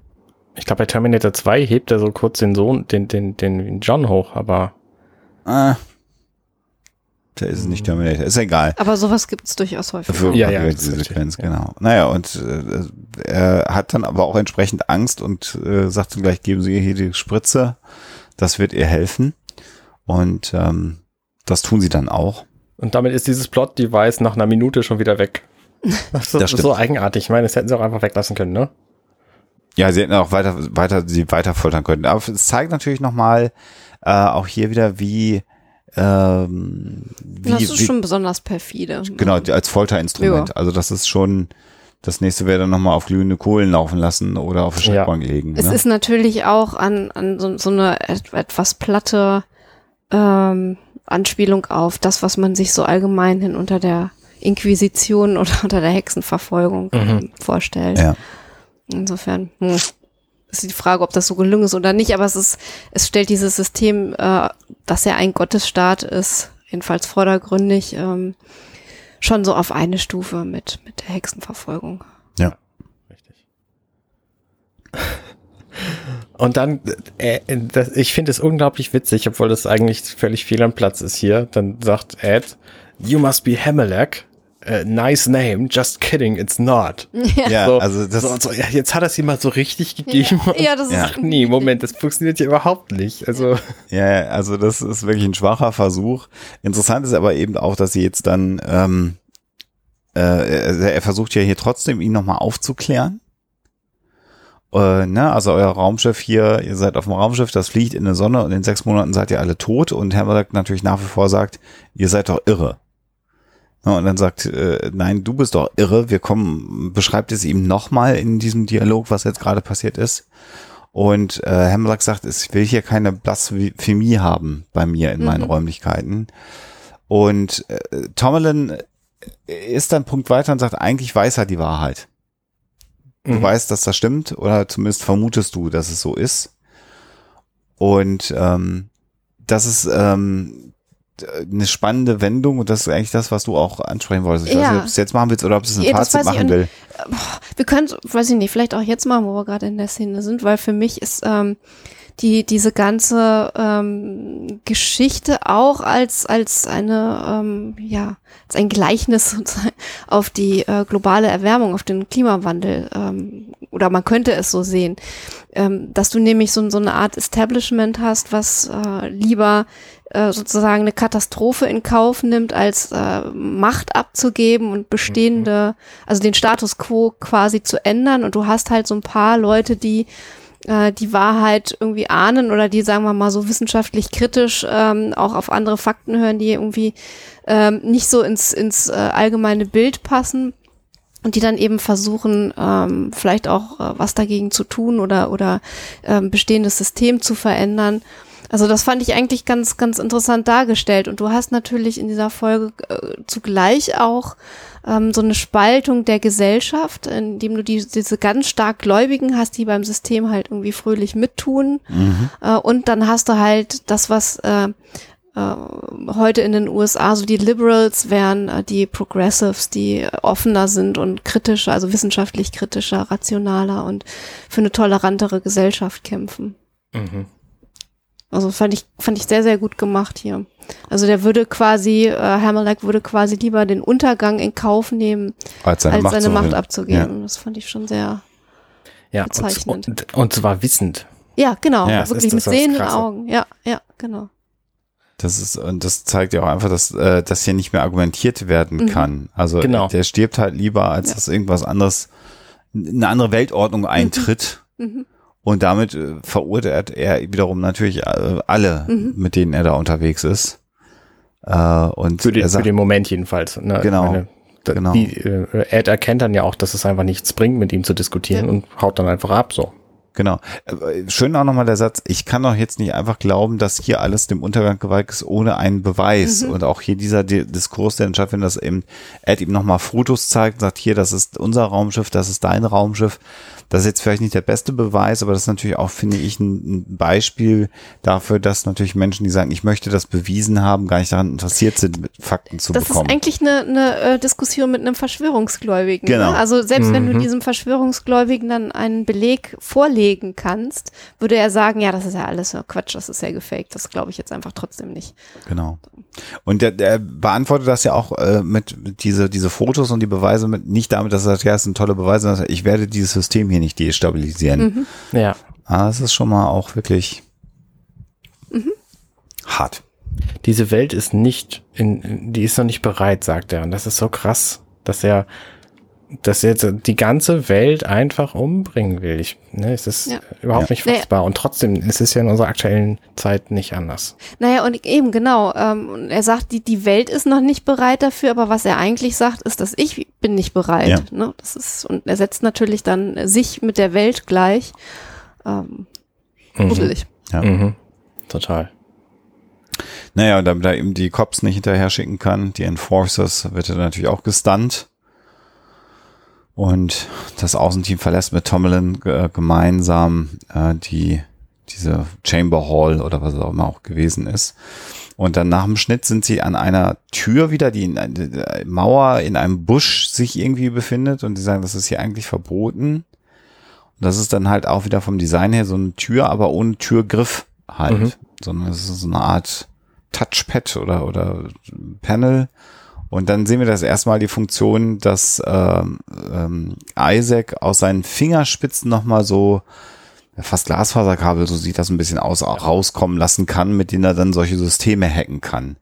Ich glaube, bei Terminator 2 hebt er so kurz den Sohn, den, den, den John hoch, aber Ah, da ist es nicht Terminator, ist egal. Aber sowas gibt es durchaus häufig. Für Ja, ja, ja, ja, diese Sequenz, genau. Naja, und äh, er hat dann aber auch entsprechend Angst und äh, sagt dann gleich, geben Sie ihr hier die Spritze. Das wird ihr helfen. Und ähm, das tun sie dann auch. und damit ist dieses Plot-Device nach einer Minute schon wieder weg. Das ist Das so eigenartig. Ich meine, das hätten sie auch einfach weglassen können, ne? Ja, sie hätten auch weiter, weiter, sie weiter foltern können. Aber es zeigt natürlich nochmal äh, auch hier wieder, wie, ähm, wie, das ist wie schon besonders perfide. genau, als Folterinstrument. Ja. Also das ist schon, das nächste wäre dann nochmal auf glühende Kohlen laufen lassen oder auf eine Ja. Schreckbank legen. Es ne? ist natürlich auch an, an so, so eine et- etwas platte ähm, Anspielung auf das, was man sich so allgemein hin unter der Inquisition oder unter der Hexenverfolgung ähm, vorstellt. Ja. Insofern hm, ist die Frage, ob das so gelungen ist oder nicht, aber es ist, es stellt dieses System, äh, dass er ein Gottesstaat ist, jedenfalls vordergründig, ähm, schon so auf eine Stufe mit, mit der Hexenverfolgung. ja. Richtig. Und dann, äh, das, ich finde es unglaublich witzig, obwohl das eigentlich völlig fehl am Platz ist hier. Dann sagt Ed, you must be Hamelek. Uh, nice name, just kidding, it's not. Ja, so, also das, so, so, ja, jetzt hat ihm mal so richtig gegeben. Ja, das ist Ja. Ach nee, Moment, das funktioniert ja überhaupt nicht. Also, Ja, ja, also das ist wirklich ein schwacher Versuch. Interessant ist aber eben auch, dass sie jetzt dann, ähm, äh, er, er versucht ja hier trotzdem, ihn nochmal aufzuklären. Äh, ne, also euer Raumschiff hier, ihr seid auf dem Raumschiff, das fliegt in der Sonne und in sechs Monaten seid ihr alle tot und Hammerlock natürlich nach wie vor sagt, ihr seid doch irre. Und dann sagt, äh, nein, du bist doch irre. Wir kommen, beschreibt es ihm nochmal in diesem Dialog, was jetzt gerade passiert ist. Und äh, Hammerlock sagt, ich will hier keine Blasphemie haben bei mir in meinen Mhm. Räumlichkeiten. Und äh, Tomlin ist dann Punkt weiter und sagt, eigentlich weiß er die Wahrheit. Du Mhm. weißt, dass das stimmt oder zumindest vermutest du, dass es so ist. Und ähm, das ist ähm, eine spannende Wendung und das ist eigentlich das, was du auch ansprechen wolltest. Ich weiß Ja. nicht, ob du es jetzt machen willst oder ob du es ein Ja, Fazit weiß machen und- will. Wir können, weiß ich nicht, vielleicht auch jetzt machen, wo wir gerade in der Szene sind, weil für mich ist ähm, die diese ganze ähm, Geschichte auch als als eine ähm, ja als ein Gleichnis auf die äh, globale Erwärmung, auf den Klimawandel ähm, oder man könnte es so sehen, ähm, dass du nämlich so, so eine Art Establishment hast, was äh, lieber äh, sozusagen eine Katastrophe in Kauf nimmt, als äh, Macht abzugeben und bestehende, also den Status quo quasi zu ändern. Und du hast halt so ein paar Leute, die äh, die Wahrheit irgendwie ahnen oder die, sagen wir mal, so wissenschaftlich kritisch ähm, auch auf andere Fakten hören, die irgendwie ähm, nicht so ins, ins äh, allgemeine Bild passen und die dann eben versuchen, ähm, vielleicht auch äh, was dagegen zu tun oder, oder ähm, bestehendes System zu verändern. Also das fand ich eigentlich ganz, ganz interessant dargestellt. Und du hast natürlich in dieser Folge äh, zugleich auch ähm, so eine Spaltung der Gesellschaft, indem du die, diese ganz stark Gläubigen hast, die beim System halt irgendwie fröhlich mittun. Mhm. Äh, und dann hast du halt das, was äh, heute in den USA so die Liberals wären äh, die Progressives, die offener sind und kritischer, also wissenschaftlich kritischer, rationaler und für eine tolerantere Gesellschaft kämpfen. Mhm. Also fand ich, fand ich sehr, sehr gut gemacht hier. Also der würde quasi, äh, Hammerlack würde quasi lieber den Untergang in Kauf nehmen, als seine, als Macht, seine Macht abzugeben. Ja. Das fand ich schon sehr ja, bezeichnend. Und, und, und zwar wissend. Ja, genau. Ja, wirklich mit sehenden Augen. Ja, ja, genau. Das ist, und das zeigt ja auch einfach, dass, äh, dass hier nicht mehr argumentiert werden mhm. kann. Also genau. der stirbt halt lieber, als ja. dass irgendwas anderes, eine andere Weltordnung eintritt. Mhm. Mhm. Und damit äh, verurteilt er wiederum natürlich äh, alle, mhm. mit denen er da unterwegs ist. Äh, und für, den, sagt, für den Moment jedenfalls. Ne? Genau. Meine, da, genau. Die, äh, Ed erkennt dann ja auch, dass es einfach nichts bringt, mit ihm zu diskutieren ja. und haut dann einfach ab so. Genau. Äh, schön auch nochmal der Satz, ich kann doch jetzt nicht einfach glauben, dass hier alles dem Untergang geweiht ist, ohne einen Beweis. Mhm. Und auch hier dieser Diskurs, der entscheidet, wenn das eben Ed ihm nochmal Fotos zeigt, sagt hier, das ist unser Raumschiff, das ist dein Raumschiff. Das ist jetzt vielleicht nicht der beste Beweis, aber das ist natürlich auch, finde ich, ein, Beispiel dafür, dass natürlich Menschen, die sagen, ich möchte das bewiesen haben, gar nicht daran interessiert sind, Fakten zu das bekommen. Das ist eigentlich eine, eine äh, Diskussion mit einem Verschwörungsgläubigen. Ne? Genau. Ne? Also selbst mhm. wenn du mhm. diesem Verschwörungsgläubigen dann einen Beleg vorlegen kannst, würde er sagen, ja, das ist ja alles Quatsch, das ist ja gefaked. Das glaube ich jetzt einfach trotzdem nicht. Genau. Und der, der beantwortet das ja auch äh, mit, mit diese, diese Fotos und die Beweise mit, nicht damit, dass er sagt, ja, es sind tolle Beweise, sondern ich werde dieses System hier nicht destabilisieren. Mhm. Ja. Aber das ist schon mal auch wirklich mhm. hart. Diese Welt ist nicht, in, die ist noch nicht bereit, sagt er. Und das ist so krass, dass er dass er jetzt die ganze Welt einfach umbringen will. Ich, ne, es ist ja. überhaupt nicht fassbar. Naja. Und trotzdem ist es ja in unserer aktuellen Zeit nicht anders. Naja, und eben genau. Ähm, er sagt, die, die Welt ist noch nicht bereit dafür, aber was er eigentlich sagt, ist, dass ich bin nicht bereit. Ja. Ne? Das ist, und er setzt natürlich dann sich mit der Welt gleich. Ähm, gruselig. Mhm. Ja. Mhm. Total. Naja, und damit er eben die Cops nicht hinterher schicken kann, die Enforcers, wird er natürlich auch gestunt. Und das Außenteam verlässt mit Tomlin äh, gemeinsam äh, die diese Chamber Hall oder was es auch immer auch gewesen ist. Und dann nach dem Schnitt sind sie an einer Tür wieder, die in einer Mauer in einem Busch sich irgendwie befindet und die sagen, das ist hier eigentlich verboten. Und das ist dann halt auch wieder vom Design her so eine Tür, aber ohne Türgriff halt, mhm. sondern es ist so eine Art Touchpad oder, oder Panel und dann sehen wir das erstmal die Funktion, dass ähm, ähm, Isaac aus seinen Fingerspitzen nochmal so fast Glasfaserkabel, so sieht das ein bisschen aus, auch rauskommen lassen kann, mit denen er dann solche Systeme hacken kann.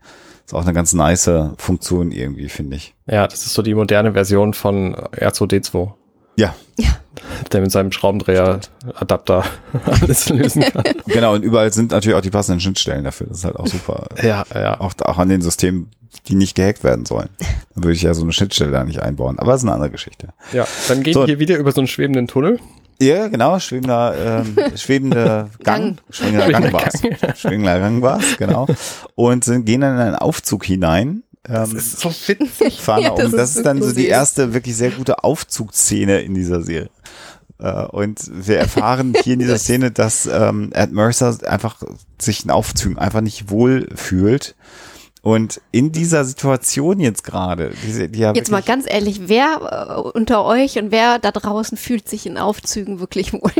Ist auch eine ganz nice Funktion irgendwie, finde ich. Ja, das ist so die moderne Version von R2D2. Ja. Ja. Der mit seinem Schraubendreher-Adapter alles lösen kann. genau, und überall sind natürlich auch die passenden Schnittstellen dafür. Das ist halt auch super. ja, ja. Auch, auch an den Systemen die nicht gehackt werden sollen. Dann würde ich ja so eine Schnittstelle da nicht einbauen. Aber das ist eine andere Geschichte. Ja, dann gehen so. wir hier wieder über so einen schwebenden Tunnel. Ja, genau, schwebender, ähm, schwebende Gang, schwebender Gang war's. Schwebender Gang war's, genau. Und sind, gehen dann in einen Aufzug hinein. Ähm, das ist so witzig. Fahren ja, das, das ist dann so die erste wirklich sehr gute Aufzugszene in dieser Serie. Äh, und wir erfahren hier in dieser Szene, dass ähm, Ed Mercer einfach sich in Aufzügen einfach nicht wohl fühlt und in dieser Situation jetzt gerade, die, die ja jetzt mal ganz ehrlich, wer äh, unter euch und wer da draußen fühlt sich in Aufzügen wirklich wohl?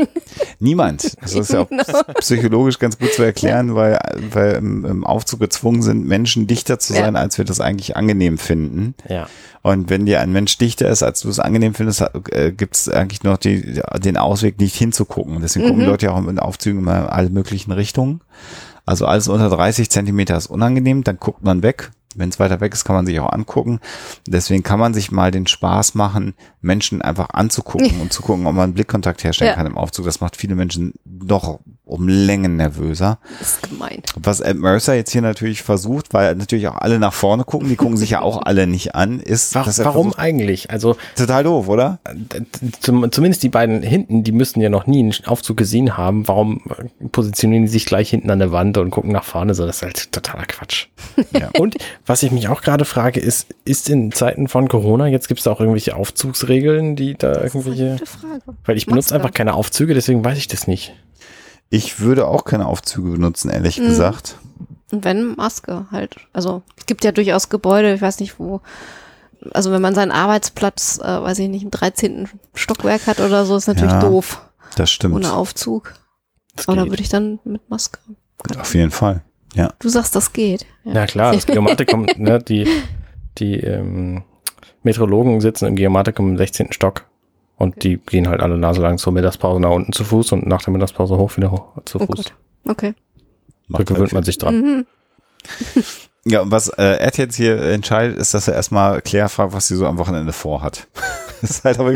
Niemand. Das ist ja auch genau. psychologisch ganz gut zu erklären, weil, weil im, im Aufzug gezwungen sind, Menschen dichter zu sein, ja. als wir das eigentlich angenehm finden. Ja. Und wenn dir ein Mensch dichter ist, als du es angenehm findest, äh, gibt es eigentlich noch die, den Ausweg, nicht hinzugucken. Deswegen mhm. gucken Leute ja auch in Aufzügen immer in alle möglichen Richtungen. Also alles unter 30 Zentimeter ist unangenehm, dann guckt man weg. Wenn es weiter weg ist, kann man sich auch angucken. Deswegen kann man sich mal den Spaß machen, Menschen einfach anzugucken und zu gucken, ob man Blickkontakt herstellen Ja. kann im Aufzug. Das macht viele Menschen noch um Längen nervöser. Das ist gemein. Was Ed Mercer jetzt hier natürlich versucht, weil natürlich auch alle nach vorne gucken, die gucken sich ja auch alle nicht an, ist, er Warum versucht- eigentlich? Also total doof, oder? zumindest die beiden hinten, die müssten ja noch nie einen Aufzug gesehen haben. Warum äh, positionieren die sich gleich hinten an der Wand und gucken nach vorne? So, das ist halt totaler Quatsch. Ja. Und was ich mich auch gerade frage, ist, ist in Zeiten von Corona, jetzt gibt es da auch irgendwelche Aufzugsregeln, die da irgendwelche. Gute Frage. Weil ich benutze einfach keine Aufzüge, deswegen weiß ich das nicht. Ich würde auch keine Aufzüge benutzen, ehrlich Mhm. gesagt. Und wenn Maske halt. Also es gibt ja durchaus Gebäude, ich weiß nicht wo. Also wenn man seinen Arbeitsplatz, äh, weiß ich nicht, im 13. Stockwerk hat oder so, ist natürlich Ja, doof. Das stimmt. Ohne Aufzug. Das Oder geht. würde ich dann mit Maske? Auf jeden Fall. Ja. Du sagst, das geht. Ja klar, das Geomatikum, ne, die, die ähm, Meteorologen sitzen im Geomatikum im 16. Stock und die gehen halt alle Nase lang zur Mittagspause nach unten zu Fuß und nach der Mittagspause hoch wieder hoch zu Oh Fuß. Gott. Okay. Da gewöhnt halt man sich dran. Mhm. Ja, und was äh, Ed jetzt hier entscheidet, ist, dass er erstmal Claire fragt, was sie so am Wochenende vorhat. das ist halt aber,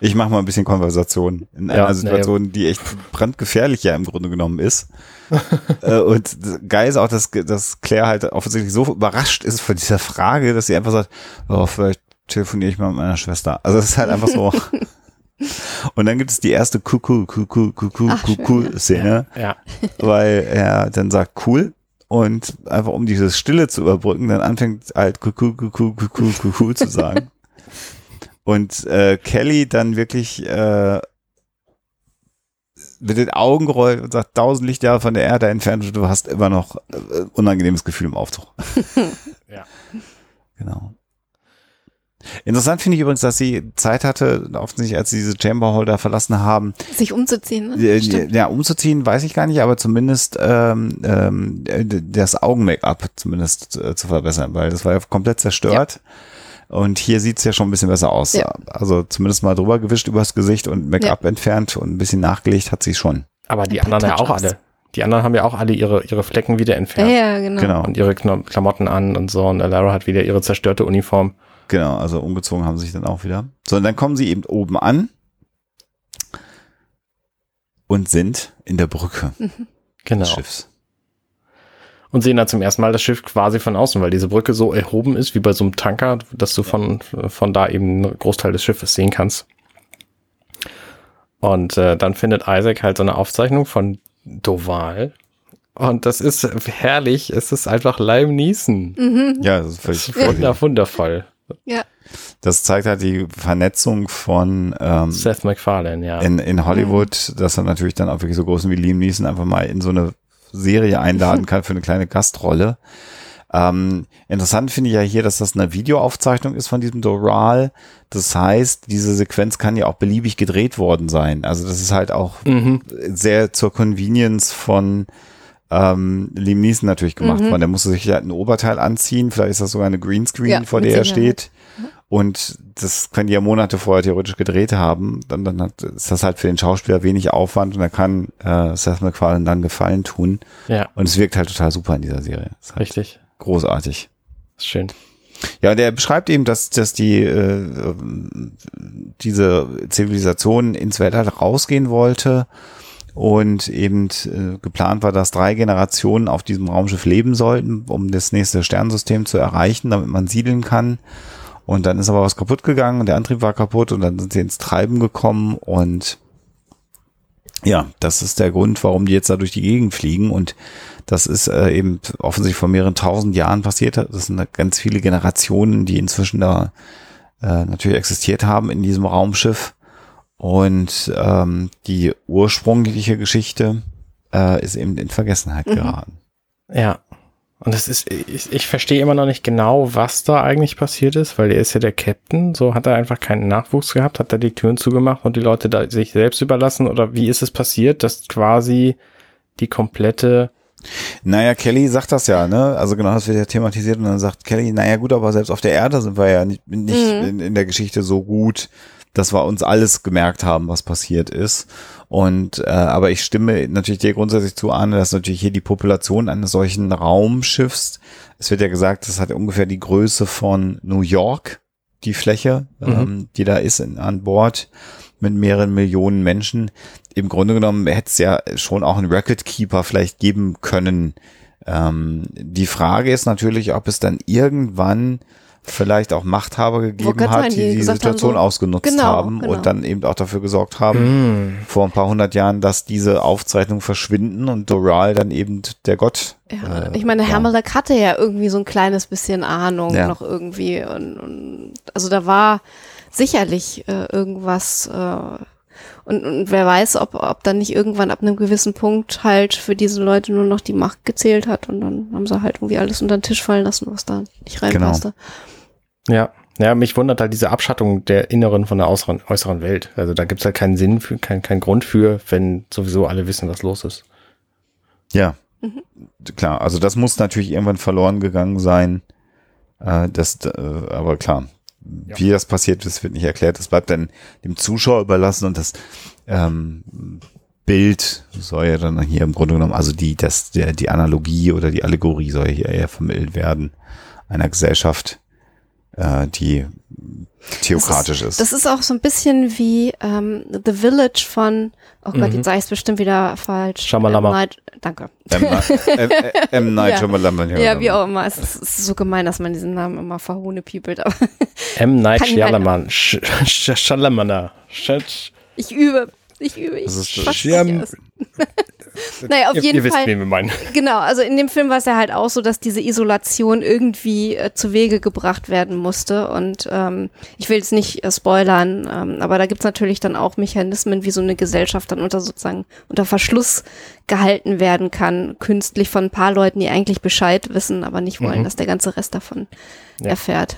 ich mache mal ein bisschen Konversation in Ja, einer Situation, die echt brandgefährlich ja im Grunde genommen ist. äh, und geil ist auch, dass, dass Claire halt offensichtlich so überrascht ist von dieser Frage, dass sie einfach sagt, oh, vielleicht telefoniere ich mal mit meiner Schwester. Also es ist halt einfach so. Und dann gibt es die erste Kuckuck, Kuckuck, Kuckuck, Ach, schön, Kuckuck Szene Ja, weil er dann sagt cool und einfach um diese Stille zu überbrücken, dann anfängt halt kuku kuku kuku kuku zu sagen. Und äh, Kelly dann wirklich äh, mit den Augen gerollt und sagt, tausend Lichtjahre von der Erde entfernt und du hast immer noch äh, unangenehmes Gefühl im Aufzug. Ja. Genau. Interessant finde ich übrigens, dass sie Zeit hatte, offensichtlich als sie diese Chamberholder verlassen haben, Sich umzuziehen, ne? ja, Stimmt. ja, umzuziehen, weiß ich gar nicht, aber zumindest ähm, ähm, äh, das Augen-Make-up zumindest äh, zu verbessern, weil das war ja komplett zerstört. Und hier sieht's ja schon ein bisschen besser aus. Ja. Also zumindest mal drüber gewischt übers Gesicht und Make-up entfernt und ein bisschen nachgelegt hat sie schon. aber die anderen ja auch alle. Die anderen haben ja auch alle ihre, ihre Flecken wieder Ja, entfernt ja, genau. Genau, und ihre Klamotten an und so. Und Lara hat wieder ihre zerstörte Uniform. Genau. Also umgezogen haben sie sich dann auch wieder. So, und dann kommen sie eben oben an und sind in der Brücke Genau. des Schiffs. Und sehen dann zum ersten Mal das Schiff quasi von außen, weil diese Brücke so erhoben ist, wie bei so einem Tanker, dass du von, von da eben einen Großteil des Schiffes sehen kannst. Und äh, dann findet Isaac halt so eine Aufzeichnung von Doval. Und das ist herrlich. Es ist einfach Lime Neeson. Mhm. Ja, das ist völlig Wunder, wundervoll. Ja. Das zeigt halt die Vernetzung von ähm, Seth MacFarlane, ja. in, in Hollywood, dass er natürlich dann auch wirklich so großen wie Liam Neeson einfach mal in so eine Serie einladen kann für eine kleine Gastrolle. Ähm, interessant finde ich ja hier, dass das eine Videoaufzeichnung ist von diesem Doral. Das heißt, diese Sequenz kann ja auch beliebig gedreht worden sein. Also das ist halt auch Mhm. sehr zur Convenience von ähm, Liam Neeson natürlich gemacht Mhm. worden. Der musste sich halt ein Oberteil anziehen. Vielleicht ist das sogar eine Greenscreen, Ja, vor der er steht. Und das können die ja Monate vorher theoretisch gedreht haben. Dann, dann hat, ist das halt für den Schauspieler wenig Aufwand und er kann äh, Seth MacFarlane dann Gefallen tun. Ja, Und es wirkt halt total super in dieser Serie. Ist halt richtig. großartig. Ist schön. Ja, und er beschreibt eben, dass, dass die äh, ähm, diese Zivilisation ins Weltall rausgehen wollte und eben äh, geplant war, dass drei Generationen auf diesem Raumschiff leben sollten, um das nächste Sternensystem zu erreichen, damit man siedeln kann. Und dann ist aber was kaputt gegangen der Antrieb war kaputt und dann sind sie ins Treiben gekommen und ja, das ist der Grund, warum die jetzt da durch die Gegend fliegen und das ist äh, eben offensichtlich vor mehreren tausend Jahren passiert. Das sind ganz viele Generationen, die inzwischen da äh, natürlich existiert haben in diesem Raumschiff. Und ähm, die ursprüngliche Geschichte äh, ist eben in Vergessenheit Mhm. geraten. Ja. Und das ist, ich, ich verstehe immer noch nicht genau, was da eigentlich passiert ist, weil er ist ja der Captain. So hat er einfach keinen Nachwuchs gehabt, hat er die Türen zugemacht und die Leute da sich selbst überlassen? Oder wie ist es passiert, dass quasi die komplette, Naja, Kelly sagt das ja, ne? Also genau, das wird ja thematisiert und dann sagt Kelly, naja gut, aber selbst auf der Erde sind wir ja nicht, nicht Mhm. in, in der Geschichte so gut, dass wir uns alles gemerkt haben, was passiert ist. Und äh, aber ich stimme natürlich dir grundsätzlich zu an, dass natürlich hier die Population eines solchen Raumschiffs, es wird ja gesagt, das hat ungefähr die Größe von New York, die Fläche, Mhm. ähm, die da ist in, an Bord mit mehreren Millionen Menschen. Im Grunde genommen hätte es ja schon auch einen Record Keeper vielleicht geben können. Ähm, die Frage ist natürlich, ob es dann irgendwann vielleicht auch Machthaber gegeben hat, die die die gesagt haben, Situation so- ausgenutzt Genau, haben genau. und dann eben auch dafür gesorgt haben, Hm. vor ein paar hundert Jahren, dass diese Aufzeichnungen verschwinden und Doral dann eben der Gott. Ja, äh, ich meine. Hermelek hatte ja irgendwie so ein kleines bisschen Ahnung Ja. noch irgendwie. Und, und also da war sicherlich äh, irgendwas. Äh, und, und wer weiß, ob, ob dann nicht irgendwann ab einem gewissen Punkt halt für diese Leute nur noch die Macht gezählt hat und dann haben sie halt irgendwie alles unter den Tisch fallen lassen, was da nicht Genau. Ja. Ja, mich wundert halt diese Abschattung der inneren von der äußeren, äußeren Welt. Also da gibt's halt keinen Sinn für, keinen keinen Grund für, wenn sowieso alle wissen, was los ist. Ja, klar. Also das muss natürlich irgendwann verloren gegangen sein. Äh, das, äh, aber klar, wie das passiert ist, wird nicht erklärt. Das bleibt dann dem Zuschauer überlassen und das ähm, Bild soll ja dann hier im Grunde genommen, also die, das, der, die Analogie oder die Allegorie soll hier eher vermittelt werden einer Gesellschaft, äh, die theokratisch ist. Das ist auch so ein bisschen wie ähm, The Village von, oh Gott, jetzt sage ich es bestimmt wieder falsch. Mhm. Shamalama. M. Night, danke. M. Night- M. M. Night Ja. Shyamalan, Ja, wie auch immer. Es ist, es ist so gemein, dass man diesen Namen immer verhohne piepelt, M. Night Shyamalan. Shyamalan. Ich übe. Ich übe. Ich Das ist Shyam-. naja, auf Ihr, jeden ihr wisst, Fall. wen wir meinen. Genau, also in dem Film war es ja halt auch so, dass diese Isolation irgendwie äh, zu Wege gebracht werden musste. Und ähm, ich will jetzt nicht äh, spoilern, ähm, aber da gibt's natürlich dann auch Mechanismen, wie so eine Gesellschaft dann unter sozusagen unter Verschluss gehalten werden kann, künstlich von ein paar Leuten, die eigentlich Bescheid wissen, aber nicht wollen, Mhm. dass der ganze Rest davon Ja. erfährt.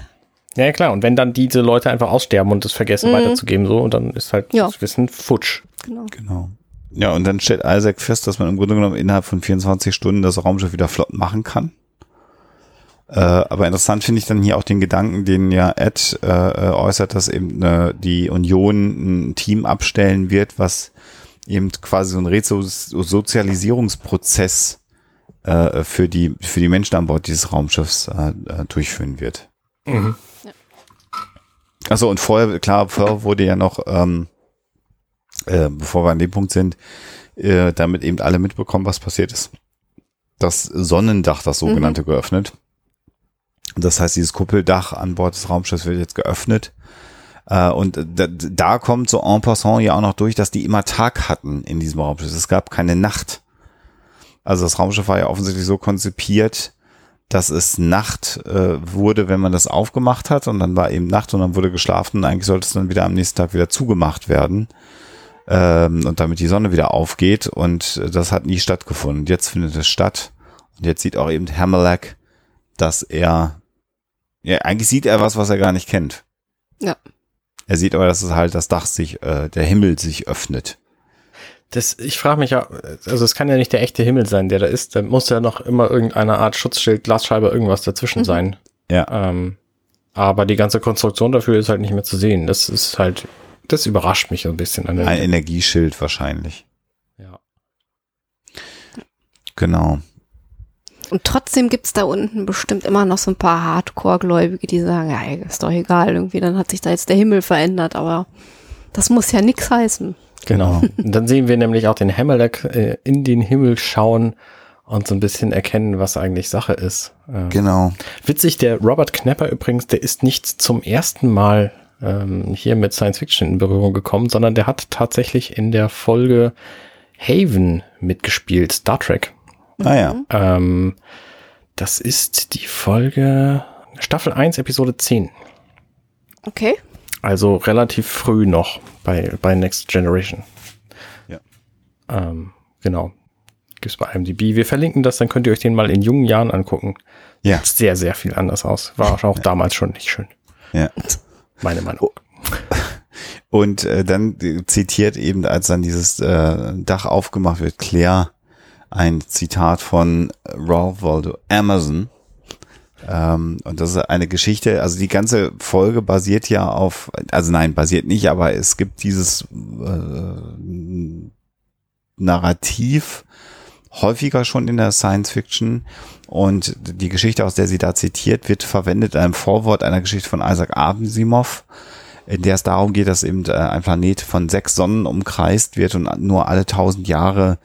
Ja, ja, klar. Und wenn dann diese Leute einfach aussterben und es vergessen Mhm. weiterzugeben, so, und dann ist halt Ja. das Wissen futsch. Genau. Genau. Ja, und dann stellt Isaac fest, dass man im Grunde genommen innerhalb von 24 Stunden das Raumschiff wieder flott machen kann. Äh, aber interessant finde ich dann hier auch den Gedanken, den ja Ed äh, äh, äußert, dass eben äh, die Union ein Team abstellen wird, was eben quasi so einen Resozialisierungsprozess äh, für die für die Menschen an Bord dieses Raumschiffs äh, äh, durchführen wird. Mhm. Also und vorher, klar, vorher wurde ja noch, ähm, äh, bevor wir an dem Punkt sind, äh, damit eben alle mitbekommen, was passiert ist. Das Sonnendach, das sogenannte, geöffnet. Das heißt, dieses Kuppeldach an Bord des Raumschiffs wird jetzt geöffnet. Äh, und da, da kommt so en passant ja auch noch durch, dass die immer Tag hatten in diesem Raumschiff. Es gab keine Nacht. Also das Raumschiff war ja offensichtlich so konzipiert, dass es Nacht äh, wurde, wenn man das aufgemacht hat und dann war eben Nacht und dann wurde geschlafen und eigentlich sollte es dann wieder am nächsten Tag wieder zugemacht werden ähm, und damit die Sonne wieder aufgeht und das hat nie stattgefunden. Jetzt findet es statt und jetzt sieht auch eben Hammerlack, dass er ja eigentlich sieht er was, was er gar nicht kennt. Ja. Er sieht aber, dass es halt das Dach sich, äh, der Himmel sich öffnet. Das, ich frage mich ja, also es kann ja nicht der echte Himmel sein, der da ist. Da muss ja noch immer irgendeine Art Schutzschild, Glasscheibe, irgendwas dazwischen Mhm. sein. Ja. Ähm, aber die ganze Konstruktion dafür ist halt nicht mehr zu sehen. Das ist halt, das überrascht mich so ein bisschen. An der Ein Energieschild wahrscheinlich. ja. Genau. Und trotzdem gibt's da unten bestimmt immer noch so ein paar Hardcore-Gläubige, die sagen, ja, ist doch egal, irgendwie, dann hat sich da jetzt der Himmel verändert, aber das muss ja nix heißen. Genau. Und dann sehen wir nämlich auch den Hammerlack äh, in den Himmel schauen und so ein bisschen erkennen, was eigentlich Sache ist. Äh, Genau. Witzig, der Robert Knapper übrigens, der ist nicht zum ersten Mal ähm, hier mit Science Fiction in Berührung gekommen, sondern der hat tatsächlich in der Folge Haven mitgespielt, Star Trek. Ah ja. Ähm, das ist die Folge Staffel 1, Episode 10. Okay. Also relativ früh noch bei, bei Next Generation. Ja. Ähm, genau. Gibt's bei IMDb. Wir verlinken das, dann könnt ihr euch den mal in jungen Jahren angucken. Ja. Sieht sehr, sehr viel anders aus. War auch damals schon nicht schön. Ja. Meine Meinung. Und äh, dann zitiert eben, als dann dieses äh, Dach aufgemacht wird, Claire ein Zitat von Ralph Waldo Emerson. Ähm, und das ist eine Geschichte, also die ganze Folge basiert ja auf, also nein, basiert nicht, aber es gibt dieses äh, Narrativ häufiger schon in der Science Fiction und die Geschichte, aus der sie da zitiert, wird verwendet in einem Vorwort einer Geschichte von Isaac Asimov, in der es darum geht, dass eben äh, ein Planet von sechs Sonnen umkreist wird und nur alle tausend Jahre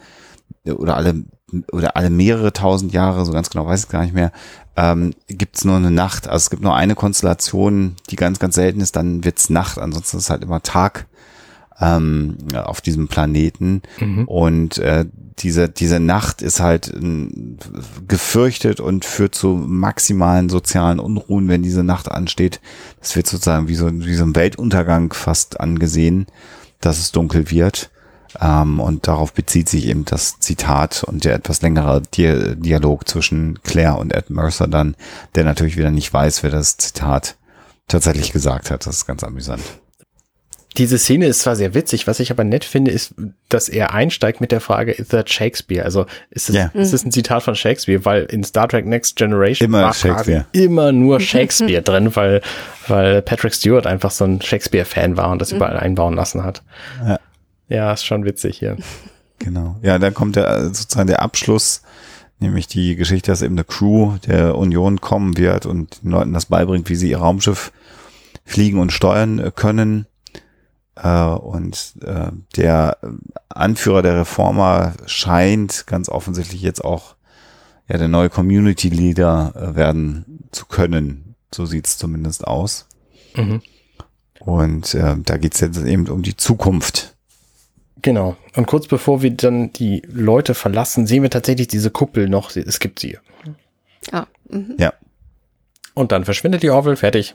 oder alle oder alle mehrere tausend Jahre, so ganz genau weiß ich gar nicht mehr, ähm, gibt es nur eine Nacht. Also es gibt nur eine Konstellation, die ganz, ganz selten ist, dann wird's Nacht, ansonsten ist es halt immer Tag ähm, auf diesem Planeten. Mhm. Und äh, diese, diese Nacht ist halt äh, gefürchtet und führt zu maximalen sozialen Unruhen, wenn diese Nacht ansteht. Das wird sozusagen wie so, wie so ein Weltuntergang fast angesehen, dass es dunkel wird. Ähm, und darauf bezieht sich eben das Zitat und der etwas längere Di Dialog zwischen Claire und Ed Mercer dann, der natürlich wieder nicht weiß, wer das Zitat tatsächlich gesagt hat. Das ist ganz amüsant. Diese Szene ist zwar sehr witzig, was ich aber nett finde, ist, dass er einsteigt mit der Frage, is that Shakespeare? Also ist es, yeah. ist es ein Zitat von Shakespeare? Weil in Star Trek Next Generation immer war Shakespeare. immer nur Shakespeare drin, weil, weil Patrick Stewart einfach so ein Shakespeare-Fan war und das überall einbauen lassen hat. Ja. Ja, ist schon witzig hier. Genau. Ja, dann kommt der, sozusagen der Abschluss, nämlich die Geschichte, dass eben eine Crew der Union kommen wird und den Leuten das beibringt, wie sie ihr Raumschiff fliegen und steuern äh, können. Äh, und äh, der Anführer der Reformer scheint ganz offensichtlich jetzt auch ja der neue Community Leader werden zu können. So sieht's zumindest aus. Mhm. Und äh, da geht's jetzt eben um die Zukunft Genau. Und kurz bevor wir dann die Leute verlassen, sehen wir tatsächlich diese Kuppel noch. Es gibt sie. Ah, mhm. Ja. Und dann verschwindet die Orville, fertig.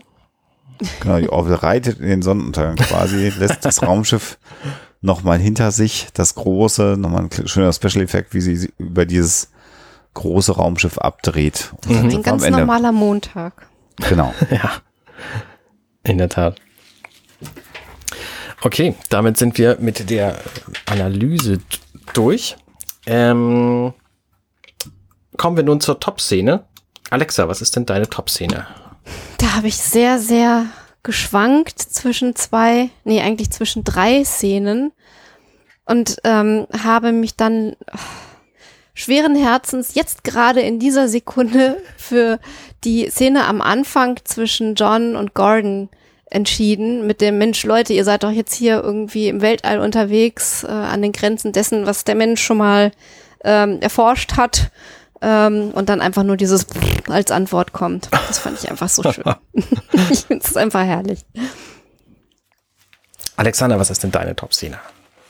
Genau, die Orville reitet in den Sonnenuntergang quasi, lässt das Raumschiff nochmal hinter sich, das große, nochmal ein schöner Special-Effekt, wie sie über dieses große Raumschiff abdreht. Mhm. Ein ganz normaler Montag. Genau. ja. In der Tat. Okay, damit sind wir mit der Analyse durch. Ähm, kommen wir nun zur Top-Szene. Alexa, was ist denn deine Top-Szene? Da habe ich sehr, sehr geschwankt zwischen zwei, nee, eigentlich zwischen drei Szenen und ähm, habe mich dann schweren Herzens jetzt gerade in dieser Sekunde für die Szene am Anfang zwischen John und Gordon entschieden mit dem Mensch, Leute, ihr seid doch jetzt hier irgendwie im Weltall unterwegs, äh, an den Grenzen dessen, was der Mensch schon mal ähm, erforscht hat. Ähm, und dann einfach nur dieses als Antwort kommt. Das fand ich einfach so schön. ich finde es einfach herrlich. Alexander, was ist denn deine Top-Szene?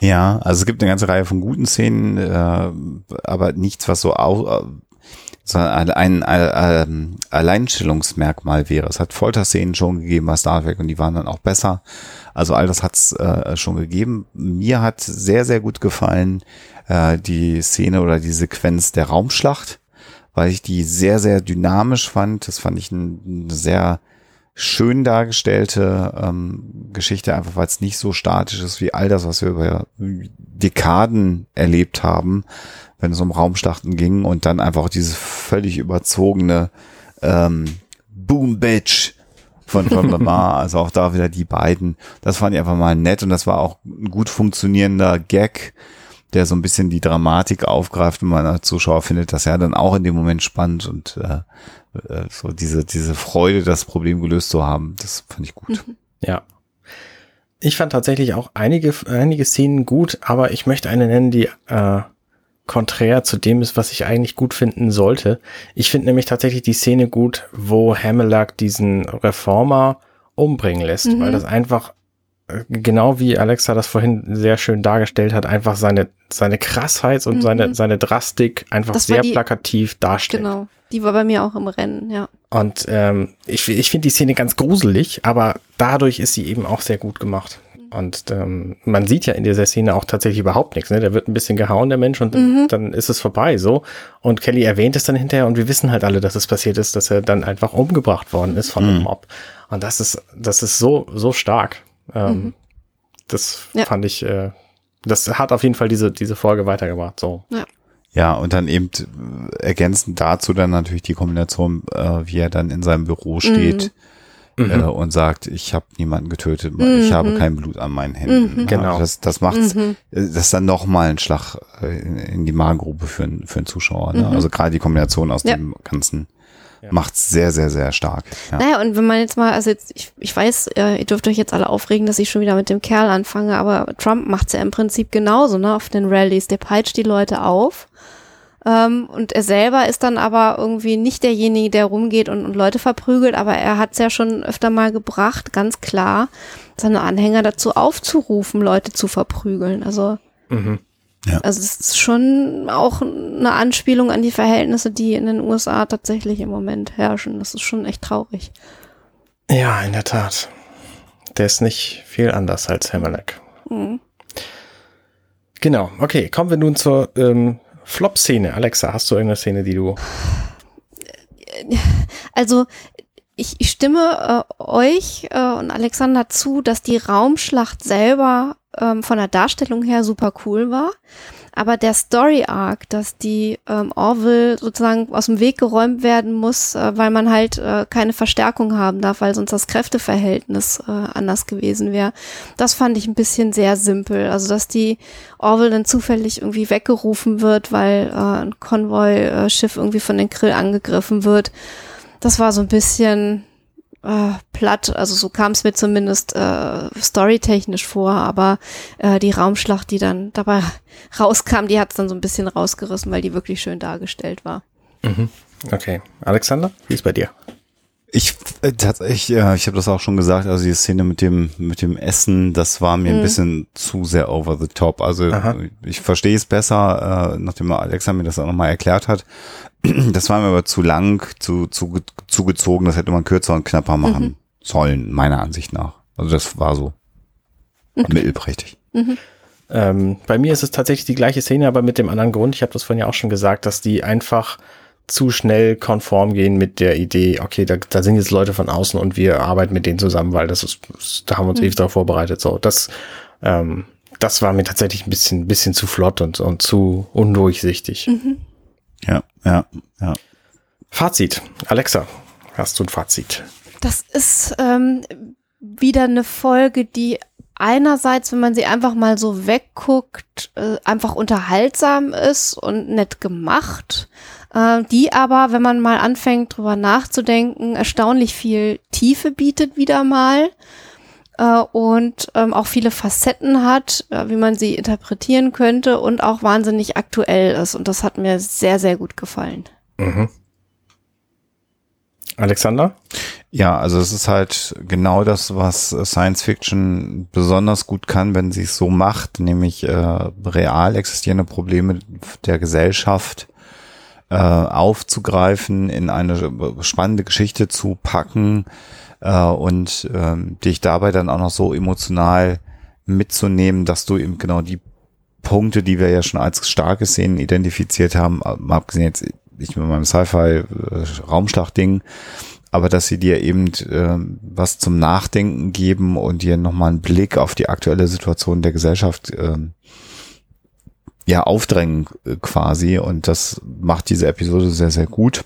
Ja, also es gibt eine ganze Reihe von guten Szenen, äh, aber nichts, was so au ein, ein, ein Alleinstellungsmerkmal wäre. Es hat Folterszenen schon gegeben bei Star Trek und die waren dann auch besser. Also all das hat's äh, schon gegeben. Mir hat sehr, sehr gut gefallen äh, die Szene oder die Sequenz der Raumschlacht, weil ich die sehr, sehr dynamisch fand. Das fand ich ein, eine sehr schön dargestellte ähm, Geschichte, einfach weil es nicht so statisch ist wie all das, was wir über Dekaden erlebt haben, wenn es um Raumschlachten ging und dann einfach auch dieses völlig überzogene ähm, Boom Bitch von, von Lamar, also auch da wieder die beiden. Das fand ich einfach mal nett und das war auch ein gut funktionierender Gag, der so ein bisschen die Dramatik aufgreift und man als Zuschauer findet das ja dann auch in dem Moment spannend und äh, äh, so diese, diese Freude, das Problem gelöst zu haben, das fand ich gut. Mhm. Ja. Ich fand tatsächlich auch einige, einige Szenen gut, aber ich möchte eine nennen, die äh, konträr zu dem ist, was ich eigentlich gut finden sollte. Ich finde nämlich tatsächlich die Szene gut, wo Hamelock diesen Reformer umbringen lässt, mhm. weil das einfach äh, genau wie Alexa das vorhin sehr schön dargestellt hat, einfach seine seine Krassheit und mhm. seine seine Drastik einfach das sehr die, plakativ darstellt. Genau, die war bei mir auch im Rennen, ja. Und ähm, ich ich finde die Szene ganz gruselig, aber dadurch ist sie eben auch sehr gut gemacht. Und ähm, man sieht ja in dieser Szene auch tatsächlich überhaupt nichts. Ne? Der wird ein bisschen gehauen, der Mensch, und mhm. dann ist es vorbei so. Und Kelly erwähnt es dann hinterher und wir wissen halt alle, dass es passiert ist, dass er dann einfach umgebracht worden ist von mhm. einem Mob. Und das ist, das ist so, so stark. Ähm, mhm. Das ja. fand ich, äh, das hat auf jeden Fall diese, diese Folge weitergebracht. So. Ja. Ja, und dann eben ergänzend dazu dann natürlich die Kombination, äh, wie er dann in seinem Büro steht. Mhm mhm. äh, und sagt, ich habe niemanden getötet, mhm. ich habe kein Blut an meinen Händen. Mhm. Genau. Das, das macht mhm. das ist dann nochmal ein Schlag äh, in, in, die Magengrube für, für einen Zuschauer. Ne? Mhm. Also gerade die Kombination aus ja. dem ganzen ja. macht's sehr, sehr, sehr stark. Ja. Naja, und wenn man jetzt mal, also jetzt, ich, ich weiß, ihr dürft euch jetzt alle aufregen, dass ich schon wieder mit dem Kerl anfange, aber Trump macht's ja im Prinzip genauso, ne, auf den Rallyes. Der peitscht die Leute auf. Ähm, und er selber ist dann aber irgendwie nicht derjenige, der rumgeht und, und Leute verprügelt, aber er hat's ja schon öfter mal gebracht, ganz klar, seine Anhänger dazu aufzurufen, Leute zu verprügeln. Also mhm. Ja. Also es ist schon auch eine Anspielung an die Verhältnisse, die in den USA tatsächlich im Moment herrschen. Das ist schon echt traurig. Ja, in der Tat. Der ist nicht viel anders als Hammerlack. Mhm. Genau, okay, kommen wir nun zur ähm, Flop-Szene. Alexa, hast du irgendeine Szene, die du... Also ich, ich stimme äh, euch äh, und Alexander zu, dass die Raumschlacht selber ähm, von der Darstellung her super cool war. Aber der Story Arc, dass die ähm, Orville sozusagen aus dem Weg geräumt werden muss, äh, weil man halt äh, keine Verstärkung haben darf, weil sonst das Kräfteverhältnis äh, anders gewesen wäre, das fand ich ein bisschen sehr simpel. Also dass die Orville dann zufällig irgendwie weggerufen wird, weil äh, ein Konvoi-Schiff irgendwie von den Krill angegriffen wird. Das war so ein bisschen, äh, platt. Also so kam es mir zumindest äh, storytechnisch vor, aber äh, die Raumschlacht, die dann dabei rauskam, die hat es dann so ein bisschen rausgerissen, weil die wirklich schön dargestellt war. Mhm. Okay. Alexander, wie ist bei dir? Ich äh, tatsächlich, ja, ich habe das auch schon gesagt, also die Szene mit dem mit dem Essen, das war mir mhm. ein bisschen zu sehr over the top. Also Aha. ich verstehe es besser, äh, nachdem Alexa mir das auch nochmal erklärt hat. Das war mir aber zu lang, zu, zu, zu gezogen, das hätte man kürzer und knapper machen mhm. sollen, meiner Ansicht nach. Also das war so okay. mittelprächtig. Mhm. Ähm, bei mir ist es tatsächlich die gleiche Szene, aber mit dem anderen Grund. Ich habe das vorhin ja auch schon gesagt, dass die einfach zu schnell konform gehen mit der Idee, okay, da, da sind jetzt Leute von außen und wir arbeiten mit denen zusammen, weil das ist, da haben wir uns mhm. ewig darauf vorbereitet. So, das, ähm, das war mir tatsächlich ein bisschen, bisschen zu flott und, und zu undurchsichtig. Mhm. Ja, ja, ja. Fazit. Alexa, hast du ein Fazit? Das ist ähm, wieder eine Folge, die einerseits, wenn man sie einfach mal so wegguckt, äh, einfach unterhaltsam ist und nett gemacht, äh, die aber, wenn man mal anfängt drüber nachzudenken, erstaunlich viel Tiefe bietet wieder mal äh, und ähm, auch viele Facetten hat, äh, wie man sie interpretieren könnte und auch wahnsinnig aktuell ist. Und das hat mir sehr, sehr gut gefallen. Mhm. Alexander? Ja, also es ist halt genau das, was Science Fiction besonders gut kann, wenn sie es so macht, nämlich äh, real existierende Probleme der Gesellschaft äh, aufzugreifen, in eine spannende Geschichte zu packen, äh, und ähm, dich dabei dann auch noch so emotional mitzunehmen, dass du eben genau die Punkte, die wir ja schon als starke Szenen identifiziert haben, mal abgesehen jetzt nicht mit meinem Sci-Fi-Raumschlacht-Ding, aber dass sie dir eben äh, was zum Nachdenken geben und dir nochmal einen Blick auf die aktuelle Situation der Gesellschaft äh, ja aufdrängen äh, quasi und das macht diese Episode sehr, sehr gut.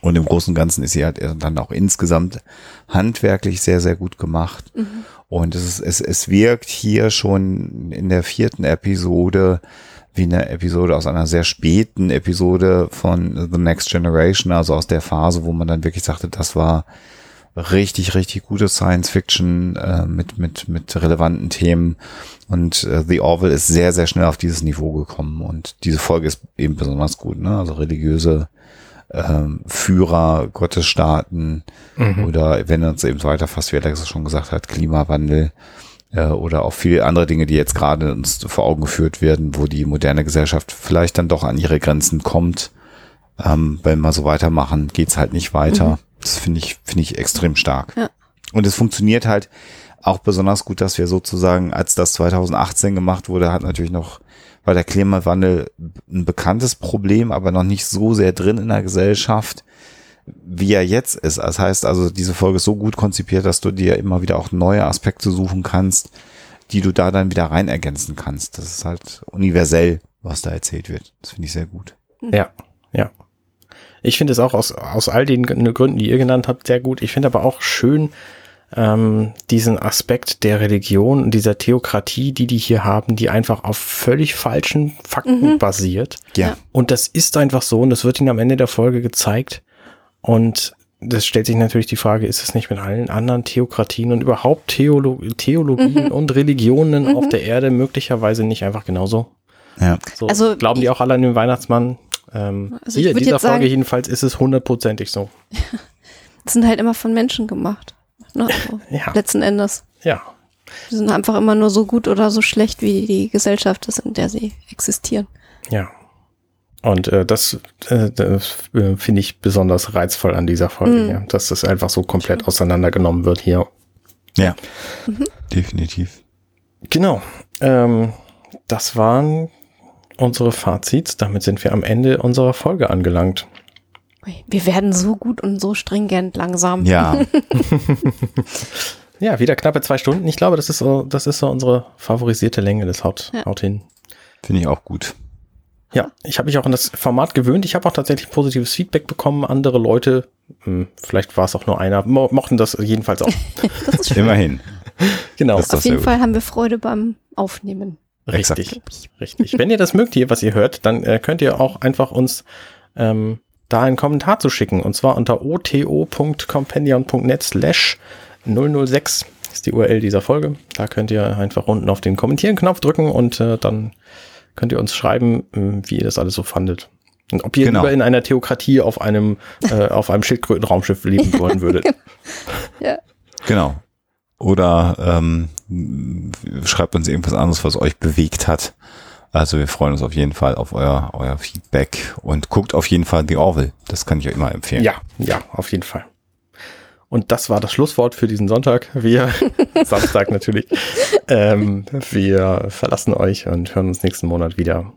Und im Großen und Ganzen ist sie halt dann auch insgesamt handwerklich sehr, sehr gut gemacht. Mhm. Und es, ist, es, es wirkt hier schon in der vierten Episode wie eine Episode aus einer sehr späten Episode von The Next Generation, also aus der Phase, wo man dann wirklich sagte, das war richtig, richtig gute Science Fiction äh, mit, mit, mit relevanten Themen. Und äh, The Orville ist sehr, sehr schnell auf dieses Niveau gekommen. Und diese Folge ist eben besonders gut, ne? Also religiöse ähm, Führer, Gottesstaaten mhm. oder wenn uns eben weiterfasst, wie Alex schon gesagt hat, Klimawandel äh, oder auch viele andere Dinge, die jetzt gerade uns vor Augen geführt werden, wo die moderne Gesellschaft vielleicht dann doch an ihre Grenzen kommt. Ähm, wenn wir so weitermachen, geht's halt nicht weiter. Mhm. Das finde ich, finde ich extrem stark. Ja. Und es funktioniert halt auch besonders gut, dass wir sozusagen, als das 2018 gemacht wurde, hat natürlich noch war der Klimawandel ein bekanntes Problem, aber noch nicht so sehr drin in der Gesellschaft, wie er jetzt ist. Das heißt also, diese Folge ist so gut konzipiert, dass du dir immer wieder auch neue Aspekte suchen kannst, die du da dann wieder rein ergänzen kannst. Das ist halt universell, was da erzählt wird. Das finde ich sehr gut. Ja, ja. Ich finde es auch aus, aus all den Gründen, die ihr genannt habt, sehr gut. Ich finde aber auch schön ähm, diesen Aspekt der Religion und dieser Theokratie, die die hier haben, die einfach auf völlig falschen Fakten Mhm. basiert. Ja. Und das ist einfach so und das wird ihnen am Ende der Folge gezeigt. Und das stellt sich natürlich die Frage, ist es nicht mit allen anderen Theokratien und überhaupt Theolo Theologien und Religionen auf der Erde möglicherweise nicht einfach genauso? Ja. So, Also, glauben die auch alle an den Weihnachtsmann? Ähm, Also ich hier in dieser jetzt sagen- Folge jedenfalls ist es hundertprozentig so. Das sind halt immer von Menschen gemacht. Ne? So, Ja. Letzten Endes. Ja, Die sind einfach immer nur so gut oder so schlecht, wie die Gesellschaft ist, in der sie existieren. ja. Und äh, das, äh, das äh, finde ich besonders reizvoll an dieser Folge, Mhm. ja, dass das einfach so komplett auseinandergenommen wird hier. Ja. Definitiv. Genau. Ähm, das waren unsere Fazits. Damit sind wir am Ende unserer Folge angelangt. Wir werden so gut und so stringent langsam. Ja. Ja, wieder knappe zwei Stunden. Ich glaube, das ist so, das ist so unsere favorisierte Länge. Das haut, Ja. haut hin. Finde ich auch gut. Ja, ich habe mich auch an das Format gewöhnt. Ich habe auch tatsächlich positives Feedback bekommen. Andere Leute, hm, vielleicht war es auch nur einer, mo mochten das jedenfalls auch. Das ist schön. Immerhin. genau, Das ist doch Auf jeden gut. Fall haben wir Freude beim Aufnehmen. Richtig, Exakt. richtig. Wenn ihr das mögt hier, was ihr hört, dann äh, könnt ihr auch einfach uns ähm, da einen Kommentar zu schicken. Und zwar unter oto.companion.net slash 006 ist die URL dieser Folge. Da könnt ihr einfach unten auf den Kommentieren-Knopf drücken und äh, dann könnt ihr uns schreiben, ähm, wie ihr das alles so fandet. Und ob ihr Genau. lieber in einer Theokratie auf einem, äh, auf einem Schildkrötenraumschiff leben wollen würdet. Ja. Genau. Oder ähm, schreibt uns irgendwas anderes, was euch bewegt hat. Also wir freuen uns auf jeden Fall auf euer, euer Feedback und guckt auf jeden Fall The Orville. Das kann ich euch immer empfehlen. Ja, ja, auf jeden Fall. Und das war das Schlusswort für diesen Sonntag. Wir, Samstag natürlich. Ähm, wir verlassen euch und hören uns nächsten Monat wieder.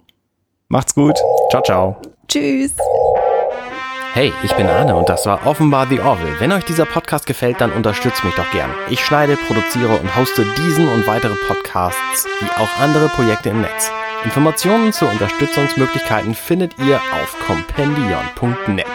Macht's gut. Ciao, ciao. Tschüss. Hey, ich bin Arne und das war offenbar The Orville. Wenn euch dieser Podcast gefällt, dann unterstützt mich doch gern. Ich schneide, produziere und hoste diesen und weitere Podcasts wie auch andere Projekte im Netz. Informationen zu Unterstützungsmöglichkeiten findet ihr auf compendion.net.